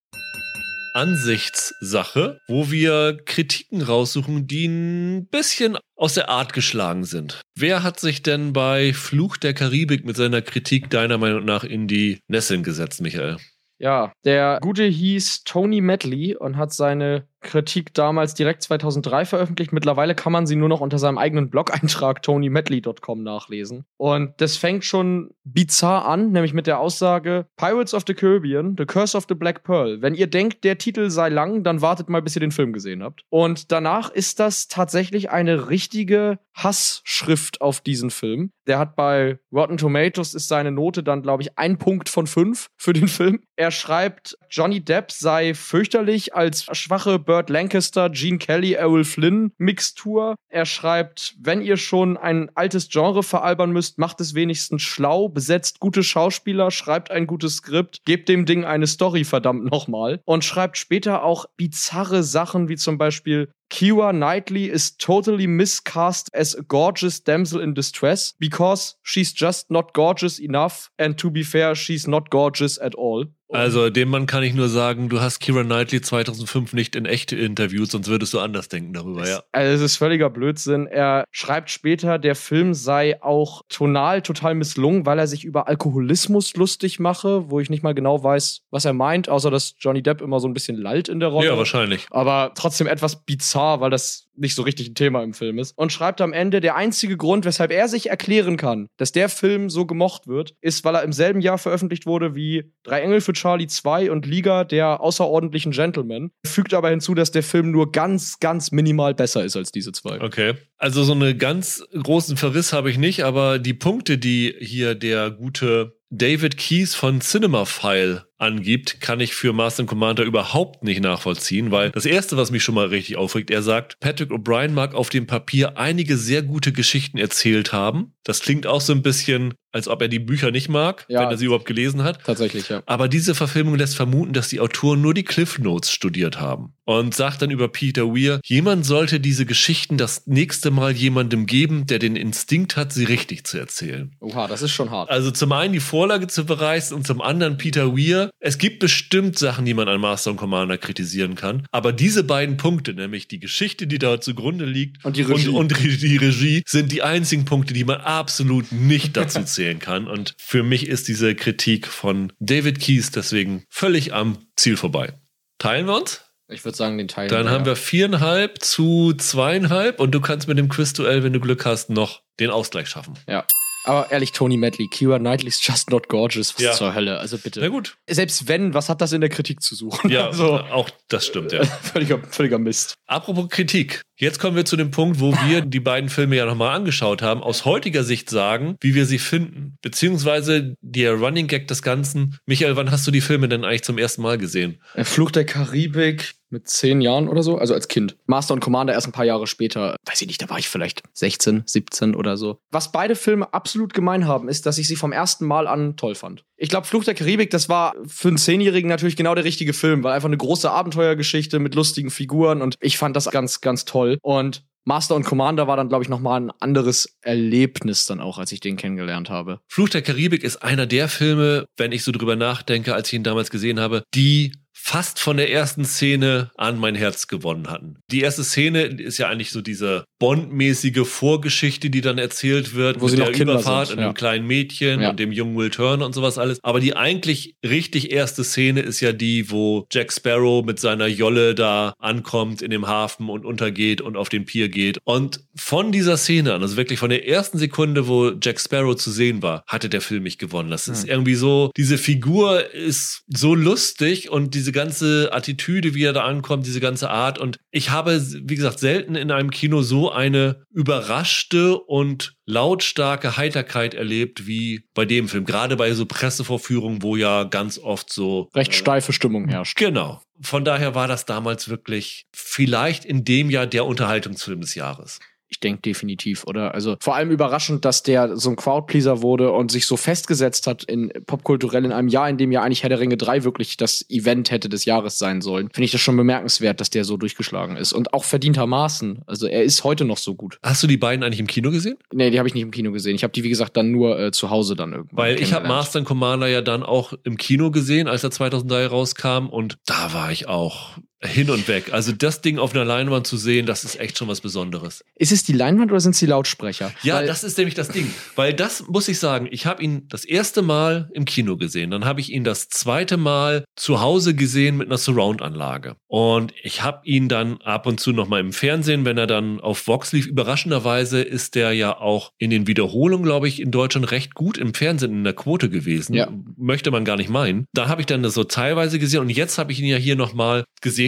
Ansichtssache, wo wir Kritiken raussuchen, die ein bisschen aus der Art geschlagen sind. Wer hat sich denn bei Fluch der Karibik mit seiner Kritik deiner Meinung nach in die Nesseln gesetzt, Michael? Ja, der Gute hieß Tony Medley und hat seine Kritik damals direkt 2003 veröffentlicht. Mittlerweile kann man sie nur noch unter seinem eigenen Blog-Eintrag tonymedley.com nachlesen. Und das fängt schon bizarr an, nämlich mit der Aussage Pirates of the Caribbean, The Curse of the Black Pearl. Wenn ihr denkt, der Titel sei lang, dann wartet mal, bis ihr den Film gesehen habt. Und danach ist das tatsächlich eine richtige Hassschrift auf diesen Film. Der hat bei Rotten Tomatoes ist seine Note dann, glaube ich, ein Punkt von fünf für den Film. Er schreibt, Johnny Depp sei fürchterlich als schwache Burt Lancaster, Gene Kelly, Errol Flynn Mixtur. Er schreibt, wenn ihr schon ein altes Genre veralbern müsst, macht es wenigstens schlau, besetzt gute Schauspieler, schreibt ein gutes Skript, gebt dem Ding eine Story, verdammt nochmal. Und schreibt später auch bizarre Sachen, wie zum Beispiel Kira Knightley is totally miscast as a gorgeous damsel in distress because she's just not gorgeous enough and to be fair, she's not gorgeous at all. Also dem Mann kann ich nur sagen, du hast Kira Knightley 2005 nicht in echte interviewt, sonst würdest du anders denken darüber, ja. Also es ist völliger Blödsinn. Er schreibt später, der Film sei auch tonal total misslungen, weil er sich über Alkoholismus lustig mache, wo ich nicht mal genau weiß, was er meint, außer dass Johnny Depp immer so ein bisschen lallt in der Rolle. Ja, wahrscheinlich. Aber trotzdem etwas bizarr, weil das nicht so richtig ein Thema im Film ist. Und schreibt am Ende, der einzige Grund, weshalb er sich erklären kann, dass der Film so gemocht wird, ist, weil er im selben Jahr veröffentlicht wurde wie Drei Engel für Charlie 2 und Liga der außerordentlichen Gentlemen. Fügt aber hinzu, dass der Film nur ganz, ganz minimal besser ist als diese zwei. Okay. Also so einen ganz großen Verriss habe ich nicht, aber die Punkte, die hier der gute David Keys von Cinemafile angibt, kann ich für Master Commander überhaupt nicht nachvollziehen, weil das erste, was mich schon mal richtig aufregt, er sagt, Patrick O'Brien mag auf dem Papier einige sehr gute Geschichten erzählt haben. Das klingt auch so ein bisschen, als ob er die Bücher nicht mag, Ja. wenn er sie überhaupt gelesen hat. Tatsächlich, ja. Aber diese Verfilmung lässt vermuten, dass die Autoren nur die Cliff Notes studiert haben. Und sagt dann über Peter Weir, jemand sollte diese Geschichten das nächste Mal jemandem geben, der den Instinkt hat, sie richtig zu erzählen. Oha, das ist schon hart. Also zum einen die Vorlage zu bereisen und zum anderen Peter Weir. Es gibt bestimmt Sachen, die man an Master und Commander kritisieren kann. Aber diese beiden Punkte, nämlich die Geschichte, die da zugrunde liegt Und die Regie. und, und die Regie, sind die einzigen Punkte, die man absolut nicht dazu zählen kann. Und für mich ist diese Kritik von David Keys deswegen völlig am Ziel vorbei. Teilen wir uns? Ich würde sagen, den Teil. Dann haben wir viereinhalb zu zweieinhalb und du kannst mit dem Quizduell, wenn du Glück hast, noch den Ausgleich schaffen. Ja. Aber ehrlich, Tony Medley, Kira Knightley's just not gorgeous. Was Ja. zur Hölle? Also bitte. Na gut. Selbst wenn, was hat das in der Kritik zu suchen? Ja, Also, auch das stimmt, ja. völliger, völliger Mist. Apropos Kritik. Jetzt kommen wir zu dem Punkt, wo wir die beiden Filme ja nochmal angeschaut haben, aus heutiger Sicht sagen, wie wir sie finden. Beziehungsweise der Running Gag des Ganzen. Michael, wann hast du die Filme denn eigentlich zum ersten Mal gesehen? Äh, Fluch der Karibik mit zehn Jahren oder so, also als Kind. Master und Commander erst ein paar Jahre später. Weiß ich nicht, da war ich vielleicht 16, 17 oder so. Was beide Filme absolut gemein haben, ist, dass ich sie vom ersten Mal an toll fand. Ich glaube, Fluch der Karibik, das war für einen Zehnjährigen natürlich genau der richtige Film, weil einfach eine große Abenteuergeschichte mit lustigen Figuren und ich fand das ganz, ganz toll. Und Master und Commander war dann, glaube ich, nochmal ein anderes Erlebnis dann auch, als ich den kennengelernt habe. Fluch der Karibik ist einer der Filme, wenn ich so drüber nachdenke, als ich ihn damals gesehen habe, die fast von der ersten Szene an mein Herz gewonnen hatten. Die erste Szene ist ja eigentlich so diese Bond-mäßige Vorgeschichte, die dann erzählt wird Wo sie mit noch der Kinder Überfahrt sind, und ja. dem kleinen Mädchen Ja. und dem jungen Will Turner und sowas alles. Aber die eigentlich richtig erste Szene ist ja die, wo Jack Sparrow mit seiner Jolle da ankommt in dem Hafen und untergeht und auf den Pier geht. Und von dieser Szene an, also wirklich von der ersten Sekunde, wo Jack Sparrow zu sehen war, hatte der Film mich gewonnen. Das ist irgendwie so, diese Figur ist so lustig und diese ganze Attitüde, wie er da ankommt, diese ganze Art. Und ich habe, wie gesagt, selten in einem Kino so eine überraschte und lautstarke Heiterkeit erlebt wie bei dem Film. Gerade bei so Pressevorführungen, wo ja ganz oft so Recht steife Stimmung herrscht. Genau. Von daher war das damals wirklich vielleicht in dem Jahr der Unterhaltungsfilm des Jahres. Ich denke definitiv, oder? Also vor allem überraschend, dass der so ein Crowdpleaser wurde und sich so festgesetzt hat in popkulturell in einem Jahr, in dem ja eigentlich Herr der Ringe 3 wirklich das Event hätte des Jahres sein sollen. Finde ich das schon bemerkenswert, dass der so durchgeschlagen ist. Und auch verdientermaßen. Also er ist heute noch so gut. Hast du die beiden eigentlich im Kino gesehen? Nee, die habe ich nicht im Kino gesehen. Ich habe die, wie gesagt, dann nur äh, zu Hause dann irgendwann. Weil ich habe. Master and Commander ja dann auch im Kino gesehen, als er 2003 rauskam und da war ich auch hin und weg. Also das Ding auf einer Leinwand zu sehen, das ist echt schon was Besonderes. Ist es die Leinwand oder sind es die Lautsprecher? Ja, Weil- das ist nämlich das Ding. Weil das muss ich sagen, ich habe ihn das erste Mal im Kino gesehen. Dann habe ich ihn das zweite Mal zu Hause gesehen mit einer Surround-Anlage. Und ich habe ihn dann ab und zu noch mal im Fernsehen, wenn er dann auf Vox lief. Überraschenderweise ist der ja auch in den Wiederholungen, glaube ich, in Deutschland recht gut im Fernsehen in der Quote gewesen. Ja. Möchte man gar nicht meinen. Da habe ich dann das so teilweise gesehen und jetzt habe ich ihn ja hier noch mal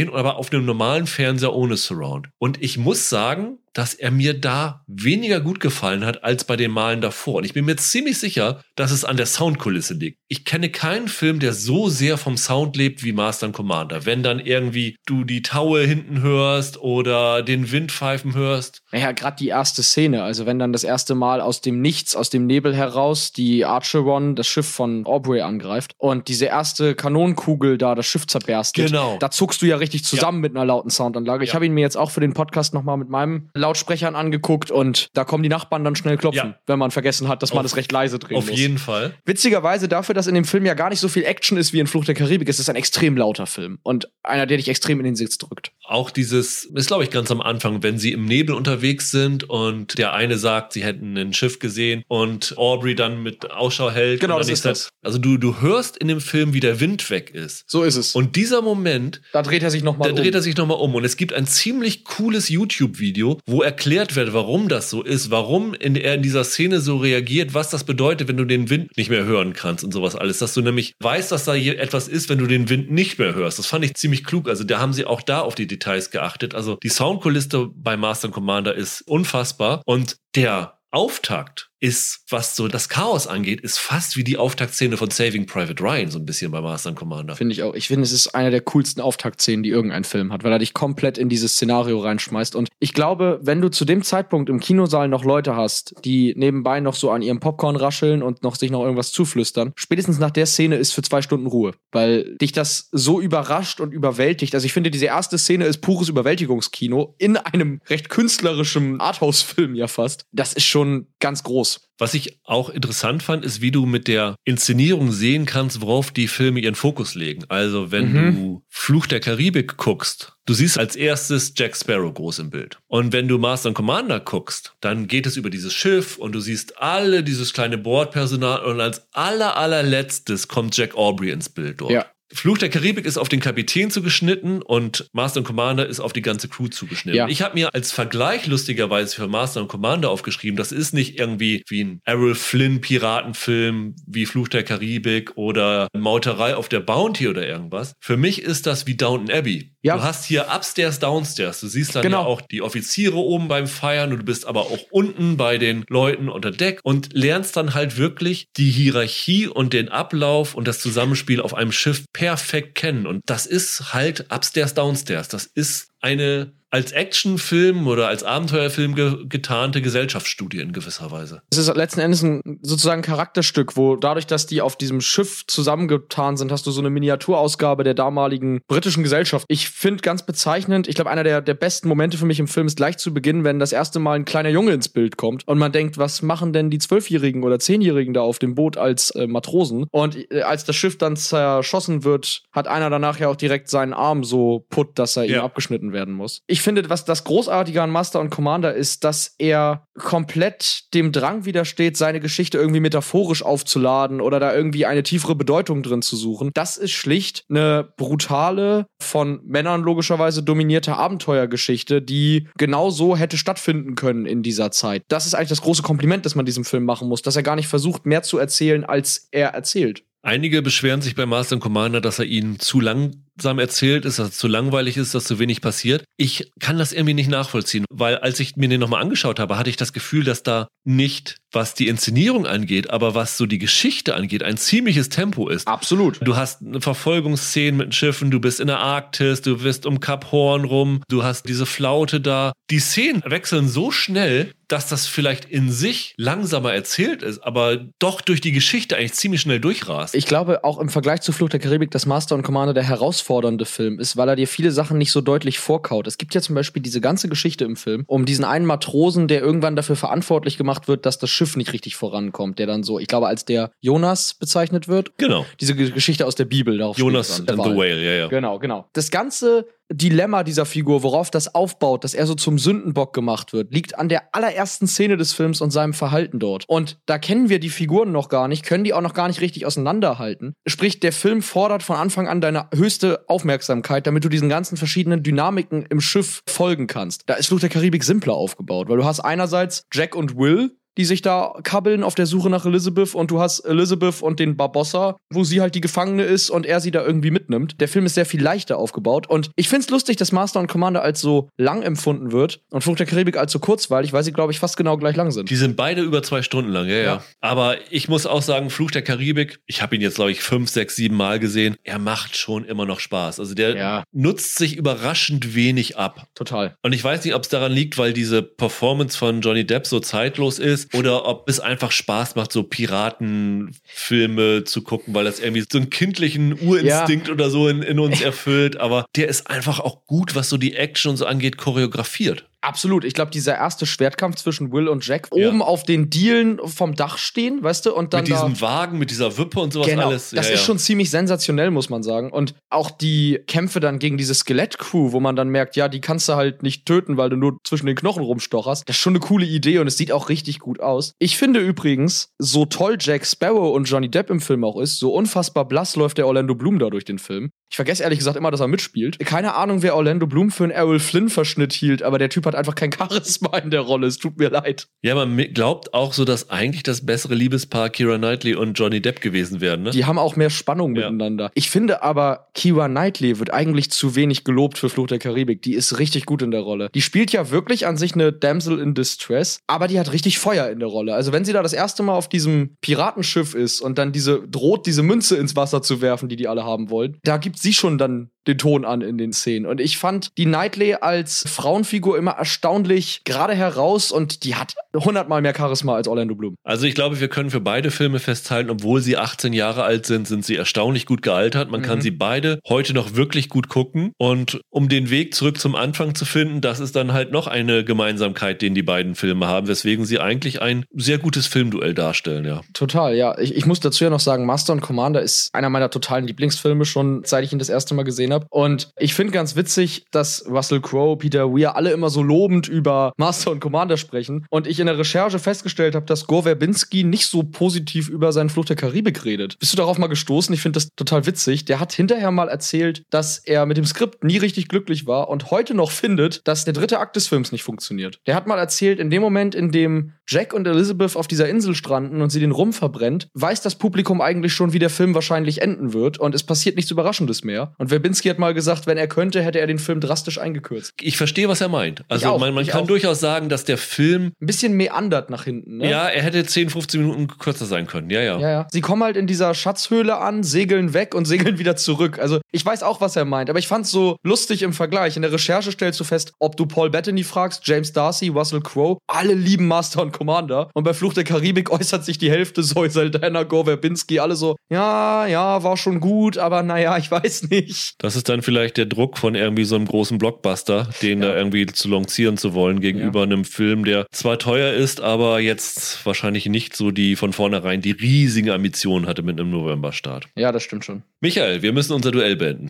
gesehen, aber auf einem normalen Fernseher ohne Surround. Und ich muss sagen, dass er mir da weniger gut gefallen hat als bei den Malen davor. Und ich bin mir ziemlich sicher, dass es an der Soundkulisse liegt. Ich kenne keinen Film, der so sehr vom Sound lebt wie Master and Commander. Wenn dann irgendwie du die Taue hinten hörst oder den Wind pfeifen hörst. Naja, gerade die erste Szene, also wenn dann das erste Mal aus dem Nichts, aus dem Nebel heraus die Archeron, das Schiff von Aubrey angreift und diese erste Kanonenkugel da das Schiff zerberstet. Genau. Da zuckst du ja richtig zusammen mit einer lauten Soundanlage. Ich Ja. habe ihn mir jetzt auch für den Podcast nochmal mit meinem Lautsprechern angeguckt und da kommen die Nachbarn dann schnell klopfen, Ja. wenn man vergessen hat, dass man Auf- das recht leise drehen Auf muss. jeden Fall. Witzigerweise dafür, dass in dem Film ja gar nicht so viel Action ist wie in Fluch der Karibik, ist es ein extrem lauter Film und einer, der dich extrem in den Sitz drückt. Auch dieses, ist glaube ich ganz am Anfang, wenn sie im Nebel unterwegs sind und der eine sagt, sie hätten ein Schiff gesehen und Aubrey dann mit Ausschau hält. Genau, das ist das. Also du, du hörst in dem Film, wie der Wind weg ist. So ist es. Und dieser Moment, da dreht er sich nochmal da um. dreht er sich nochmal um. Und es gibt ein ziemlich cooles YouTube-Video, wo erklärt wird, warum das so ist, warum in, er in dieser Szene so reagiert, was das bedeutet, wenn du den Wind nicht mehr hören kannst und sowas alles. Dass du nämlich weißt, dass da hier etwas ist, wenn du den Wind nicht mehr hörst. Das fand ich ziemlich klug. Also da haben sie auch da auf die Details geachtet. Also die Soundkulisse bei Master Commander ist unfassbar. Und der Auftakt ist, was so das Chaos angeht, ist fast wie die Auftaktszene von Saving Private Ryan, so ein bisschen bei Master Commander. Finde ich auch. Ich finde, es ist eine der coolsten Auftaktszenen, die irgendein Film hat, weil er dich komplett in dieses Szenario reinschmeißt. Und ich glaube, wenn du zu dem Zeitpunkt im Kinosaal noch Leute hast, die nebenbei noch so an ihrem Popcorn rascheln und noch sich noch irgendwas zuflüstern, spätestens nach der Szene ist für zwei Stunden Ruhe, weil dich das so überrascht und überwältigt. Also ich finde, diese erste Szene ist pures Überwältigungskino in einem recht künstlerischen Arthouse-Film ja fast. Das ist schon ganz groß. Was ich auch interessant fand, ist, wie du mit der Inszenierung sehen kannst, worauf die Filme ihren Fokus legen. Also, wenn Mhm. du Fluch der Karibik guckst, du siehst als erstes Jack Sparrow groß im Bild. Und wenn du Master and Commander guckst, dann geht es über dieses Schiff und du siehst alle dieses kleine Bordpersonal und als aller allerletztes kommt Jack Aubrey ins Bild dort. Ja. Fluch der Karibik ist auf den Kapitän zugeschnitten und Master and Commander ist auf die ganze Crew zugeschnitten. Ja. Ich habe mir als Vergleich lustigerweise für Master and Commander aufgeschrieben, das ist nicht irgendwie wie ein Errol Flynn Piratenfilm wie Fluch der Karibik oder Mauterei auf der Bounty oder irgendwas. Für mich ist das wie Downton Abbey. Ja. Du hast hier Upstairs, Downstairs. Du siehst dann Genau. ja auch die Offiziere oben beim Feiern und du bist aber auch unten bei den Leuten unter Deck und lernst dann halt wirklich die Hierarchie und den Ablauf und das Zusammenspiel auf einem Schiff perfekt kennen. Und das ist halt Upstairs, Downstairs. Das ist eine als Actionfilm oder als Abenteuerfilm ge getarnte Gesellschaftsstudie in gewisser Weise. Es ist letzten Endes ein sozusagen Charakterstück, wo dadurch, dass die auf diesem Schiff zusammengetan sind, hast du so eine Miniaturausgabe der damaligen britischen Gesellschaft. Ich finde ganz bezeichnend, ich glaube, einer der, der besten Momente für mich im Film ist gleich zu Beginn, wenn das erste Mal ein kleiner Junge ins Bild kommt und man denkt, was machen denn die Zwölfjährigen oder Zehnjährigen da auf dem Boot als äh, Matrosen? Und äh, als das Schiff dann zerschossen wird, hat einer danach ja auch direkt seinen Arm so putt, dass er ihm Ja. abgeschnitten werden muss. Ich finde, was das Großartige an Master und Commander ist, dass er komplett dem Drang widersteht, seine Geschichte irgendwie metaphorisch aufzuladen oder da irgendwie eine tiefere Bedeutung drin zu suchen. Das ist schlicht eine brutale, von Männern logischerweise dominierte Abenteuergeschichte, die genau so hätte stattfinden können in dieser Zeit. Das ist eigentlich das große Kompliment, das man diesem Film machen muss, dass er gar nicht versucht, mehr zu erzählen, als er erzählt. Einige beschweren sich bei Master and Commander, dass er ihnen zu lang langsam erzählt ist, dass es zu langweilig ist, dass zu wenig passiert. Ich kann das irgendwie nicht nachvollziehen, weil als ich mir den nochmal angeschaut habe, hatte ich das Gefühl, dass da nicht, was die Inszenierung angeht, aber was so die Geschichte angeht, ein ziemliches Tempo ist. Absolut. Du hast eine Verfolgungsszene mit Schiffen, du bist in der Arktis, du bist um Kap Horn rum, du hast diese Flaute da. Die Szenen wechseln so schnell, dass das vielleicht in sich langsamer erzählt ist, aber doch durch die Geschichte eigentlich ziemlich schnell durchrast. Ich glaube auch im Vergleich zu Fluch der Karibik, dass Master und Commander der herausfordernde Film ist, weil er dir viele Sachen nicht so deutlich vorkaut. Es gibt ja zum Beispiel diese ganze Geschichte im Film um diesen einen Matrosen, der irgendwann dafür verantwortlich gemacht wird, dass das Schiff nicht richtig vorankommt, der dann so, ich glaube, als der Jonas bezeichnet wird. Genau. Diese Ge- Geschichte aus der Bibel. Darauf Jonas and the Whale, ja, ja. Genau, genau. Das ganze Dilemma dieser Figur, worauf das aufbaut, dass er so zum Sündenbock gemacht wird, liegt an der allerersten Szene des Films und seinem Verhalten dort. Und da kennen wir die Figuren noch gar nicht, können die auch noch gar nicht richtig auseinanderhalten. Sprich, der Film fordert von Anfang an deine höchste Aufmerksamkeit, damit du diesen ganzen verschiedenen Dynamiken im Schiff folgen kannst. Da ist Fluch der Karibik simpler aufgebaut, weil du hast einerseits Jack und Will, die sich da kabbeln auf der Suche nach Elizabeth und du hast Elizabeth und den Barbossa, wo sie halt die Gefangene ist und er sie da irgendwie mitnimmt. Der Film ist sehr viel leichter aufgebaut und ich find's lustig, dass Master und Commander als so lang empfunden wird und Fluch der Karibik als so kurzweilig, weil sie, glaube ich, fast genau gleich lang sind. Die sind beide über zwei Stunden lang, ja, ja. Ja. Aber ich muss auch sagen, Fluch der Karibik, ich habe ihn jetzt, glaube ich, fünf, sechs, sieben Mal gesehen. Er macht schon immer noch Spaß. Also der Ja. nutzt sich überraschend wenig ab. Total. Und ich weiß nicht, ob es daran liegt, weil diese Performance von Johnny Depp so zeitlos ist oder ob es einfach Spaß macht, so Piratenfilme zu gucken, weil das irgendwie so einen kindlichen Urinstinkt oder so in, in uns erfüllt. Aber der ist einfach auch gut, was so die Action und so angeht, choreografiert. Absolut. Ich glaube, dieser erste Schwertkampf zwischen Will und Jack Ja. oben auf den Dielen vom Dach stehen, weißt du, und dann mit da diesem Wagen, mit dieser Wippe und sowas Genau, alles. das Ja, ist ja. schon ziemlich sensationell, muss man sagen. Und auch die Kämpfe dann gegen diese Skelett-Crew, wo man dann merkt, ja, die kannst du halt nicht töten, weil du nur zwischen den Knochen rumstocherst. Das ist schon eine coole Idee und es sieht auch richtig gut aus. Ich finde übrigens, so toll Jack Sparrow und Johnny Depp im Film auch ist, so unfassbar blass läuft der Orlando Bloom da durch den Film. Ich vergesse ehrlich gesagt immer, dass er mitspielt. Keine Ahnung, wer Orlando Bloom für einen Errol Flynn-Verschnitt hielt, aber der Typ hat einfach kein Charisma in der Rolle. Es tut mir leid. Ja, man glaubt auch so, dass eigentlich das bessere Liebespaar Kira Knightley und Johnny Depp gewesen wären, ne? Die haben auch mehr Spannung Ja. miteinander. Ich finde aber, Kira Knightley wird eigentlich zu wenig gelobt für Fluch der Karibik. Die ist richtig gut in der Rolle. Die spielt ja wirklich an sich eine Damsel in Distress, aber die hat richtig Feuer in der Rolle. Also wenn sie da das erste Mal auf diesem Piratenschiff ist und dann diese droht, diese Münze ins Wasser zu werfen, die die alle haben wollen, da gibt sie schon dann den Ton an in den Szenen. Und ich fand die Knightley als Frauenfigur immer erstaunlich gerade heraus und die hat hundertmal mehr Charisma als Orlando Bloom. Also ich glaube, wir können für beide Filme festhalten, obwohl sie 18 Jahre alt sind, sind sie erstaunlich gut gealtert. Man kann Mhm. sie beide heute noch wirklich gut gucken. Und um den Weg zurück zum Anfang zu finden, das ist dann halt noch eine Gemeinsamkeit, den die beiden Filme haben, weswegen sie eigentlich ein sehr gutes Filmduell darstellen, ja. Total, ja. Ich, ich muss dazu ja noch sagen, Master und Commander ist einer meiner totalen Lieblingsfilme schon, seit ich ihn das erste Mal gesehen habe. Und ich finde ganz witzig, dass Russell Crowe, Peter Weir alle immer so lobend über Master und Commander sprechen. Und ich in der Recherche festgestellt habe, dass Gore Verbinski nicht so positiv über seinen Fluch der Karibik redet. Bist du darauf mal gestoßen? Ich finde das total witzig. Der hat hinterher mal erzählt, dass er mit dem Skript nie richtig glücklich war und heute noch findet, dass der dritte Akt des Films nicht funktioniert. Der hat mal erzählt, in dem Moment, in dem Jack und Elizabeth auf dieser Insel stranden und sie den Rum verbrennt, weiß das Publikum eigentlich schon, wie der Film wahrscheinlich enden wird und es passiert nichts Überraschendes mehr. Und Verbinski hat mal gesagt, wenn er könnte, hätte er den Film drastisch eingekürzt. Ich verstehe, was er meint. Also auch, man, man kann auch. durchaus sagen, dass der Film, Ein bisschen meandert nach hinten, ne? ja, er hätte 10, 15 Minuten kürzer sein können. Ja, ja. Ja, ja. Sie kommen halt in dieser Schatzhöhle an, segeln weg und segeln wieder zurück. Also, ich weiß auch, was er meint, aber ich fand's so lustig im Vergleich. In der Recherche stellst du fest, ob du Paul Bettany fragst, James Darcy, Russell Crowe, alle lieben Master und Commander. Und bei Fluch der Karibik äußert sich die Hälfte Zoe Saldana, Gore Verbinski, alle so, ja, ja, war schon gut, aber naja, ich weiß nicht. Das ist dann vielleicht der Druck von irgendwie so einem großen Blockbuster, den da irgendwie zu lancieren zu wollen gegenüber einem Film, der zwar teuer ist, aber jetzt wahrscheinlich nicht so die von vornherein die riesige Ambition hatte mit einem November-Start. Ja, das stimmt schon. Michael, wir müssen unser Duell beenden.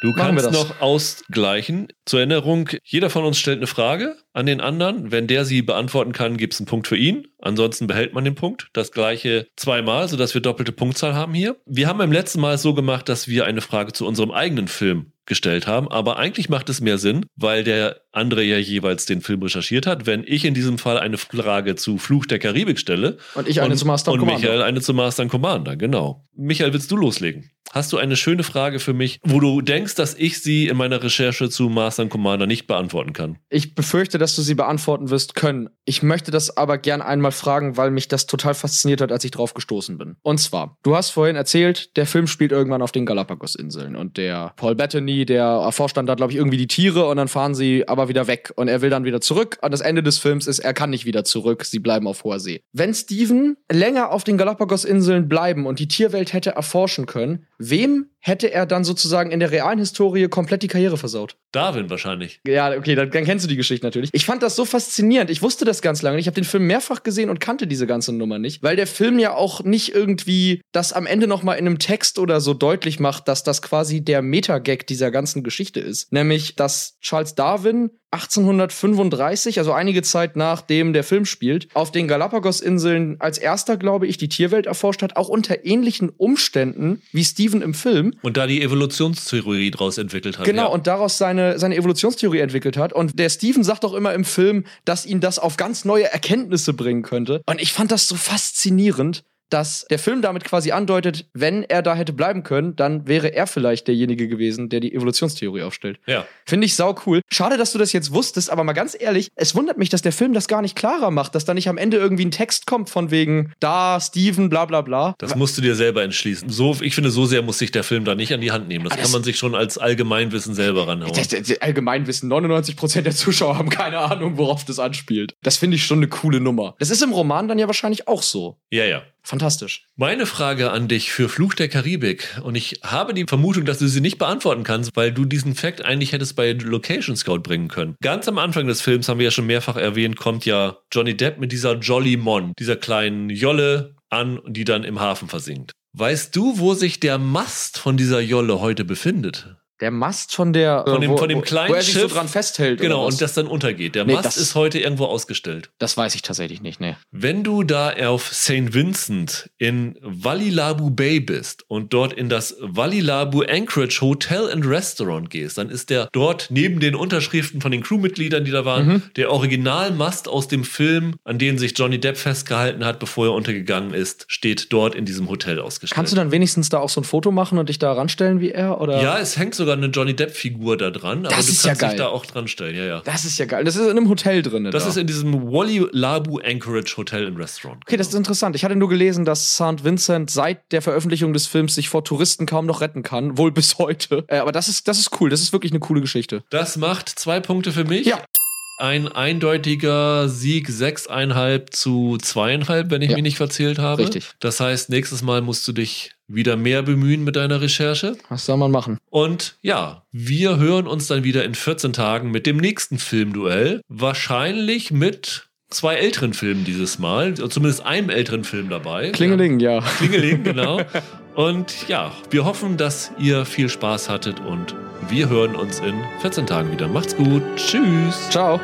Du Machen kannst noch ausgleichen. Zur Erinnerung, jeder von uns stellt eine Frage an den anderen. Wenn der sie beantworten kann, gibt es einen Punkt für ihn. Ansonsten behält man den Punkt. Das gleiche zweimal, sodass wir doppelte Punktzahl haben hier. Wir haben beim letzten Mal so gemacht, dass wir eine Frage zu unserem eigenen Film gestellt haben. Aber eigentlich macht es mehr Sinn, weil der andere ja jeweils den Film recherchiert hat. Wenn ich in diesem Fall eine Frage zu Fluch der Karibik stelle Und ich eine und, zu Master und und Commander. Michael eine zu Master and Commander, genau. Michael, willst du loslegen? Hast du eine schöne Frage für mich, wo du denkst, dass ich sie in meiner Recherche zu Master and Commander nicht beantworten kann? Ich befürchte, dass du sie beantworten wirst können. Ich möchte das aber gern einmal fragen, weil mich das total fasziniert hat, als ich drauf gestoßen bin. Und zwar, du hast vorhin erzählt, der Film spielt irgendwann auf den Galapagos-Inseln und der Paul Bettany, der erforscht dann da, glaube ich, irgendwie die Tiere und dann fahren sie aber wieder weg und er will dann wieder zurück. Und das Ende des Films ist, er kann nicht wieder zurück, sie bleiben auf hoher See. Wenn Steven länger auf den Galapagos-Inseln bleiben und die Tierwelt hätte erforschen können, wem hätte er dann sozusagen in der realen Historie komplett die Karriere versaut? Darwin wahrscheinlich. Ja, okay, dann, dann kennst du die Geschichte natürlich. Ich fand das so faszinierend. Ich wusste das ganz lange. Ich habe den Film mehrfach gesehen und kannte diese ganze Nummer nicht, weil der Film ja auch nicht irgendwie das am Ende noch mal in einem Text oder so deutlich macht, dass das quasi der Metagag dieser ganzen Geschichte ist, nämlich dass Charles Darwin 1835, also einige Zeit nachdem der Film spielt, auf den Galapagos-Inseln als erster, glaube ich, die Tierwelt erforscht hat, auch unter ähnlichen Umständen wie Steven im Film. Und da die Evolutionstheorie draus entwickelt hat. Genau, ja. und daraus seine, seine Evolutionstheorie entwickelt hat. Und der Steven sagt auch immer im Film, dass ihn das auf ganz neue Erkenntnisse bringen könnte. Und ich fand das so faszinierend, dass der Film damit quasi andeutet, wenn er da hätte bleiben können, dann wäre er vielleicht derjenige gewesen, der die Evolutionstheorie aufstellt. Ja. Finde ich sau cool. Schade, dass du das jetzt wusstest, aber mal ganz ehrlich, es wundert mich, dass der Film das gar nicht klarer macht, dass da nicht am Ende irgendwie ein Text kommt von wegen da, Steven, bla bla bla. Das musst du dir selber entschließen. So, ich finde, so sehr muss sich der Film da nicht an die Hand nehmen. Das, Ah, das- kann man sich schon als Allgemeinwissen selber ranhauen. Das, das, das Allgemeinwissen, 99% der Zuschauer haben keine Ahnung, worauf das anspielt. Das finde ich schon eine coole Nummer. Das ist im Roman dann ja wahrscheinlich auch so. Ja, ja. Fantastisch. Meine Frage an dich für Fluch der Karibik, und ich habe die Vermutung, dass du sie nicht beantworten kannst, weil du diesen Fact eigentlich hättest bei Location Scout bringen können. Ganz am Anfang des Films, haben wir ja schon mehrfach erwähnt, kommt ja Johnny Depp mit dieser Jolly Mon, dieser kleinen Jolle an, die dann im Hafen versinkt. Weißt du, wo sich der Mast von dieser Jolle heute befindet? Der Mast von der. Von dem, wo, von dem kleinen wo er sich Schiff. so dran festhält. Genau, und das dann untergeht. Der Nee, Mast ist heute irgendwo ausgestellt. Das weiß ich tatsächlich nicht, ne. Wenn du da auf St. Vincent in Walilabu Bay bist und dort in das Walilabu Anchorage Hotel and Restaurant gehst, dann ist der dort neben den Unterschriften von den Crewmitgliedern, die da waren, Mhm. der Originalmast aus dem Film, an den sich Johnny Depp festgehalten hat, bevor er untergegangen ist, steht dort in diesem Hotel ausgestellt. Kannst du dann wenigstens da auch so ein Foto machen und dich da ranstellen wie er? Oder? ja, es hängt sogar eine Johnny Depp-Figur da dran, aber Das du kannst ja dich da auch dran stellen, ja, ja. Das ist ja geil. Das ist in einem Hotel drin. Das da. ist in diesem Walilabu Anchorage Hotel and Restaurant. Okay, das ist interessant. Ich hatte nur gelesen, dass St. Vincent seit der Veröffentlichung des Films sich vor Touristen kaum noch retten kann. Wohl bis heute. Äh, aber das ist, das ist cool. Das ist wirklich eine coole Geschichte. Das macht zwei Punkte für mich. Ja. Ein eindeutiger Sieg 6,5 zu 2,5, wenn ich Ja. mich nicht verzählt habe. Richtig. Das heißt, nächstes Mal musst du dich wieder mehr bemühen mit deiner Recherche. Was soll man machen? Und ja, wir hören uns dann wieder in 14 Tagen mit dem nächsten Filmduell. Wahrscheinlich mit zwei älteren Filmen dieses Mal. Zumindest einem älteren Film dabei. Klingeling, ja. Klingeling, genau. Und ja, wir hoffen, dass ihr viel Spaß hattet und wir hören uns in 14 Tagen wieder. Macht's gut. Tschüss. Ciao.